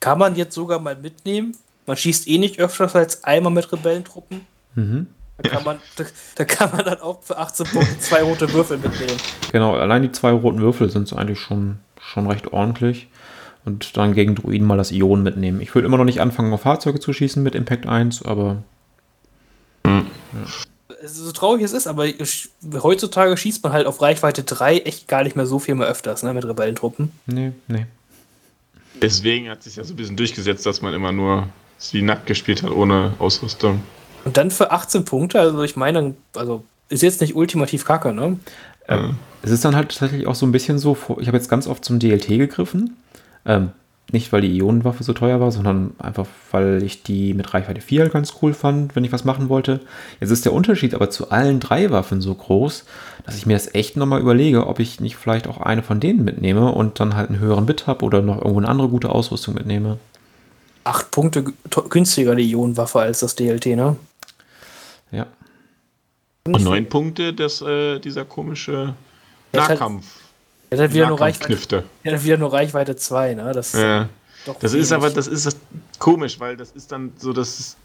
kann man jetzt sogar mal mitnehmen. Man schießt eh nicht öfters als einmal mit Rebellentruppen. mhm. Da kann, man, da, da kann man dann auch für 18 Punkte zwei rote Würfel mitnehmen. Genau, allein die zwei roten Würfel sind so eigentlich schon, schon recht ordentlich. Und dann gegen Druiden mal das Ion mitnehmen. Ich würde immer noch nicht anfangen, auf Fahrzeuge zu schießen mit Impact 1, aber Ist so traurig es ist, aber heutzutage schießt man halt auf Reichweite 3 echt gar nicht mehr so viel mehr öfters, ne, mit Rebellentruppen. nee, nee. Deswegen hat sich ja so ein bisschen durchgesetzt, dass man immer nur wie nackt gespielt hat, ohne Ausrüstung. Und dann für 18 Punkte, also ich meine, also ist jetzt nicht ultimativ kacke, ne? Ähm, es ist dann halt tatsächlich auch so ein bisschen so, ich habe jetzt ganz oft zum DLT gegriffen. Ähm, nicht, weil die Ionenwaffe so teuer war, sondern einfach, weil ich die mit Reichweite 4 halt ganz cool fand, wenn ich was machen wollte. Jetzt ist der Unterschied aber zu allen drei Waffen so groß, dass ich mir das echt nochmal überlege, ob ich nicht vielleicht auch eine von denen mitnehme und dann halt einen höheren Bit habe oder noch irgendwo eine andere gute Ausrüstung mitnehme. 8 Punkte günstiger die Ionenwaffe als das DLT, ne? Ja. Und neun Punkte, das, äh, dieser komische halt- Nahkampf. Der hat wieder nur Reichweite, der hat wieder nur Reichweite 2, ne? Das ist Ja. doch Das ist aber, das ist das komisch, weil das ist dann so, dass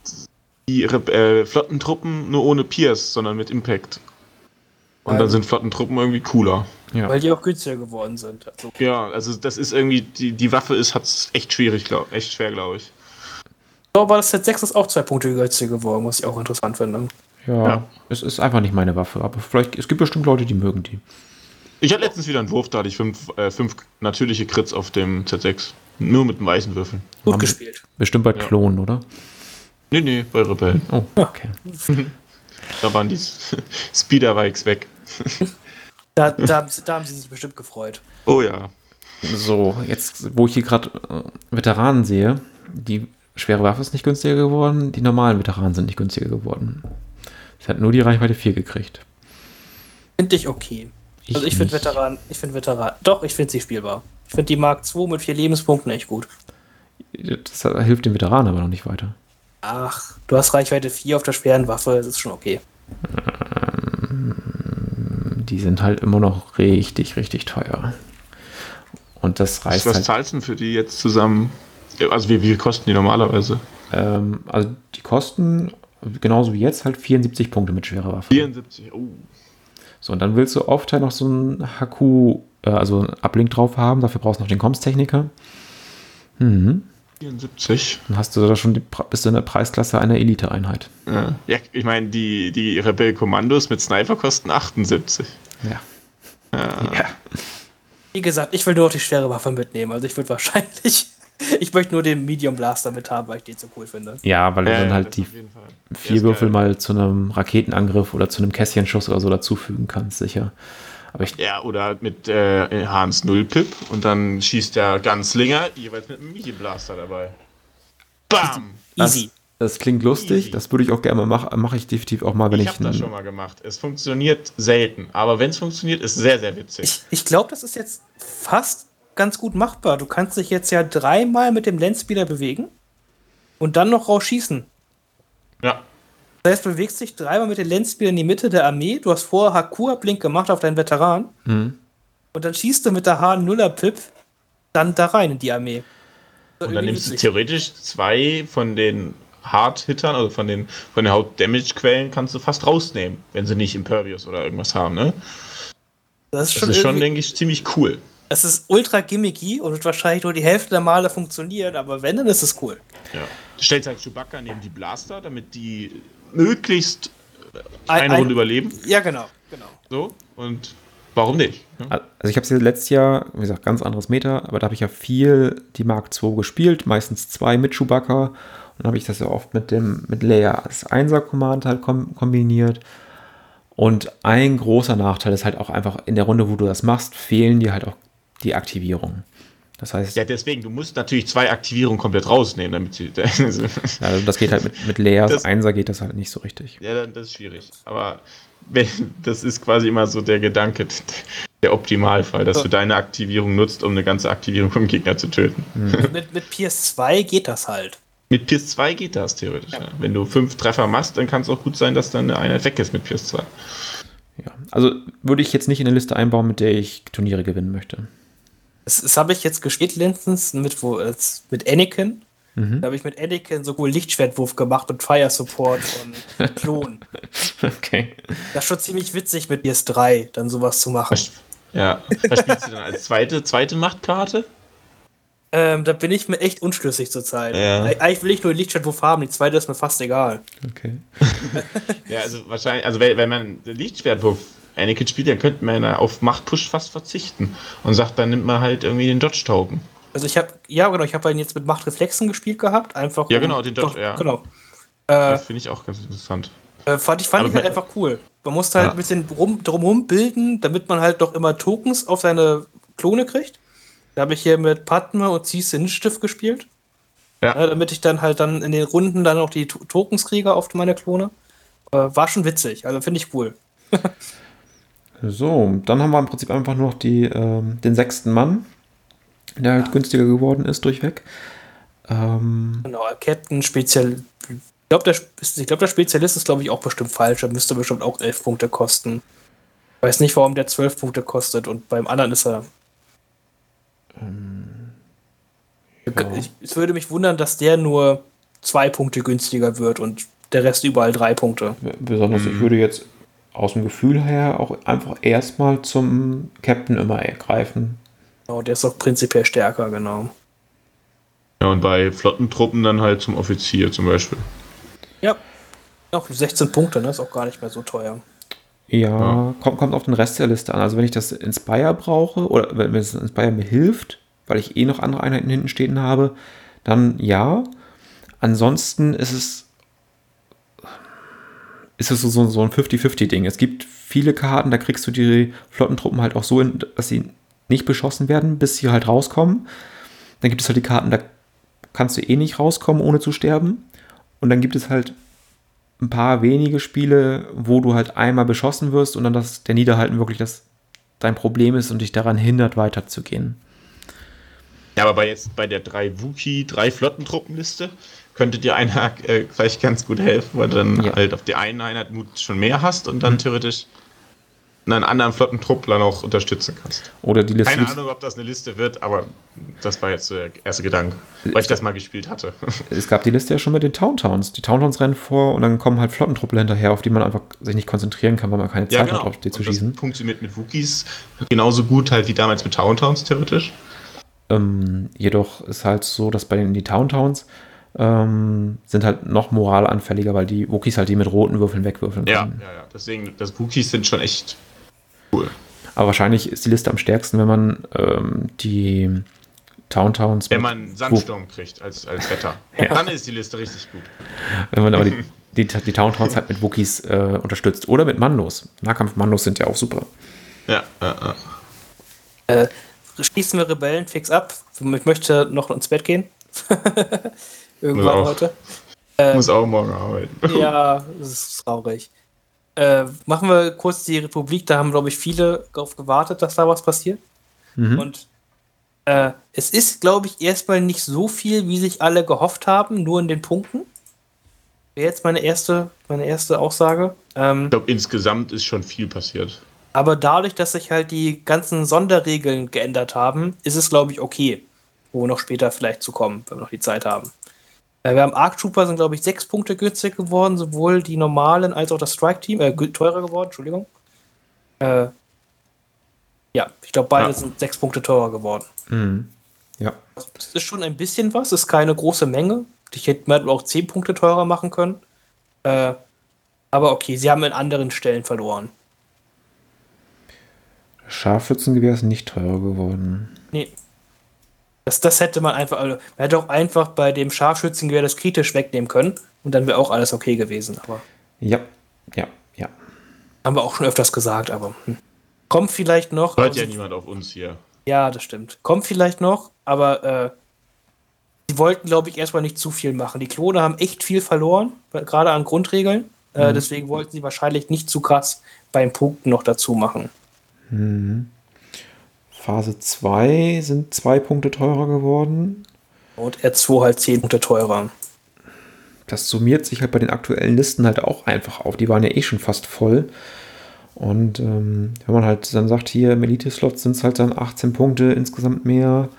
die Re- äh, Flottentruppen nur ohne Pierce, sondern mit Impact. Und dann sind Flottentruppen irgendwie cooler. Ja. Weil die auch günstiger geworden sind. Also, Ja, also das ist irgendwie, die, die Waffe ist, hat's echt schwierig, glaub, echt schwer, glaube ich. so, aber das Set 6 ist auch zwei Punkte günstiger geworden, was ich auch interessant finde. ja. Ja. Es ist einfach nicht meine Waffe, aber vielleicht, es gibt bestimmt Leute, die mögen die. Ich hatte letztens wieder einen Wurf, da hatte ich fünf, äh, fünf natürliche Crits auf dem Z6. Nur mit einem weißen Würfel. Gut Haben- gespielt. Bestimmt bei Ja. Klonen, oder? Nee, nee, bei Rebellen. Oh, okay. Da waren die Speederbikes weg. Da, da, haben sie- da haben sie sich bestimmt gefreut. Oh ja. So, jetzt, wo ich hier gerade äh, Veteranen sehe, die schwere Waffe ist nicht günstiger geworden, die normalen Veteranen sind nicht günstiger geworden. Es hat nur die Reichweite 4 gekriegt. Finde ich okay. Also ich finde. Veteran, ich finde Veteran, doch, ich finde sie spielbar. Ich finde die Mark II mit vier Lebenspunkten echt gut. Das hilft den Veteranen aber noch nicht weiter. Ach, du hast Reichweite 4 auf der schweren Waffe, das ist schon okay. Die sind halt immer noch richtig, richtig teuer. Und das reißt was halt. zahlst du denn für die jetzt zusammen? Also wie, wie viel kosten die normalerweise? Ähm, also die kosten genauso wie jetzt halt 74 Punkte mit schwerer Waffe. 74. Oh. So, und dann willst du oft halt noch so ein HQ, äh, also einen Uplink drauf haben. Dafür brauchst du noch den Comms-Techniker. Mhm. 74. Dann hast du da schon die, bist du in der Preisklasse einer Elite-Einheit. Ja, ja ich meine, die, die Rebell-Kommandos mit Sniper kosten 78. Ja. ja. Wie gesagt, ich will nur noch die schwere Waffe mitnehmen. Also ich würde wahrscheinlich, ich möchte nur den Medium Blaster mit haben, weil ich den so cool finde. Ja, weil du Ja, dann ja, halt das die vier Würfel geil. mal zu einem Raketenangriff oder zu einem Kästchenschuss oder so dazufügen kannst, sicher. Aber ich, Ja, oder mit äh, Hans Null-Pip und dann schießt der Ganzlinger jeweils mit einem Mini-Blaster dabei. Bam! Easy. das klingt lustig, Easy. das würde ich auch gerne mal machen, mache ich definitiv auch mal, wenn ich ich, habe das schon mal gemacht. Es funktioniert selten, aber wenn es funktioniert, ist sehr, sehr witzig. Ich, ich glaube, das ist jetzt fast ganz gut machbar. Du kannst dich jetzt ja dreimal mit dem Landspeeder bewegen und dann noch rausschießen. Ja, Das heißt, du bewegst dich dreimal mit dem Landspeeder in die Mitte der Armee. Du hast vorher Hakur-Blink gemacht auf deinen Veteran. Mhm. Und dann schießt du mit der H0er-Pip dann da rein in die Armee. und dann nimmst du theoretisch zwei von den Hard-Hittern, also von den, von den Haut-Damage-Quellen, kannst du fast rausnehmen, wenn sie nicht Impervious oder irgendwas haben, ne? Das ist Das schon, ist schon, denke ich, ziemlich cool. Es ist ultra gimmicky und wird wahrscheinlich nur die Hälfte der Male funktionieren, aber wenn, dann ist es cool. Ja. Du stellst halt Chewbacca neben die Blaster, damit die möglichst Ein- eine ein- Runde überleben. Ja, genau. Genau. So, und warum nicht? Also ich habe es letztes Jahr, wie gesagt, ganz anderes Meta, aber da habe ich ja viel die Mark II gespielt, meistens zwei mit Chewbacca. Und dann habe ich das ja oft mit dem mit Leia als Einser-Command halt kom kombiniert. Und ein großer Nachteil ist halt auch einfach in der Runde, wo du das machst, fehlen dir halt auch die Aktivierungen. Das heißt. Ja, deswegen, du musst natürlich zwei Aktivierungen komplett rausnehmen, damit sie. also das geht halt mit, mit Leas das, Einser geht das halt nicht so richtig. Ja, das ist schwierig. Aber das ist quasi immer so der Gedanke, der Optimalfall, dass du deine Aktivierung nutzt, um eine ganze Aktivierung vom Gegner zu töten. Mhm. mit, mit PS2 geht das halt. Mit PS2 geht das theoretisch. Ja. Ja. Wenn du fünf Treffer machst, dann kann es auch gut sein, dass dann eine Einheit weg ist mit PS2. Ja, also würde ich jetzt nicht in eine Liste einbauen, mit der ich Turniere gewinnen möchte. Das, das habe ich jetzt gespielt letztens mit, wo, mit Anakin. Mhm. Da habe ich mit Anakin so cool Lichtschwertwurf gemacht und Fire Support und Klon. okay. Das ist schon ziemlich witzig mit PS3, dann sowas zu machen. Ja. Was spielst du dann als zweite, zweite Machtkarte? Ähm, da bin ich mir echt unschlüssig zurzeit. Ja. Eigentlich will ich nur Lichtschwertwurf haben, die zweite ist mir fast egal. Okay. ja, also wahrscheinlich, also wenn, wenn man Lichtschwertwurf Anakin spielt, dann könnte man auf Machtpush fast verzichten und sagt, dann nimmt man halt irgendwie den Dodge-Token. Also ich habe, ja genau, ich habe ihn jetzt mit Machtreflexen gespielt gehabt, einfach. Ja genau, den Dodge, doch, ja. Genau. Äh, das finde ich auch ganz interessant. Äh, fand ich, fand ich halt einfach cool. Man musste halt ja. ein bisschen rum, drumherum bilden, damit man halt doch immer Tokens auf seine Klone kriegt. Da habe ich hier mit Padme und Cease Initiative gespielt. Ja. ja. Damit ich dann halt dann in den Runden dann auch die Tokens kriege auf meine Klone. Äh, war schon witzig, also finde ich cool. so, dann haben wir im Prinzip einfach nur noch die, ähm, den sechsten Mann, der halt günstiger geworden ist durchweg. Ähm, genau, Captain Spezial. Ich glaube, der, glaub, der Spezialist ist, glaube ich, auch bestimmt falsch. Er müsste bestimmt auch 11 Punkte kosten. Ich weiß nicht, warum der 12 Punkte kostet und beim anderen ist er ähm, ja. ich, es würde mich wundern, dass der nur zwei Punkte günstiger wird und der Rest überall drei Punkte. Besonders, mhm. ich würde jetzt aus dem Gefühl her auch einfach erstmal zum Captain immer greifen. Genau, der ist auch prinzipiell stärker, genau. Ja, und bei Flottentruppen dann halt zum Offizier zum Beispiel. Ja, auch 16 Punkte, ne? Ist auch gar nicht mehr so teuer. Ja, ja, Kommt, kommt auf den Rest der Liste an. Also wenn ich das Inspire brauche oder wenn das Inspire mir hilft, weil ich eh noch andere Einheiten hinten stehen habe, dann ja. Ansonsten ist es ist es so, so ein 50-50-Ding. Es gibt viele Karten, da kriegst du die Flottentruppen halt auch so, in, dass sie nicht beschossen werden, bis sie halt rauskommen. Dann gibt es halt die Karten, da kannst du eh nicht rauskommen, ohne zu sterben. Und dann gibt es halt ein paar wenige Spiele, wo du halt einmal beschossen wirst und dann das, der Niederhalten wirklich das dein Problem ist und dich daran hindert, weiterzugehen. Ja, aber bei jetzt bei der drei Wookie, drei Flottentruppenliste könnte dir einer äh, vielleicht ganz gut helfen, weil du dann ja. halt auf die eine Einheit Mut schon mehr hast und dann mhm. theoretisch einen anderen Flottentruppler noch unterstützen kannst. Oder die Liste. Keine Ahnung, ob das eine Liste wird, aber das war jetzt der erste Gedanke, weil ich das mal gespielt hatte. Es gab die Liste ja schon mit den Towntowns. Die Towntowns rennen vor und dann kommen halt Flottentruppler hinterher, auf die man einfach sich nicht konzentrieren kann, weil man keine Zeit ja, genau. hat, auf die zu schießen. Das funktioniert mit Wookies genauso gut halt wie damals mit Towntowns theoretisch. Ähm, jedoch ist halt so, dass bei den die Towntowns ähm, sind halt noch moralanfälliger, weil die Wookies halt die mit roten Würfeln wegwürfeln können. Ja, ja, ja. Deswegen, das Wookies sind schon echt cool. Aber wahrscheinlich ist die Liste am stärksten, wenn man ähm, die Towntowns. Wenn man Sandsturm kriegt als, als Wetter. ja. Dann ist die Liste richtig gut. Wenn man aber die, die, die Towntowns halt mit Wookies äh, unterstützt. Oder mit Mandos. Nahkampf-Mandos sind ja auch super. Ja, ja, ja. Äh, schließen wir Rebellen fix ab. Ich möchte noch ins Bett gehen. Irgendwann heute. Äh, muss auch morgen arbeiten. ja, das ist traurig. Äh, machen wir kurz die Republik. Da haben, glaube ich, viele darauf gewartet, dass da was passiert. Mhm. Und äh, es ist, glaube ich, erstmal nicht so viel, wie sich alle gehofft haben, nur in den Punkten. Wäre jetzt meine erste, meine erste Aussage. Ähm, ich glaube, insgesamt ist schon viel passiert. Aber dadurch, dass sich halt die ganzen Sonderregeln geändert haben, ist es, glaube ich, okay. Wo wir noch später vielleicht zu kommen, wenn wir noch die Zeit haben. Äh, wir haben Arc Trooper sind, glaube ich, sechs Punkte günstiger geworden, sowohl die normalen als auch das Strike-Team, äh, teurer geworden, Entschuldigung. Äh, ja, ich glaube, beide ja. sind sechs Punkte teurer geworden. Mhm. Ja. Das ist schon ein bisschen was, ist keine große Menge. Ich hätte mir auch zehn Punkte teurer machen können. Äh, aber okay, sie haben in anderen Stellen verloren. Scharfschützengewehr ist nicht teurer geworden. Nee. Das, das hätte man einfach, also, man hätte auch einfach bei dem Scharfschützengewehr das kritisch wegnehmen können und dann wäre auch alles okay gewesen. Aber Ja, ja, ja. haben wir auch schon öfters gesagt, aber hm. kommt vielleicht noch. Hört ja niemand auf uns hier. Ja, das stimmt. Kommt vielleicht noch, aber äh, sie wollten, glaube ich, erstmal nicht zu viel machen. Die Klone haben echt viel verloren, gerade an Grundregeln. Äh, deswegen wollten sie wahrscheinlich nicht zu krass beim Punkten noch dazu machen. Phase 2 sind zwei Punkte teurer geworden. Und R2 halt 10 Punkte teurer. Das summiert sich halt bei den aktuellen Listen halt auch einfach auf. Die waren ja eh schon fast voll. Und ähm, wenn man halt dann sagt, hier im Elite-Slot sind es halt dann 18 Punkte insgesamt mehr.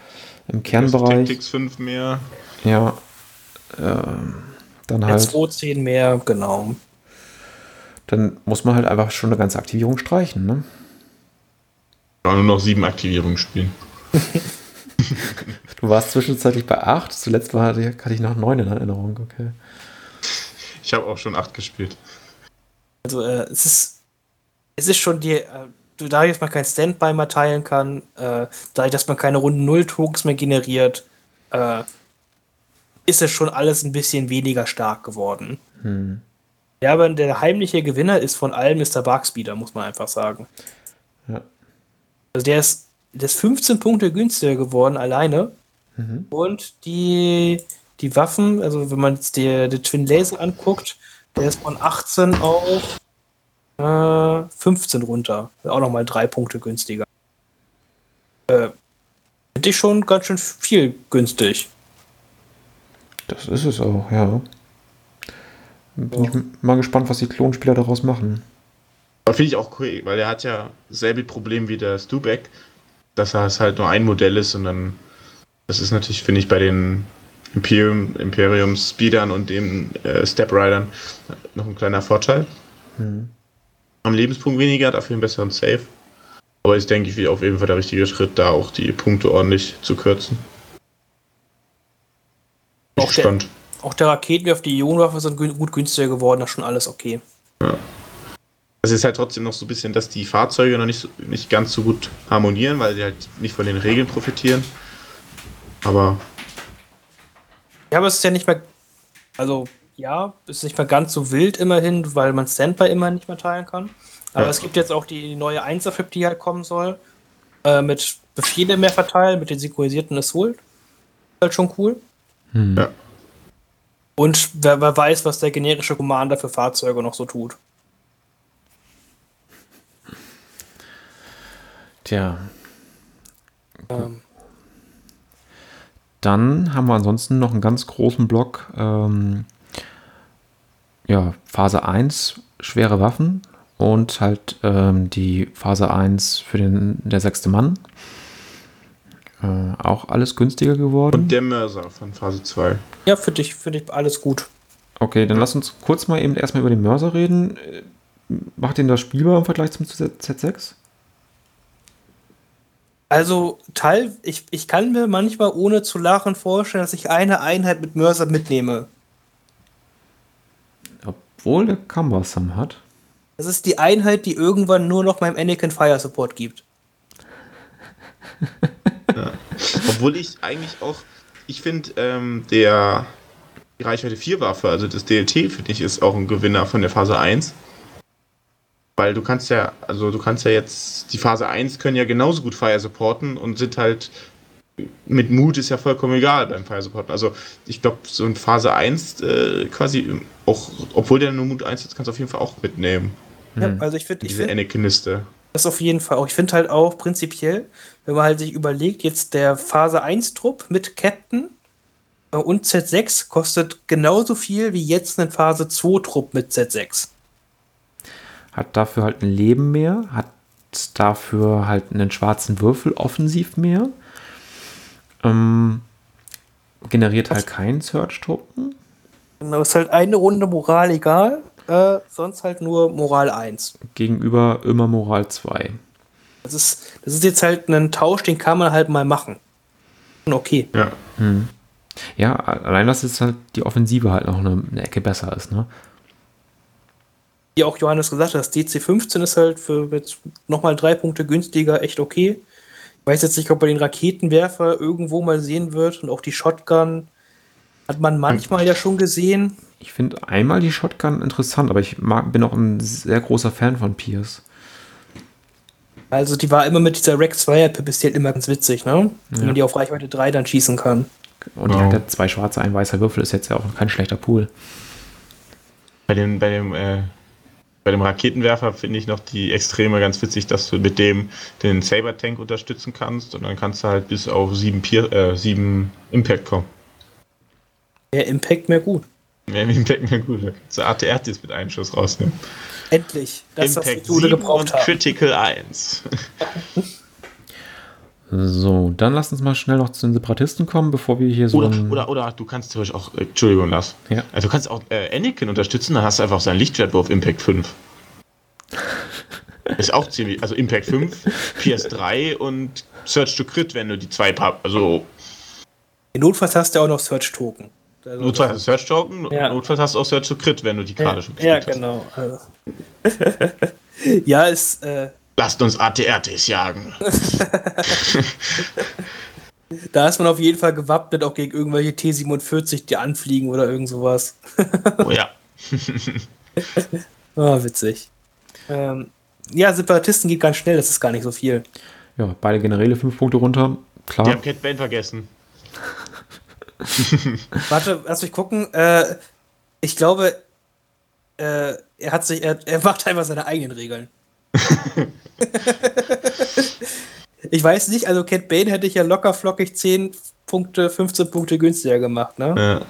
Im Kernbereich. Tactics 5 mehr. Ja. Ähm, dann halt. R2 10 mehr, genau. Dann muss man halt einfach schon eine ganze Aktivierung streichen, ne? Nur noch sieben Aktivierungen spielen. Du warst zwischenzeitlich bei 8, zuletzt war, hatte ich noch 9 in Erinnerung, okay. Ich habe auch schon acht gespielt. Also äh, es ist es ist schon die, äh, dadurch, dass man kein Standby mehr teilen kann, äh, dadurch, dass man keine Runden Null Tokens mehr generiert, äh, ist es schon alles ein bisschen weniger stark geworden. Hm. Ja, aber der heimliche Gewinner ist von allem Mr. Barkspeeder, muss man einfach sagen. Ja. Also der ist, der ist 15 Punkte günstiger geworden alleine. Mhm. Und die, die Waffen, also wenn man jetzt die, die Twin Laser anguckt, der ist von 18 auf äh, 15 runter. Auch nochmal drei Punkte günstiger. Äh, Finde ich schon ganz schön viel günstig. Das ist es auch, ja. Bin ich mal gespannt, was die Klonspieler daraus machen. Aber finde ich auch cool, weil er hat ja selbe Problem wie der Stubeck, dass er es halt nur ein Modell ist und dann, das ist natürlich, finde ich, bei den Imperium, Imperium Speedern und den äh, Step Riders noch ein kleiner Vorteil. Hm. Am Lebenspunkt weniger, dafür einen besseren Save. Aber ist, denke ich, auf jeden Fall der richtige Schritt, da auch die Punkte ordentlich zu kürzen. Bin Auch der, gespannt. auch der Raketenwerfer, die Ionenwaffe sind gut günstiger geworden, das ist schon alles okay. Es ist halt trotzdem noch so ein bisschen, dass die Fahrzeuge noch nicht, so, nicht ganz so gut harmonieren, weil sie halt nicht von den Regeln profitieren. Aber Ja, aber es ist ja nicht mehr. Also, ja, es ist nicht mehr ganz so wild immerhin, weil man Standby immer nicht mehr teilen kann. Aber Ja. es gibt jetzt auch die neue 1er-Flip, die halt kommen soll. Äh, mit Befehle mehr verteilen, mit den synchronisierten Assault. Halt schon cool. Hm. Ja. Und wer, wer weiß, was der generische Commander für Fahrzeuge noch so tut. Tja, Ähm, dann haben wir ansonsten noch einen ganz großen Block. Ähm, ja, Phase 1, schwere Waffen und halt ähm, die Phase 1 für den der sechste Mann. Äh, auch alles günstiger geworden. und der Mörser von Phase 2. ja, für dich, für dich alles gut. Okay, dann lass uns kurz mal eben erstmal über den Mörser reden. Äh, Macht den das spielbar im Vergleich zum Z- Z6? Also, Teil, ich, ich kann mir manchmal ohne zu lachen vorstellen, dass ich eine Einheit mit Mörser mitnehme. Obwohl der Cumbersome hat. Das ist die Einheit, die irgendwann nur noch meinem Anakin Fire Support gibt. Obwohl ich eigentlich auch, ich finde, ähm, der die Reichweite 4 Waffe, also das DLT, finde ich, ist auch ein Gewinner von der Phase 1. Weil du kannst ja, also du kannst ja jetzt, die Phase 1 können ja genauso gut Fire supporten und sind halt mit Mut ist ja vollkommen egal beim Fire supporten. Also ich glaube, so in Phase 1 äh, quasi, auch, obwohl der nur Mut 1 ist, kannst du auf jeden Fall auch mitnehmen. Ja, also ich finde, ich Diese finde Anakiniste. das auf jeden Fall auch. Ich finde halt auch prinzipiell, wenn man halt sich überlegt, jetzt der Phase 1 Trupp mit Captain äh, und Z6 kostet genauso viel wie jetzt ein Phase 2 Trupp mit Z6. Hat dafür halt ein Leben mehr, hat dafür halt einen schwarzen Würfel offensiv mehr. Ähm, generiert halt keinen Search-Token. Genau, ist halt eine Runde Moral egal, äh, sonst halt nur Moral 1. Gegenüber immer Moral 2. Das ist, das ist jetzt halt ein Tausch, den kann man halt mal machen. Und Okay. Ja. Ja, allein, dass jetzt halt die Offensive halt noch eine, eine Ecke besser ist, ne? Wie auch Johannes gesagt hat, das DC-15 ist halt für jetzt nochmal drei Punkte günstiger echt okay. Ich weiß jetzt nicht, ob man den Raketenwerfer irgendwo mal sehen wird und auch die Shotgun hat man manchmal ja schon gesehen. Ich finde einmal die Shotgun interessant, aber ich mag, bin auch ein sehr großer Fan von Pierce. Also die war immer mit dieser Rex Fire ist die halt immer ganz witzig, ne? Wenn man die auf Reichweite 3 dann schießen kann. Und die Wow. hat ja zwei schwarze, ein weißer Würfel, ist jetzt ja auch kein schlechter Pool. Bei dem, bei dem, äh, bei dem Raketenwerfer finde ich noch die Extreme ganz witzig, dass du mit dem den Saber-Tank unterstützen kannst und dann kannst du halt bis auf sieben, Pier äh, sieben Impact kommen. Mehr Impact, mehr gut. Mehr Impact, mehr gut. Da kannst du ATRTs mit einem Schuss rausnehmen. Endlich. Das, was die Impact Tode 7 gebraucht und haben. Critical 1. So, dann lass uns mal schnell noch zu den Separatisten kommen, bevor wir hier so. Oder, oder, oder du kannst theoretisch auch, äh, Entschuldigung, Lars. Ja. Also du kannst auch äh, Anakin unterstützen, dann hast du einfach seinen Lichtschwert auf Impact 5. Ist auch ziemlich, also Impact 5, PS3 und Search to Crit, wenn du die zwei Pub, also Notfalls hast du auch noch Search-Token. Also, notfalls hast du Search Token, Ja. notfalls hast du auch Search to Crit, wenn du die Karte ja, schon ja, gespielt genau. Also. ja, ist, äh, hast. Lasst uns ATRTs jagen. da ist man auf jeden Fall gewappnet, auch gegen irgendwelche T-47, die anfliegen oder irgend sowas. Oh ja. Ah, witzig. Ähm, ja, Separatisten geht ganz schnell, das ist gar nicht so viel. ja, beide Generäle fünf Punkte runter. Die Klar. haben Cat Bane vergessen. Warte, lass mich gucken. Äh, ich glaube, äh, er hat sich, er, er macht einfach seine eigenen Regeln. Ich weiß nicht, also Cat Bane hätte ich ja locker flockig 10 Punkte, 15 Punkte günstiger gemacht, ne? Ja.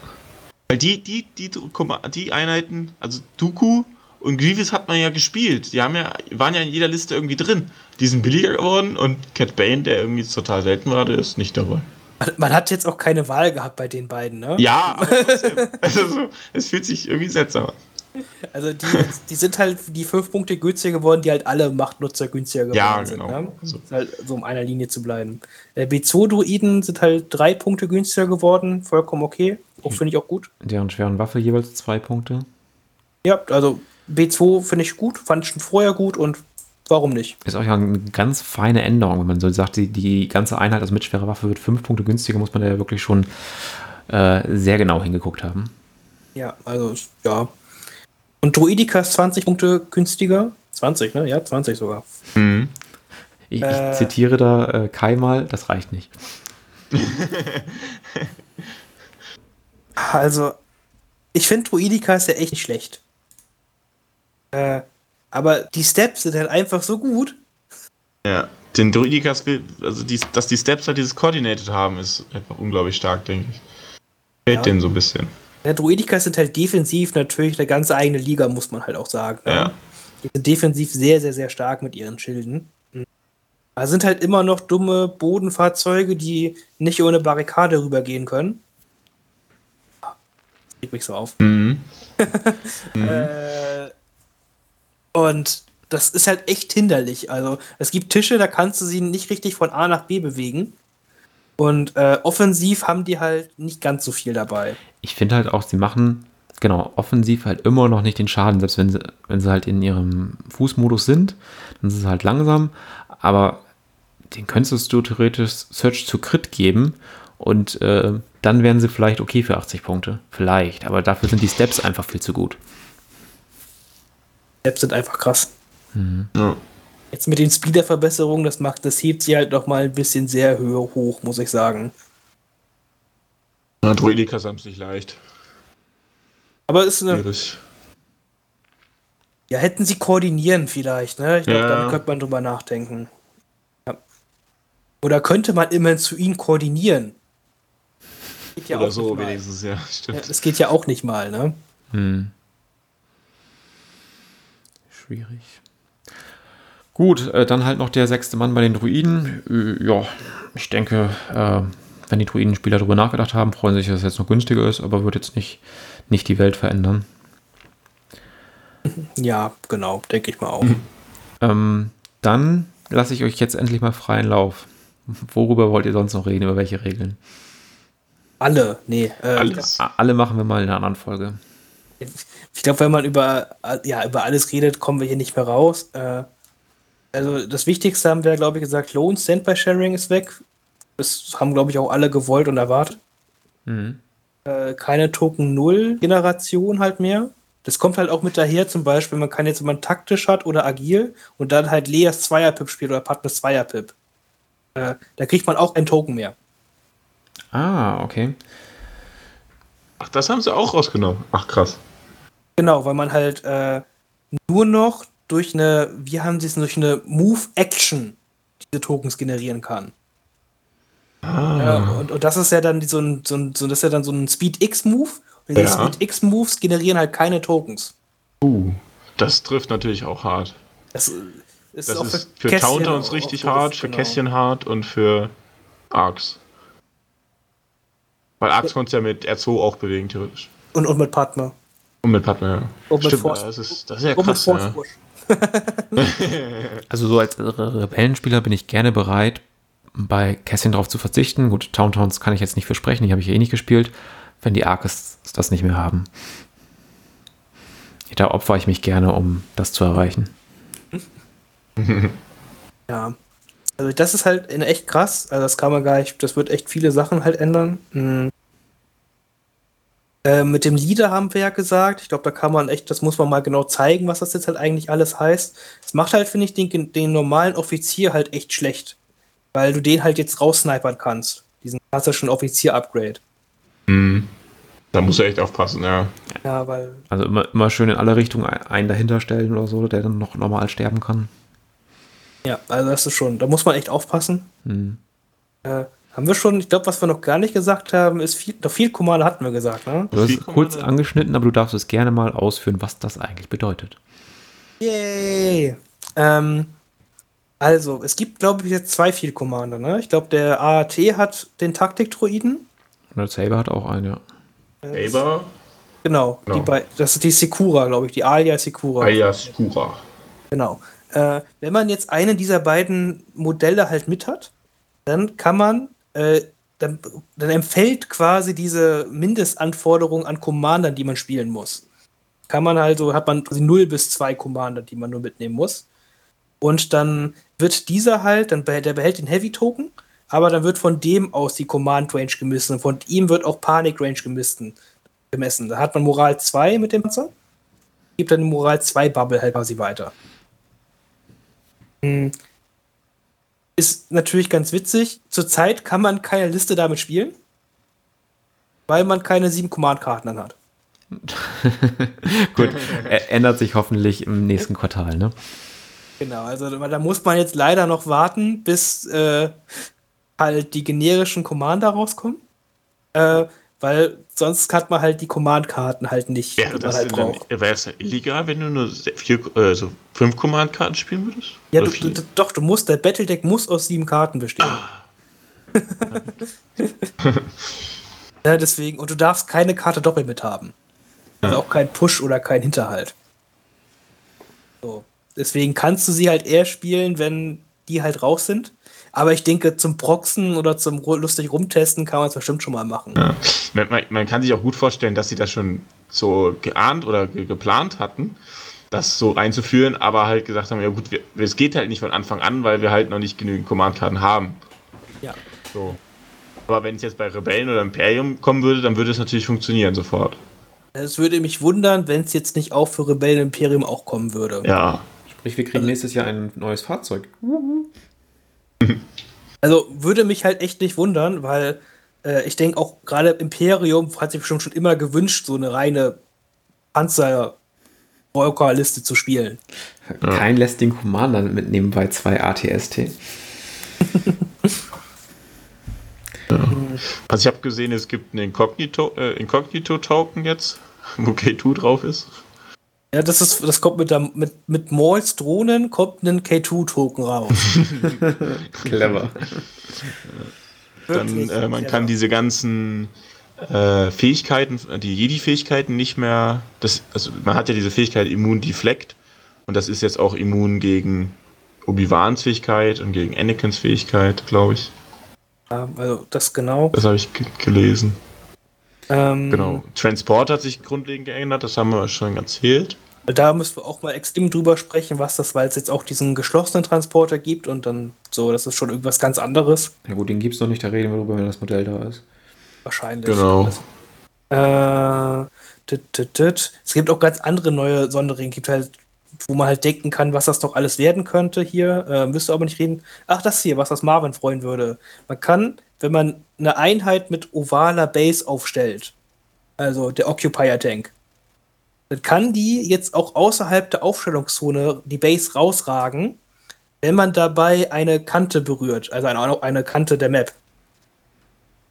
Weil die, die, die, die Einheiten, also Dooku und Grievous hat man ja gespielt. Die haben ja, waren ja in jeder Liste irgendwie drin. Die sind billiger geworden und Cat Bane, der irgendwie total selten war, der ist nicht dabei. Man, hat jetzt auch keine Wahl gehabt bei den beiden, ne? Ja, aber trotzdem. also so, es fühlt sich irgendwie seltsam an. Also die, die sind halt die 5 Punkte günstiger geworden, die halt alle Machtnutzer günstiger geworden Ja, sind. genau. Ne? So. Halt so um einer Linie zu bleiben. Äh, B2-Druiden sind halt 3 Punkte günstiger geworden, vollkommen okay. Auch finde ich auch gut. Deren schweren Waffe jeweils zwei Punkte. Ja, also B2 finde ich gut, fand ich schon vorher gut und warum nicht? Ist auch ja eine ganz feine Änderung, wenn man so sagt, die, die ganze Einheit, also mit schwerer Waffe, wird fünf Punkte günstiger, muss man da ja wirklich schon äh, sehr genau hingeguckt haben. Ja, also ja. Und Druidika ist 20 Punkte günstiger. 20, ne? Ja, 20 sogar. Mhm. Ich, Äh. ich zitiere da äh, Kai mal, das reicht nicht. Also, ich finde Druidika ist ja echt nicht schlecht. Äh, aber die Steps sind halt einfach so gut. Ja. Den Druidikas, also die, dass die Steps halt dieses Coordinated haben, ist einfach unglaublich stark, denke ich. Fällt Ja. denen so ein bisschen. Ja, Druidika sind halt defensiv natürlich eine ganze eigene Liga, muss man halt auch sagen. ne? Ja. Die sind defensiv sehr, sehr, sehr stark mit ihren Schilden. Aber sind halt immer noch dumme Bodenfahrzeuge, die nicht eine Barrikade rübergehen können. Regt mich so auf. Mhm. Äh, und das ist halt echt hinderlich. Also, es gibt Tische, da kannst du sie nicht richtig von A nach B bewegen. Und äh, offensiv haben die halt nicht ganz so viel dabei. Ich finde halt auch, sie machen, genau, offensiv halt immer noch nicht den Schaden, selbst wenn sie, wenn sie halt in ihrem Fußmodus sind, dann ist es halt langsam, aber den könntest du theoretisch Search zu Crit geben und äh, dann wären sie vielleicht okay für 80 Punkte. Vielleicht, aber dafür sind die Steps einfach viel zu gut. Apps sind einfach krass. Ja. Jetzt mit den Speeder-Verbesserungen, das macht, das hebt sie halt noch mal ein bisschen sehr höher hoch, muss ich sagen. Ja, Druidikas haben es nicht leicht. Aber es ist eine, Schwierig. ja, hätten sie koordinieren vielleicht, ne? Ich glaube, Ja. dann könnte man drüber nachdenken. Ja. Oder könnte man immerhin zu ihnen koordinieren? Geht ja Oder auch so nicht mal. wenigstens, ja, Ja, stimmt. das geht ja auch nicht mal, ne? Hm. Schwierig. Gut, äh, dann halt noch der sechste Mann bei den Druiden. Äh, ja, ich denke, äh, wenn die Druidenspieler darüber nachgedacht haben, freuen sich, dass es jetzt noch günstiger ist, aber wird jetzt nicht, nicht die Welt verändern. Ja, genau, denke ich mal auch. Ähm, dann lasse ich euch jetzt endlich mal freien Lauf. Worüber wollt ihr sonst noch reden? Über welche Regeln? Alle, nee. Äh, Alles. Alle machen wir mal in einer anderen Folge. Ich glaube, wenn man über, ja, über alles redet, kommen wir hier nicht mehr raus. Äh, also das Wichtigste haben wir, glaube ich, gesagt, Lohn Standby-Sharing ist weg. Das haben, glaube ich, auch alle gewollt und erwartet. Mhm. Äh, keine Token Null Generation halt mehr. Das kommt halt auch mit daher, zum Beispiel, man kann jetzt, wenn man taktisch hat oder agil und dann halt Leas Zweierpip spielt oder Partners Zweierpip, äh, da kriegt man auch ein Token mehr. Ah, okay. Ach, das haben sie auch rausgenommen. Ach, krass. Genau, weil man halt äh, nur noch durch eine, wie haben sie es, durch eine Move-Action diese Tokens generieren kann. Ah. Ja, und, und das ist ja dann so ein, so ein, so, das ist ja dann so ein Speed-X-Move. Und diese Ja. Speed-X-Moves generieren halt keine Tokens. Uh, das trifft natürlich auch hart. Das ist Das auch ist für Towntowns auch- richtig hart, für genau. Kästchen hart und für Arcs. Weil Arcs konntest du ja mit R2 auch bewegen, theoretisch. Und, und mit Partner. Und mit Padme, ja. Und mit Stimmt, Force- das ist, das ist ja Und mit krass, Force ja. Push. Also so als Re- Rebellenspieler bin ich gerne bereit, bei Kästchen drauf zu verzichten. Gut, Towntowns kann ich jetzt nicht versprechen, die habe ich eh nicht gespielt, wenn die Arkes das nicht mehr haben. Da opfer ich mich gerne, um das zu erreichen. Ja. Also das ist halt echt krass. Also das kann man gar nicht, das wird echt viele Sachen halt ändern. Mhm. Äh, mit dem Leader haben wir ja gesagt. Ich glaube, da kann man echt, das muss man mal genau zeigen, was das jetzt halt eigentlich alles heißt. Es macht halt, finde ich, den, den normalen Offizier halt echt schlecht. Weil du den halt jetzt raussnipern kannst. Diesen klassischen Offizier-Upgrade. Mhm. Da musst du echt aufpassen, ja. Ja, weil Also immer, immer schön in alle Richtungen ein- einen dahinter stellen oder so, der dann noch normal sterben kann. Ja, also das ist schon, da muss man echt aufpassen. Hm. Äh, haben wir schon, ich glaube, was wir noch gar nicht gesagt haben, ist viel, doch viel Commander hatten wir gesagt, ne? Du hast Viel es kurz angeschnitten, aber du darfst es gerne mal ausführen, was das eigentlich bedeutet. Yay! Ähm, also, es gibt, glaube ich, jetzt zwei Field Commander, ne? Ich glaube, der AAT hat den Taktik-Druiden. Und der Saber hat auch einen, ja. Saber, Genau, Genau. Die bei, das ist die Sekura, glaube ich, die Alia Sekura. Ayas Kura. Genau. Äh, wenn man jetzt einen dieser beiden Modelle halt mit hat, dann kann man, äh, dann, dann empfällt quasi diese Mindestanforderung an Commandern, die man spielen muss. Kann man also, hat man quasi 0 bis 2 Commander, die man nur mitnehmen muss. Und dann wird dieser halt, dann behält, der behält den Heavy Token, aber dann wird von dem aus die Command Range gemessen. Und von ihm wird auch Panik Range gemessen. gemessen. Da hat man Moral 2 mit dem Panzer, gibt dann die Moral 2 Bubble halt quasi weiter. Hm. Ist natürlich ganz witzig. Zurzeit kann man keine Liste damit spielen, weil man keine sieben Command-Karten dann hat. Gut, ändert sich hoffentlich im nächsten Quartal, ne? Genau, also da muss man jetzt leider noch warten, bis äh, halt die generischen Commander rauskommen. Äh, weil sonst hat man halt die Command-Karten halt nicht, Wäre das halt wäre es illegal, wenn du nur vier, äh, so fünf Command-Karten spielen würdest? Ja, du, du, doch, du musst, der Battledeck muss aus sieben Karten bestehen. ja, deswegen, und du darfst keine Karte doppelt mit haben. Also auch kein Push oder kein Hinterhalt. So. Deswegen kannst du sie halt eher spielen, wenn die halt raus sind. Aber ich denke, zum Proxen oder zum lustig rumtesten kann man es bestimmt schon mal machen. Ja. Man, man, man kann sich auch gut vorstellen, dass sie das schon so geahnt oder ge geplant hatten, das so einzuführen, aber halt gesagt haben, ja gut, wir, es geht halt nicht von Anfang an, weil wir halt noch nicht genügend Command-Karten haben. Ja. So. Aber wenn es jetzt bei Rebellen oder Imperium kommen würde, dann würde es natürlich funktionieren sofort. Es würde mich wundern, wenn es jetzt nicht auch für Rebellen Imperium auch kommen würde. Ja. Sprich, wir kriegen nächstes Jahr ein neues Fahrzeug. Also würde mich halt echt nicht wundern, weil äh, ich denke auch gerade Imperium hat sich bestimmt schon immer gewünscht, so eine reine panzer liste zu spielen. Kein lässt den Commander mitnehmen bei zwei ATST. Also ich habe gesehen, es gibt einen Incognito, äh, Incognito-Token jetzt, wo K2 drauf ist. Ja, das ist, das kommt mit, der, mit, mit Mauls Drohnen kommt ein K2-Token raus. Clever. Dann, äh, man kann diese ganzen äh, Fähigkeiten, die Jedi-Fähigkeiten nicht mehr, das, also man hat ja diese Fähigkeit Immun Deflect und das ist jetzt auch immun gegen Obi-Wans Fähigkeit und gegen Anakins Fähigkeit, glaube ich. Ja, also das genau. Das habe ich ge gelesen. Ähm, Genau. Transport hat sich grundlegend geändert, das haben wir schon erzählt. Da müssen wir auch mal extrem drüber sprechen, was das, weil es jetzt auch diesen geschlossenen Transporter gibt und dann so, das ist schon irgendwas ganz anderes. Ja gut, den gibt es noch nicht, da reden wir drüber, wenn das Modell da ist. Wahrscheinlich. Genau. Äh, dit, dit, dit. Es gibt auch ganz andere neue Sonderringe, gibt halt, wo man halt denken kann, was das doch alles werden könnte hier. Äh, müsste aber nicht reden. Ach, das hier, was das Marvin freuen würde. Man kann, wenn man eine Einheit mit ovaler Base aufstellt, also der Occupier Tank, dann kann die jetzt auch außerhalb der Aufstellungszone die Base rausragen, wenn man dabei eine Kante berührt, also eine, eine Kante der Map.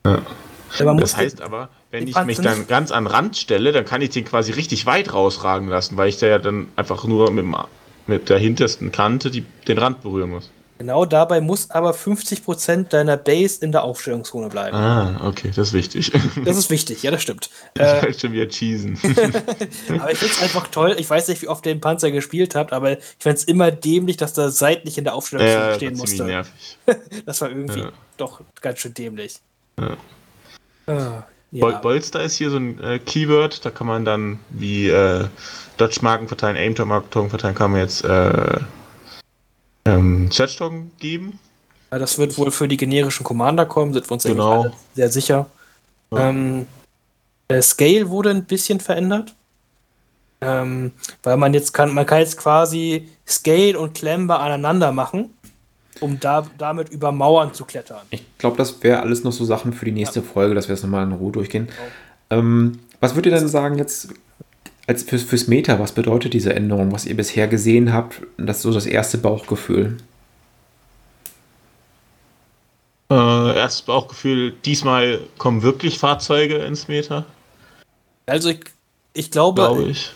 Ja. Das heißt aber, wenn ich mich dann ganz an den Rand stelle, dann kann ich den quasi richtig weit rausragen lassen, weil ich da ja dann einfach nur mit, dem, mit der hintersten Kante die, den Rand berühren muss. Genau dabei muss aber 50% deiner Base in der Aufstellungszone bleiben. Ah, okay, das ist wichtig. Das ist wichtig, ja, das stimmt. Ich Äh, halt schon wieder cheesen. aber ich finde es einfach toll. Ich weiß nicht, wie oft ihr den Panzer gespielt habt, aber ich fände es immer dämlich, dass da seitlich in der Aufstellungszone ja, stehen musste. nervig. Das war irgendwie Ja. doch ganz schön dämlich. Ja. Ah, Bol ja. Bolster ist hier so ein äh, Keyword, da kann man dann wie äh, Dodge-Marken verteilen, Aim-Marken verteilen, kann man jetzt äh, ähm, Search-Token geben. Ja, das wird wohl für die generischen Commander kommen, sind wir uns Genau. sehr sicher. Ja. Ähm, der Scale wurde ein bisschen verändert. Ähm, weil man jetzt kann, man kann jetzt quasi Scale und Clamber aneinander machen, um da, damit über Mauern zu klettern. Ich glaube, das wäre alles noch so Sachen für die nächste Folge, dass wir das nochmal in Ruhe durchgehen. Ähm, was würdet ihr denn sagen jetzt als fürs, fürs Meta, was bedeutet diese Änderung, was ihr bisher gesehen habt? Das ist so das erste Bauchgefühl. Äh, erstes Bauchgefühl, diesmal kommen wirklich Fahrzeuge ins Meta, Also ich, ich glaube, glaube ich.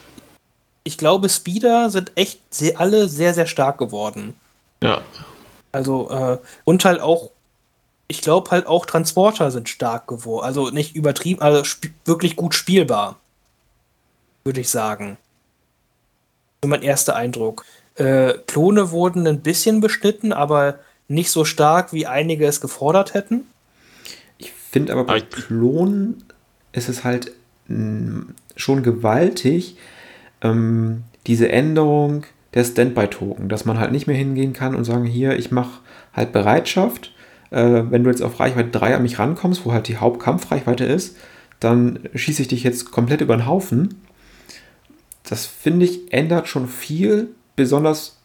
ich glaube, Speeder sind echt sehr, alle sehr, sehr stark geworden. Ja, Also, äh, und halt auch, ich glaube halt auch Transporter sind stark geworden. Also nicht übertrieben, also sp wirklich gut spielbar. Würde ich sagen. So mein erster Eindruck. Äh, Klone wurden ein bisschen beschnitten, aber nicht so stark, wie einige es gefordert hätten. Ich finde aber bei Klonen ist es halt mh, schon gewaltig, ähm, diese Änderung der Standby-Token, dass man halt nicht mehr hingehen kann und sagen, hier, ich mache halt Bereitschaft. Äh, wenn du jetzt auf Reichweite 3 an mich rankommst, wo halt die Hauptkampfreichweite ist, dann schieße ich dich jetzt komplett über den Haufen. Das finde ich ändert schon viel, besonders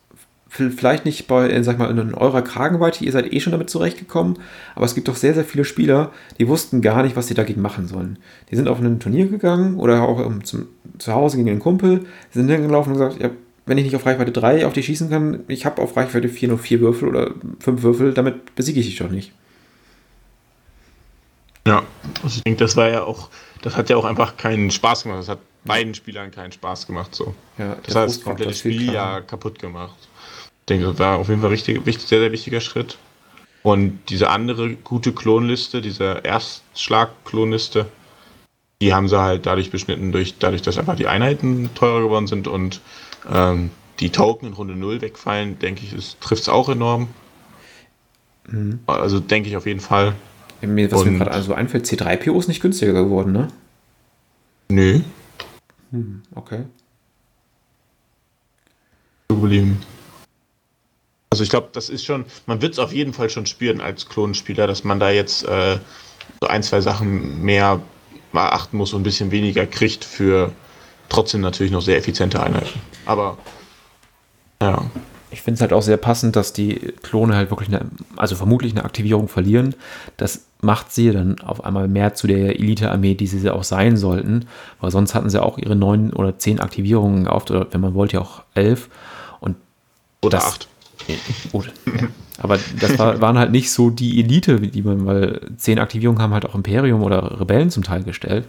vielleicht nicht bei, äh, sag mal, in eurer Kragenweite, ihr seid eh schon damit zurechtgekommen, aber es gibt doch sehr, sehr viele Spieler, die wussten gar nicht, was sie dagegen machen sollen. Die sind auf ein Turnier gegangen oder auch ähm, zum, zu Hause gegen einen Kumpel, sind hingelaufen und gesagt, ja, wenn ich nicht auf Reichweite 3 auf dich schießen kann, ich habe auf Reichweite 4 nur 4 Würfel oder 5 Würfel, damit besiege ich dich doch nicht. ja. Also ich denke, das war ja auch, das hat ja auch einfach keinen Spaß gemacht. Das hat beiden Spielern keinen Spaß gemacht. So. Ja, Das hat das komplette Spiel ja kaputt gemacht. Ich denke, das war auf jeden Fall richtig, wichtig, sehr, sehr wichtiger Schritt. Und diese andere gute Klonliste, diese Erstschlag-Klonliste, die haben sie halt dadurch beschnitten, durch, dadurch, dass einfach die Einheiten teurer geworden sind und ähm, die Token in Runde 0 wegfallen, denke ich, trifft es auch enorm. Mhm. Also denke ich auf jeden Fall. Mir, was mir Und- gerade also einfällt, C3PO ist nicht günstiger geworden, ne? Nö, Hm, okay. geblieben. Also ich glaube, das ist schon, man wird es auf jeden Fall schon spüren als Klonspieler, dass man da jetzt äh, so ein, zwei Sachen mehr beachten muss und ein bisschen weniger kriegt für trotzdem natürlich noch sehr effiziente Einheiten. Aber ja, Ich finde es halt auch sehr passend, dass die Klone halt wirklich eine, also vermutlich eine Aktivierung verlieren. Das macht sie dann auf einmal mehr zu der Elite-Armee, die sie auch sein sollten. Weil sonst hatten sie auch ihre neun oder zehn Aktivierungen auf, oder wenn man wollte, ja auch elf. Und oder Das- acht. Gut, ja. Aber das war, waren halt nicht so die Elite, die man, weil zehn Aktivierungen haben halt auch Imperium oder Rebellen zum Teil gestellt.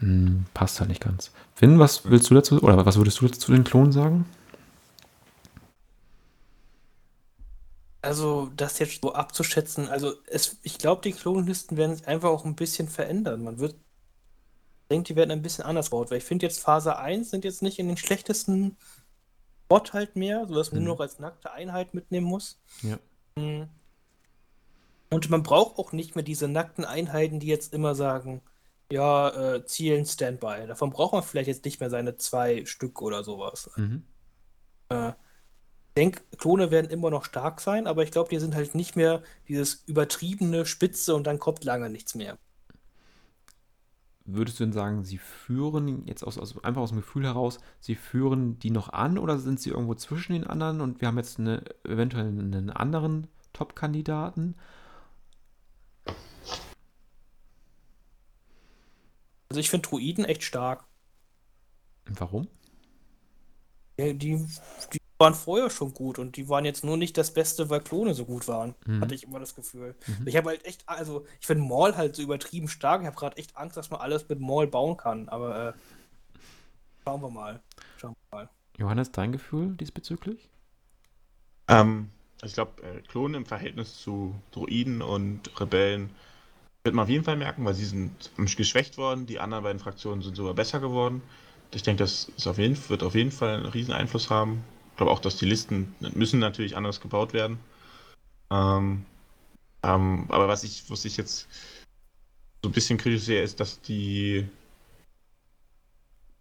Hm, passt halt nicht ganz. Finn, was willst du dazu, oder was würdest du zu den Klonen sagen? Also, das jetzt so abzuschätzen, also es, ich glaube, die Klonlisten werden sich einfach auch ein bisschen verändern. Man wird, ich denke, die werden ein bisschen anders baut, weil ich finde jetzt Phase 1 sind jetzt nicht in den schlechtesten Spot halt mehr, sodass man Mhm. nur noch als nackte Einheit mitnehmen muss. Ja. Mhm. Und man braucht auch nicht mehr diese nackten Einheiten, die jetzt immer sagen, ja, äh, Zielen Standby. Davon braucht man vielleicht jetzt nicht mehr seine zwei Stück oder sowas. Mhm. Äh, ich denke, Klone werden immer noch stark sein, aber ich glaube, die sind halt nicht mehr dieses übertriebene Spitze und dann kommt lange nichts mehr. Würdest du denn sagen, sie führen jetzt aus, aus, einfach aus dem Gefühl heraus, sie führen die noch an oder sind sie irgendwo zwischen den anderen und wir haben jetzt eine, eventuell einen anderen Top-Kandidaten? Also ich finde Druiden echt stark. Warum? Ja, die, die waren vorher schon gut und die waren jetzt nur nicht das Beste, weil Klone so gut waren. Mhm. Hatte ich immer das Gefühl. Mhm. Ich habe halt echt, also ich finde Maul halt so übertrieben stark. Ich habe gerade echt Angst, dass man alles mit Maul bauen kann. Aber äh, schauen wir mal. Schauen wir mal. Johannes, dein Gefühl diesbezüglich? Ähm, ich glaube, äh, Klonen im Verhältnis zu Druiden und Rebellen wird man auf jeden Fall merken, weil sie sind geschwächt worden. Die anderen beiden Fraktionen sind sogar besser geworden. Ich denke, das auf jeden, wird auf jeden Fall einen riesen Einfluss haben. Ich glaube auch, dass die Listen müssen natürlich anders gebaut werden. Ähm, ähm, aber was ich, was ich jetzt so ein bisschen kritisch sehe, ist, dass die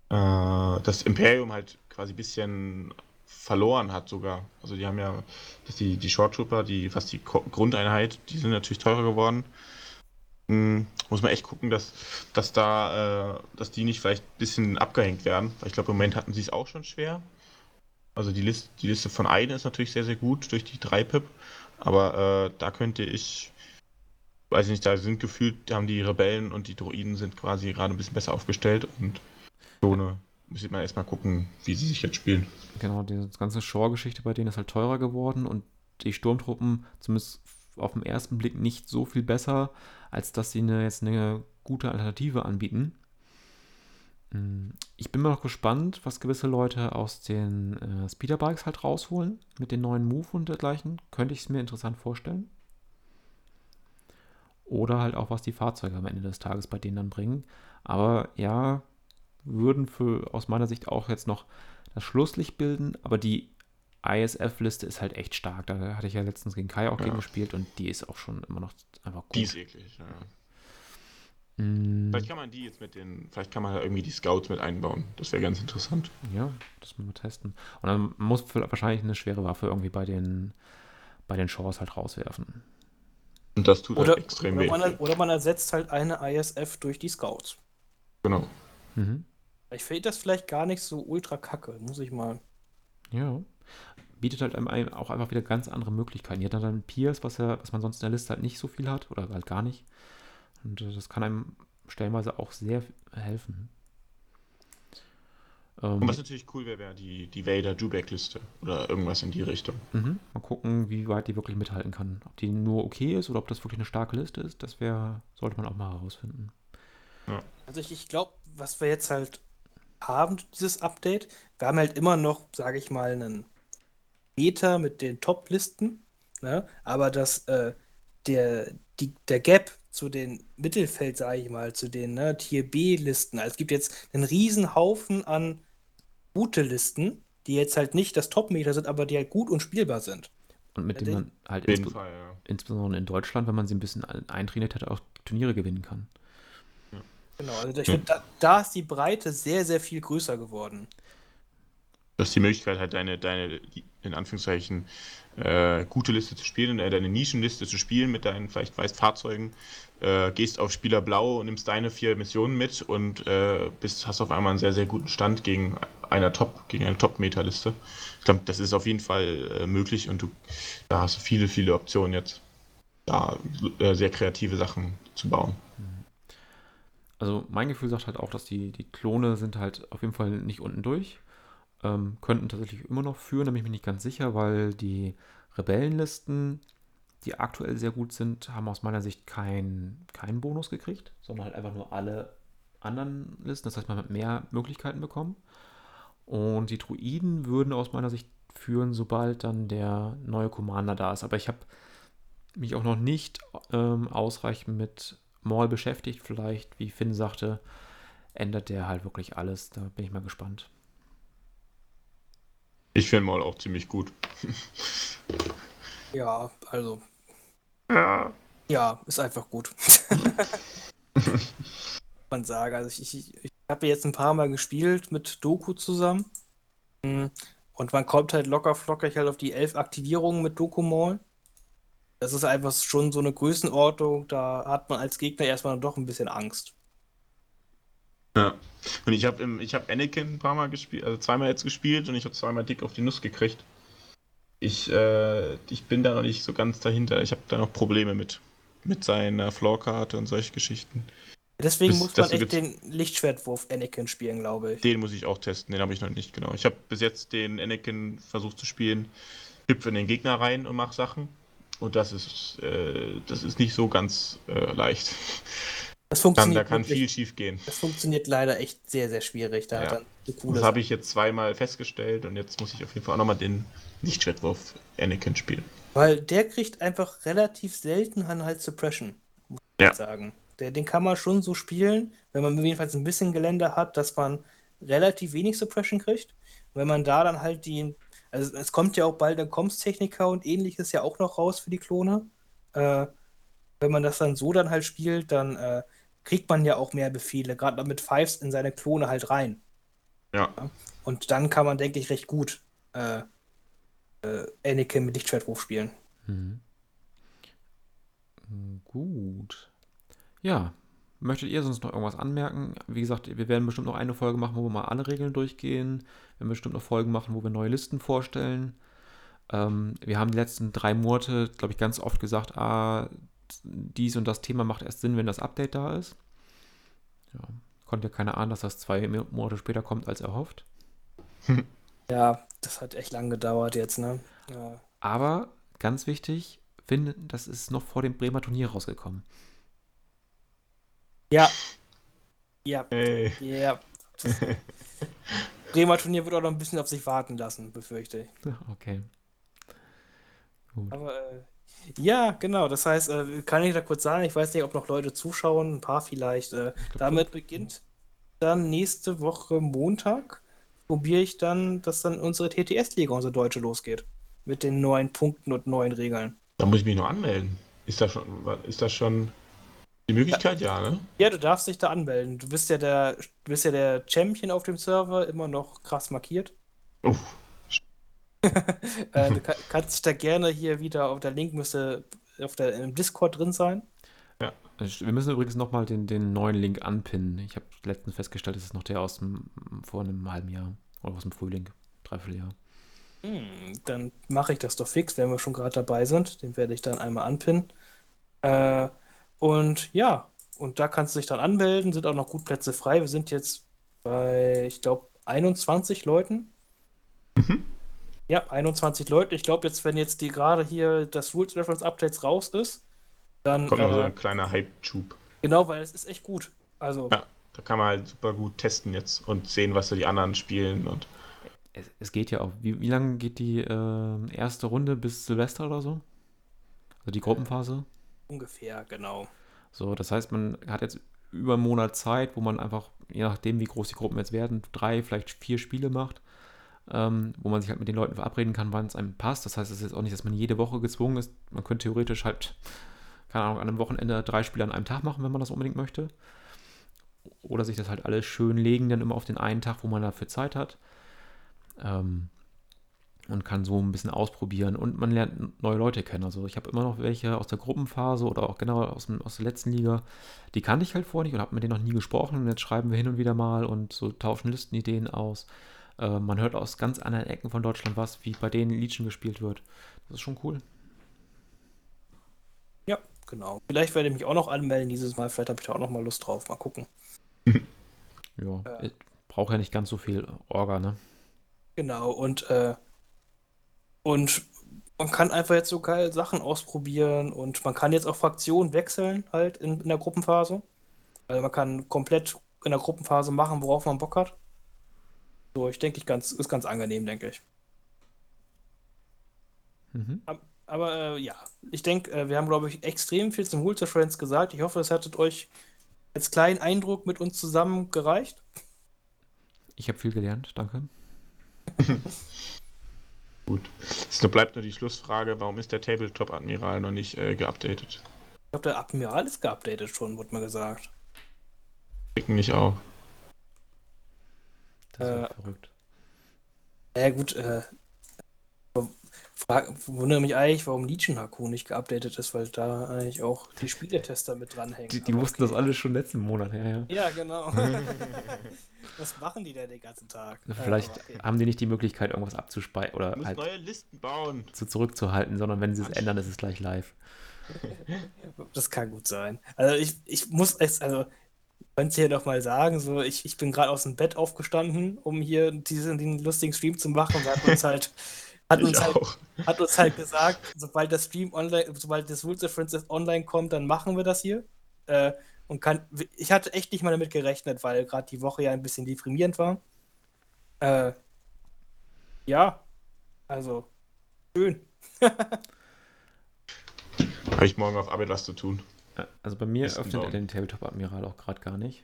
äh, das Imperium halt quasi ein bisschen verloren hat sogar. Also die haben ja, dass die, die Short Trooper, die fast die Grundeinheit, die sind natürlich teurer geworden. Hm, muss man echt gucken, dass, dass da, äh, dass die nicht vielleicht ein bisschen abgehängt werden. Weil ich glaube, im Moment hatten sie es auch schon schwer. Also die Liste, die Liste von Aiden ist natürlich sehr, sehr gut durch die 3-Pip. Aber äh, da könnte ich, weiß ich nicht, da sind gefühlt, haben die Rebellen und die Droiden sind quasi gerade ein bisschen besser aufgestellt und so eine müsste man erstmal gucken, wie sie sich jetzt spielen. Genau, die ganze Shore-Geschichte bei denen ist halt teurer geworden und die Sturmtruppen, zumindest auf den ersten Blick, nicht so viel besser, als dass sie eine, jetzt eine gute Alternative anbieten. Hm, Ich bin mal noch gespannt, was gewisse Leute aus den äh, Speederbikes halt rausholen mit den neuen Move und dergleichen. Könnte ich es mir interessant vorstellen. Oder halt auch, was die Fahrzeuge am Ende des Tages bei denen dann bringen. Aber ja, würden für aus meiner Sicht auch jetzt noch das Schlusslicht bilden, aber die ISF-Liste ist halt echt stark. Da hatte ich ja letztens gegen Kai auch Ja. gegen gespielt und die ist auch schon immer noch einfach gut. Die ist eklig, ja. Mm, Vielleicht kann man die jetzt mit den, vielleicht kann man da irgendwie die Scouts mit einbauen. Das wäre ganz interessant. ja, das müssen wir testen. Und dann muss wahrscheinlich eine schwere Waffe irgendwie bei den bei den Shores halt rauswerfen. Und das tut Oder, halt extrem oder, weh. man, oder man ersetzt halt eine ISF durch die Scouts. Genau. Mhm. Ich finde das vielleicht gar nicht so ultra kacke, muss ich mal. Ja. Bietet halt einem ein- auch einfach wieder ganz andere Möglichkeiten. Hier hat dann Pierce, was, er, was man sonst in der Liste halt nicht so viel hat oder halt gar nicht. Und äh, das kann einem stellenweise auch sehr helfen. Ähm, Und was natürlich cool wäre, wäre die, die Vader-Dubek-Liste oder irgendwas in die Richtung. mhm. Mal gucken, wie weit die wirklich mithalten kann. Ob die nur okay ist oder ob das wirklich eine starke Liste ist, das wäre, sollte man auch mal herausfinden. Also ich, ich glaube, was wir jetzt halt haben, dieses Update, wir haben halt immer noch, sage ich mal, einen Meter mit den Top-Listen, ne? aber das, äh, der, die, der Gap zu den Mittelfeld, sage ich mal, zu den ne, Tier B-Listen, also es gibt jetzt einen riesen Haufen an gute Listen, die jetzt halt nicht das Top-Meter sind, aber die halt gut und spielbar sind. Und mit Ja, dem den- man halt insbe Fall, ja. insbesondere in Deutschland, wenn man sie ein bisschen ein- eintrainiert hat, auch Turniere gewinnen kann. Genau, also ich finde, da, da ist die Breite sehr, sehr viel größer geworden. Du hast die Möglichkeit, halt deine, deine in Anführungszeichen, äh, gute Liste zu spielen, äh, deine Nischenliste zu spielen mit deinen vielleicht weißt Fahrzeugen, äh, gehst auf Spieler Blau und nimmst deine vier Missionen mit und äh, bist, hast auf einmal einen sehr, sehr guten Stand gegen einer Top, gegen eine Top-Meta-Liste. Ich glaube, das ist auf jeden Fall äh, möglich und du da hast du viele, viele Optionen jetzt, da äh, sehr kreative Sachen zu bauen. Also mein Gefühl sagt halt auch, dass die, die Klone sind halt auf jeden Fall nicht unten durch. Ähm, könnten tatsächlich immer noch führen, da bin ich mir nicht ganz sicher, weil die Rebellenlisten, die aktuell sehr gut sind, haben aus meiner Sicht keinen keinen Bonus gekriegt, sondern halt einfach nur alle anderen Listen. Das heißt, man hat mehr Möglichkeiten bekommen. Und die Druiden würden aus meiner Sicht führen, sobald dann der neue Commander da ist. Aber ich habe mich auch noch nicht ähm, ausreichend mit Maul beschäftigt. Vielleicht, wie Finn sagte, ändert der halt wirklich alles. Da bin ich mal gespannt. Ich finde mal auch ziemlich gut. Ja, also, Ja. ja, ist einfach gut. man sagen. Also ich, ich, ich habe jetzt ein paar Mal gespielt mit Doku zusammen. Hm, und man kommt halt locker flockig halt auf die elf Aktivierungen mit Doku Mall. Das ist einfach schon so eine Größenordnung, da hat man als Gegner erstmal doch ein bisschen Angst. Ja. Und ich habe ich hab Anakin ein paar Mal gespielt, also zweimal jetzt gespielt und ich habe zweimal dick auf die Nuss gekriegt. Ich, äh, ich bin da noch nicht so ganz dahinter. Ich habe da noch Probleme mit. Mit seiner Floorkarte und solche Geschichten. Deswegen Bis- muss man echt den Lichtschwertwurf Anakin spielen, glaube ich. Den muss ich auch testen, den habe ich noch nicht genau. Ich habe bis jetzt den Anakin versucht zu spielen, hüpfe in den Gegner rein und mache Sachen. Und das ist, äh, das ist nicht so ganz äh, leicht. Das funktioniert, da kann wirklich- viel schief gehen. das funktioniert leider echt sehr, sehr schwierig. Da Ja. dann Das habe ich jetzt zweimal festgestellt und jetzt muss ich auf jeden Fall auch nochmal den Lichtschwertwurf Anakin spielen. Weil der kriegt einfach relativ selten dann halt Suppression, muss Ja. ich sagen. Der, den kann man schon so spielen, wenn man jedenfalls ein bisschen Gelände hat, dass man relativ wenig Suppression kriegt. Und wenn man da dann halt die, also es kommt ja auch bald der Comms-Techniker und ähnliches ja auch noch raus für die Klone. Äh, wenn man das dann so dann halt spielt, dann äh, kriegt man ja auch mehr Befehle, gerade mit Fives in seine Klone halt rein. Ja. Und dann kann man, denke ich, recht gut äh, äh, Anakin mit Lichtschwertwurf spielen. Mhm. Gut. Ja. Möchtet ihr sonst noch irgendwas anmerken? Wie gesagt, wir werden bestimmt noch eine Folge machen, wo wir mal alle Regeln durchgehen. Wir werden bestimmt noch Folgen machen, wo wir neue Listen vorstellen. Ähm, wir haben die letzten drei Monate, glaube ich, ganz oft gesagt, ah, dies und das Thema macht erst Sinn, wenn das Update da ist. Ja, konnte ja keiner ahnen, dass das zwei Monate später kommt als erhofft. Ja, das hat echt lang gedauert jetzt, ne? Ja. Aber ganz wichtig, Finn, das ist noch vor dem Bremer Turnier rausgekommen. Ja. Ja, Hey. ja. Das Bremer Turnier wird auch noch ein bisschen auf sich warten lassen, befürchte ich. Okay. Gut. Aber äh, ja, genau. Das heißt, äh, kann ich da kurz sagen, ich weiß nicht, ob noch Leute zuschauen, ein paar vielleicht. Äh, damit beginnt dann nächste Woche Montag. Probiere ich dann, dass dann unsere TTS-Liga, unsere deutsche, losgeht. Mit den neuen Punkten und neuen Regeln. Da muss ich mich noch anmelden. Ist das schon, ist das schon die Möglichkeit? Ja, ne? Ja, du darfst dich da anmelden. Du bist ja der, du bist ja der Champion auf dem Server, immer noch krass markiert. Oh, Äh, du ka- kannst dich da gerne hier wieder auf der Link müsste auf der im Discord drin sein. Wir müssen übrigens nochmal den, den neuen Link anpinnen. Ich habe letztens festgestellt, das ist noch der aus dem vor einem halben Jahr oder aus dem Frühling, Dreivierteljahr. Hm, dann mache ich das doch fix, wenn wir schon gerade dabei sind. Den werde ich dann einmal anpinnen. Äh, und ja, und da kannst du dich dann anmelden, sind auch noch gut Plätze frei. Wir sind jetzt bei, ich glaube, 21 Leuten. Ja, 21 Leute. Ich glaube, jetzt, wenn jetzt die gerade hier das Rules Reference Updates raus ist, dann kommt noch so äh, ein kleiner Hype-Tube. genau, weil es ist echt gut. Also, Ja, da kann man halt super gut testen jetzt und sehen, was so die anderen spielen. Und Es, es geht ja auch. Wie, wie lange geht die äh, erste Runde bis Silvester oder so? Also die Gruppenphase? ungefähr, genau. So, das heißt, man hat jetzt über einen Monat Zeit, wo man einfach, je nachdem, wie groß die Gruppen jetzt werden, drei, vielleicht vier Spiele macht, ähm, wo man sich halt mit den Leuten verabreden kann, wann es einem passt. Das heißt, es ist jetzt auch nicht, dass man jede Woche gezwungen ist. Man könnte theoretisch halt, keine Ahnung, an einem Wochenende drei Spiele an einem Tag machen, wenn man das unbedingt möchte. Oder sich das halt alles schön legen, dann immer auf den einen Tag, wo man dafür Zeit hat. Ähm, und kann so ein bisschen ausprobieren und man lernt neue Leute kennen. Also ich habe immer noch welche aus der Gruppenphase oder auch genau aus, dem, aus der letzten Liga, die kannte ich halt vorher nicht und habe mit denen noch nie gesprochen und jetzt schreiben wir hin und wieder mal und so tauschen Listenideen aus. Äh, man hört aus ganz anderen Ecken von Deutschland was, wie bei denen Legion gespielt wird. Das ist schon cool. Ja, genau. Vielleicht werde ich mich auch noch anmelden dieses Mal. Vielleicht habe ich da auch noch mal Lust drauf. Mal gucken. Ja, ich brauche ja nicht ganz so viel Orga, ne? Genau, und, äh, und man kann einfach jetzt so geil Sachen ausprobieren und man kann jetzt auch Fraktionen wechseln halt in, in der Gruppenphase. Also man kann komplett in der Gruppenphase machen, worauf man Bock hat. So, ich denke, ich ganz, ist ganz angenehm, denke ich. Mhm. Ab- Aber äh, ja, ich denke, äh, wir haben, glaube ich, extrem viel zum of Friends gesagt. Ich hoffe, es hattet euch als kleinen Eindruck mit uns zusammen gereicht. Ich habe viel gelernt, danke. gut. Es bleibt nur die Schlussfrage, warum ist der Tabletop-Admiral noch nicht äh, geupdatet? Ich glaube, der Admiral ist geupdatet schon, wurde mir gesagt. Ficken mich auch. Das ist Äh, verrückt. Ja gut, äh, frag, wundere mich eigentlich, warum Legion Haku nicht geupdatet ist, weil da eigentlich auch die Spieletester mit dranhängen. Die, die wussten okay. das alles schon letzten Monat, ja, ja. Ja, genau. Was machen die denn den ganzen Tag? Vielleicht Äh, okay. haben die nicht die Möglichkeit, irgendwas abzuspeichern oder halt neue Listen bauen. zu zurückzuhalten, sondern wenn sie es ändern, ist es gleich live. Das kann gut sein. Also ich, ich muss es, also könnt ihr doch mal sagen, so ich, ich bin gerade aus dem Bett aufgestanden, um hier diesen den lustigen Stream zu machen und hat uns halt hat uns halt, hat uns halt gesagt, sobald der Stream online, sobald das Rules Difference online kommt, dann machen wir das hier. Äh, und kann, ich hatte echt nicht mal damit gerechnet, weil gerade die Woche ja ein bisschen deprimierend war. Äh, ja, also schön. Habe ich morgen auf Arbeit was zu tun. Ja, Also bei mir öffnet er den Tabletop-Admiral auch gerade gar nicht.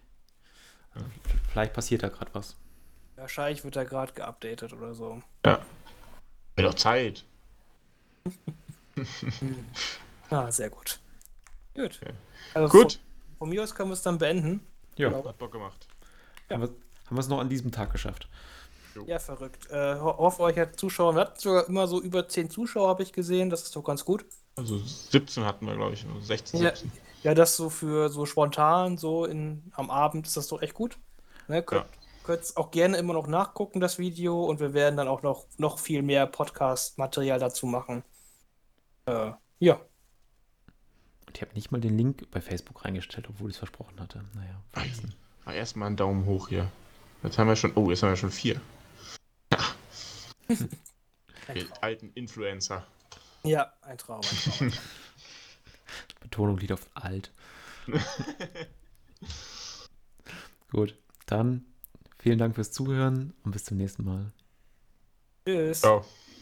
Also Vielleicht passiert da gerade was. Wahrscheinlich wird er gerade geupdatet oder so. Ja. Wird doch Zeit. Ah, sehr gut. Gut. Okay. Also Gut. Von, von mir aus können wir es dann beenden. Ja, Genau. Hat Bock gemacht. Ja. haben wir es noch an diesem Tag geschafft. Ja, verrückt. Äh, ho hoffe, euch hat Zuschauer. Wir hatten sogar immer so über 10 Zuschauer, habe ich gesehen. Das ist doch ganz gut. Also 17 hatten wir, glaube ich. oder 16, Ja. 17. Ja, das so für so spontan, so in, am Abend ist das doch echt gut. Ne, könnt, könnt auch gerne immer noch nachgucken, das Video. Und wir werden dann auch noch, noch viel mehr Podcast-Material dazu machen. Äh, ja. Und ich habe nicht mal den Link bei Facebook reingestellt, obwohl ich es versprochen hatte. Naja, vergessen. Ah, erstmal einen Daumen hoch hier. Jetzt haben wir schon. Oh, jetzt haben wir schon vier. Wir alten Influencer. Ja, ein Traum. Ein Traum. Betonung liegt auf alt. Gut, dann vielen Dank fürs Zuhören und bis zum nächsten Mal. Tschüss. Ciao.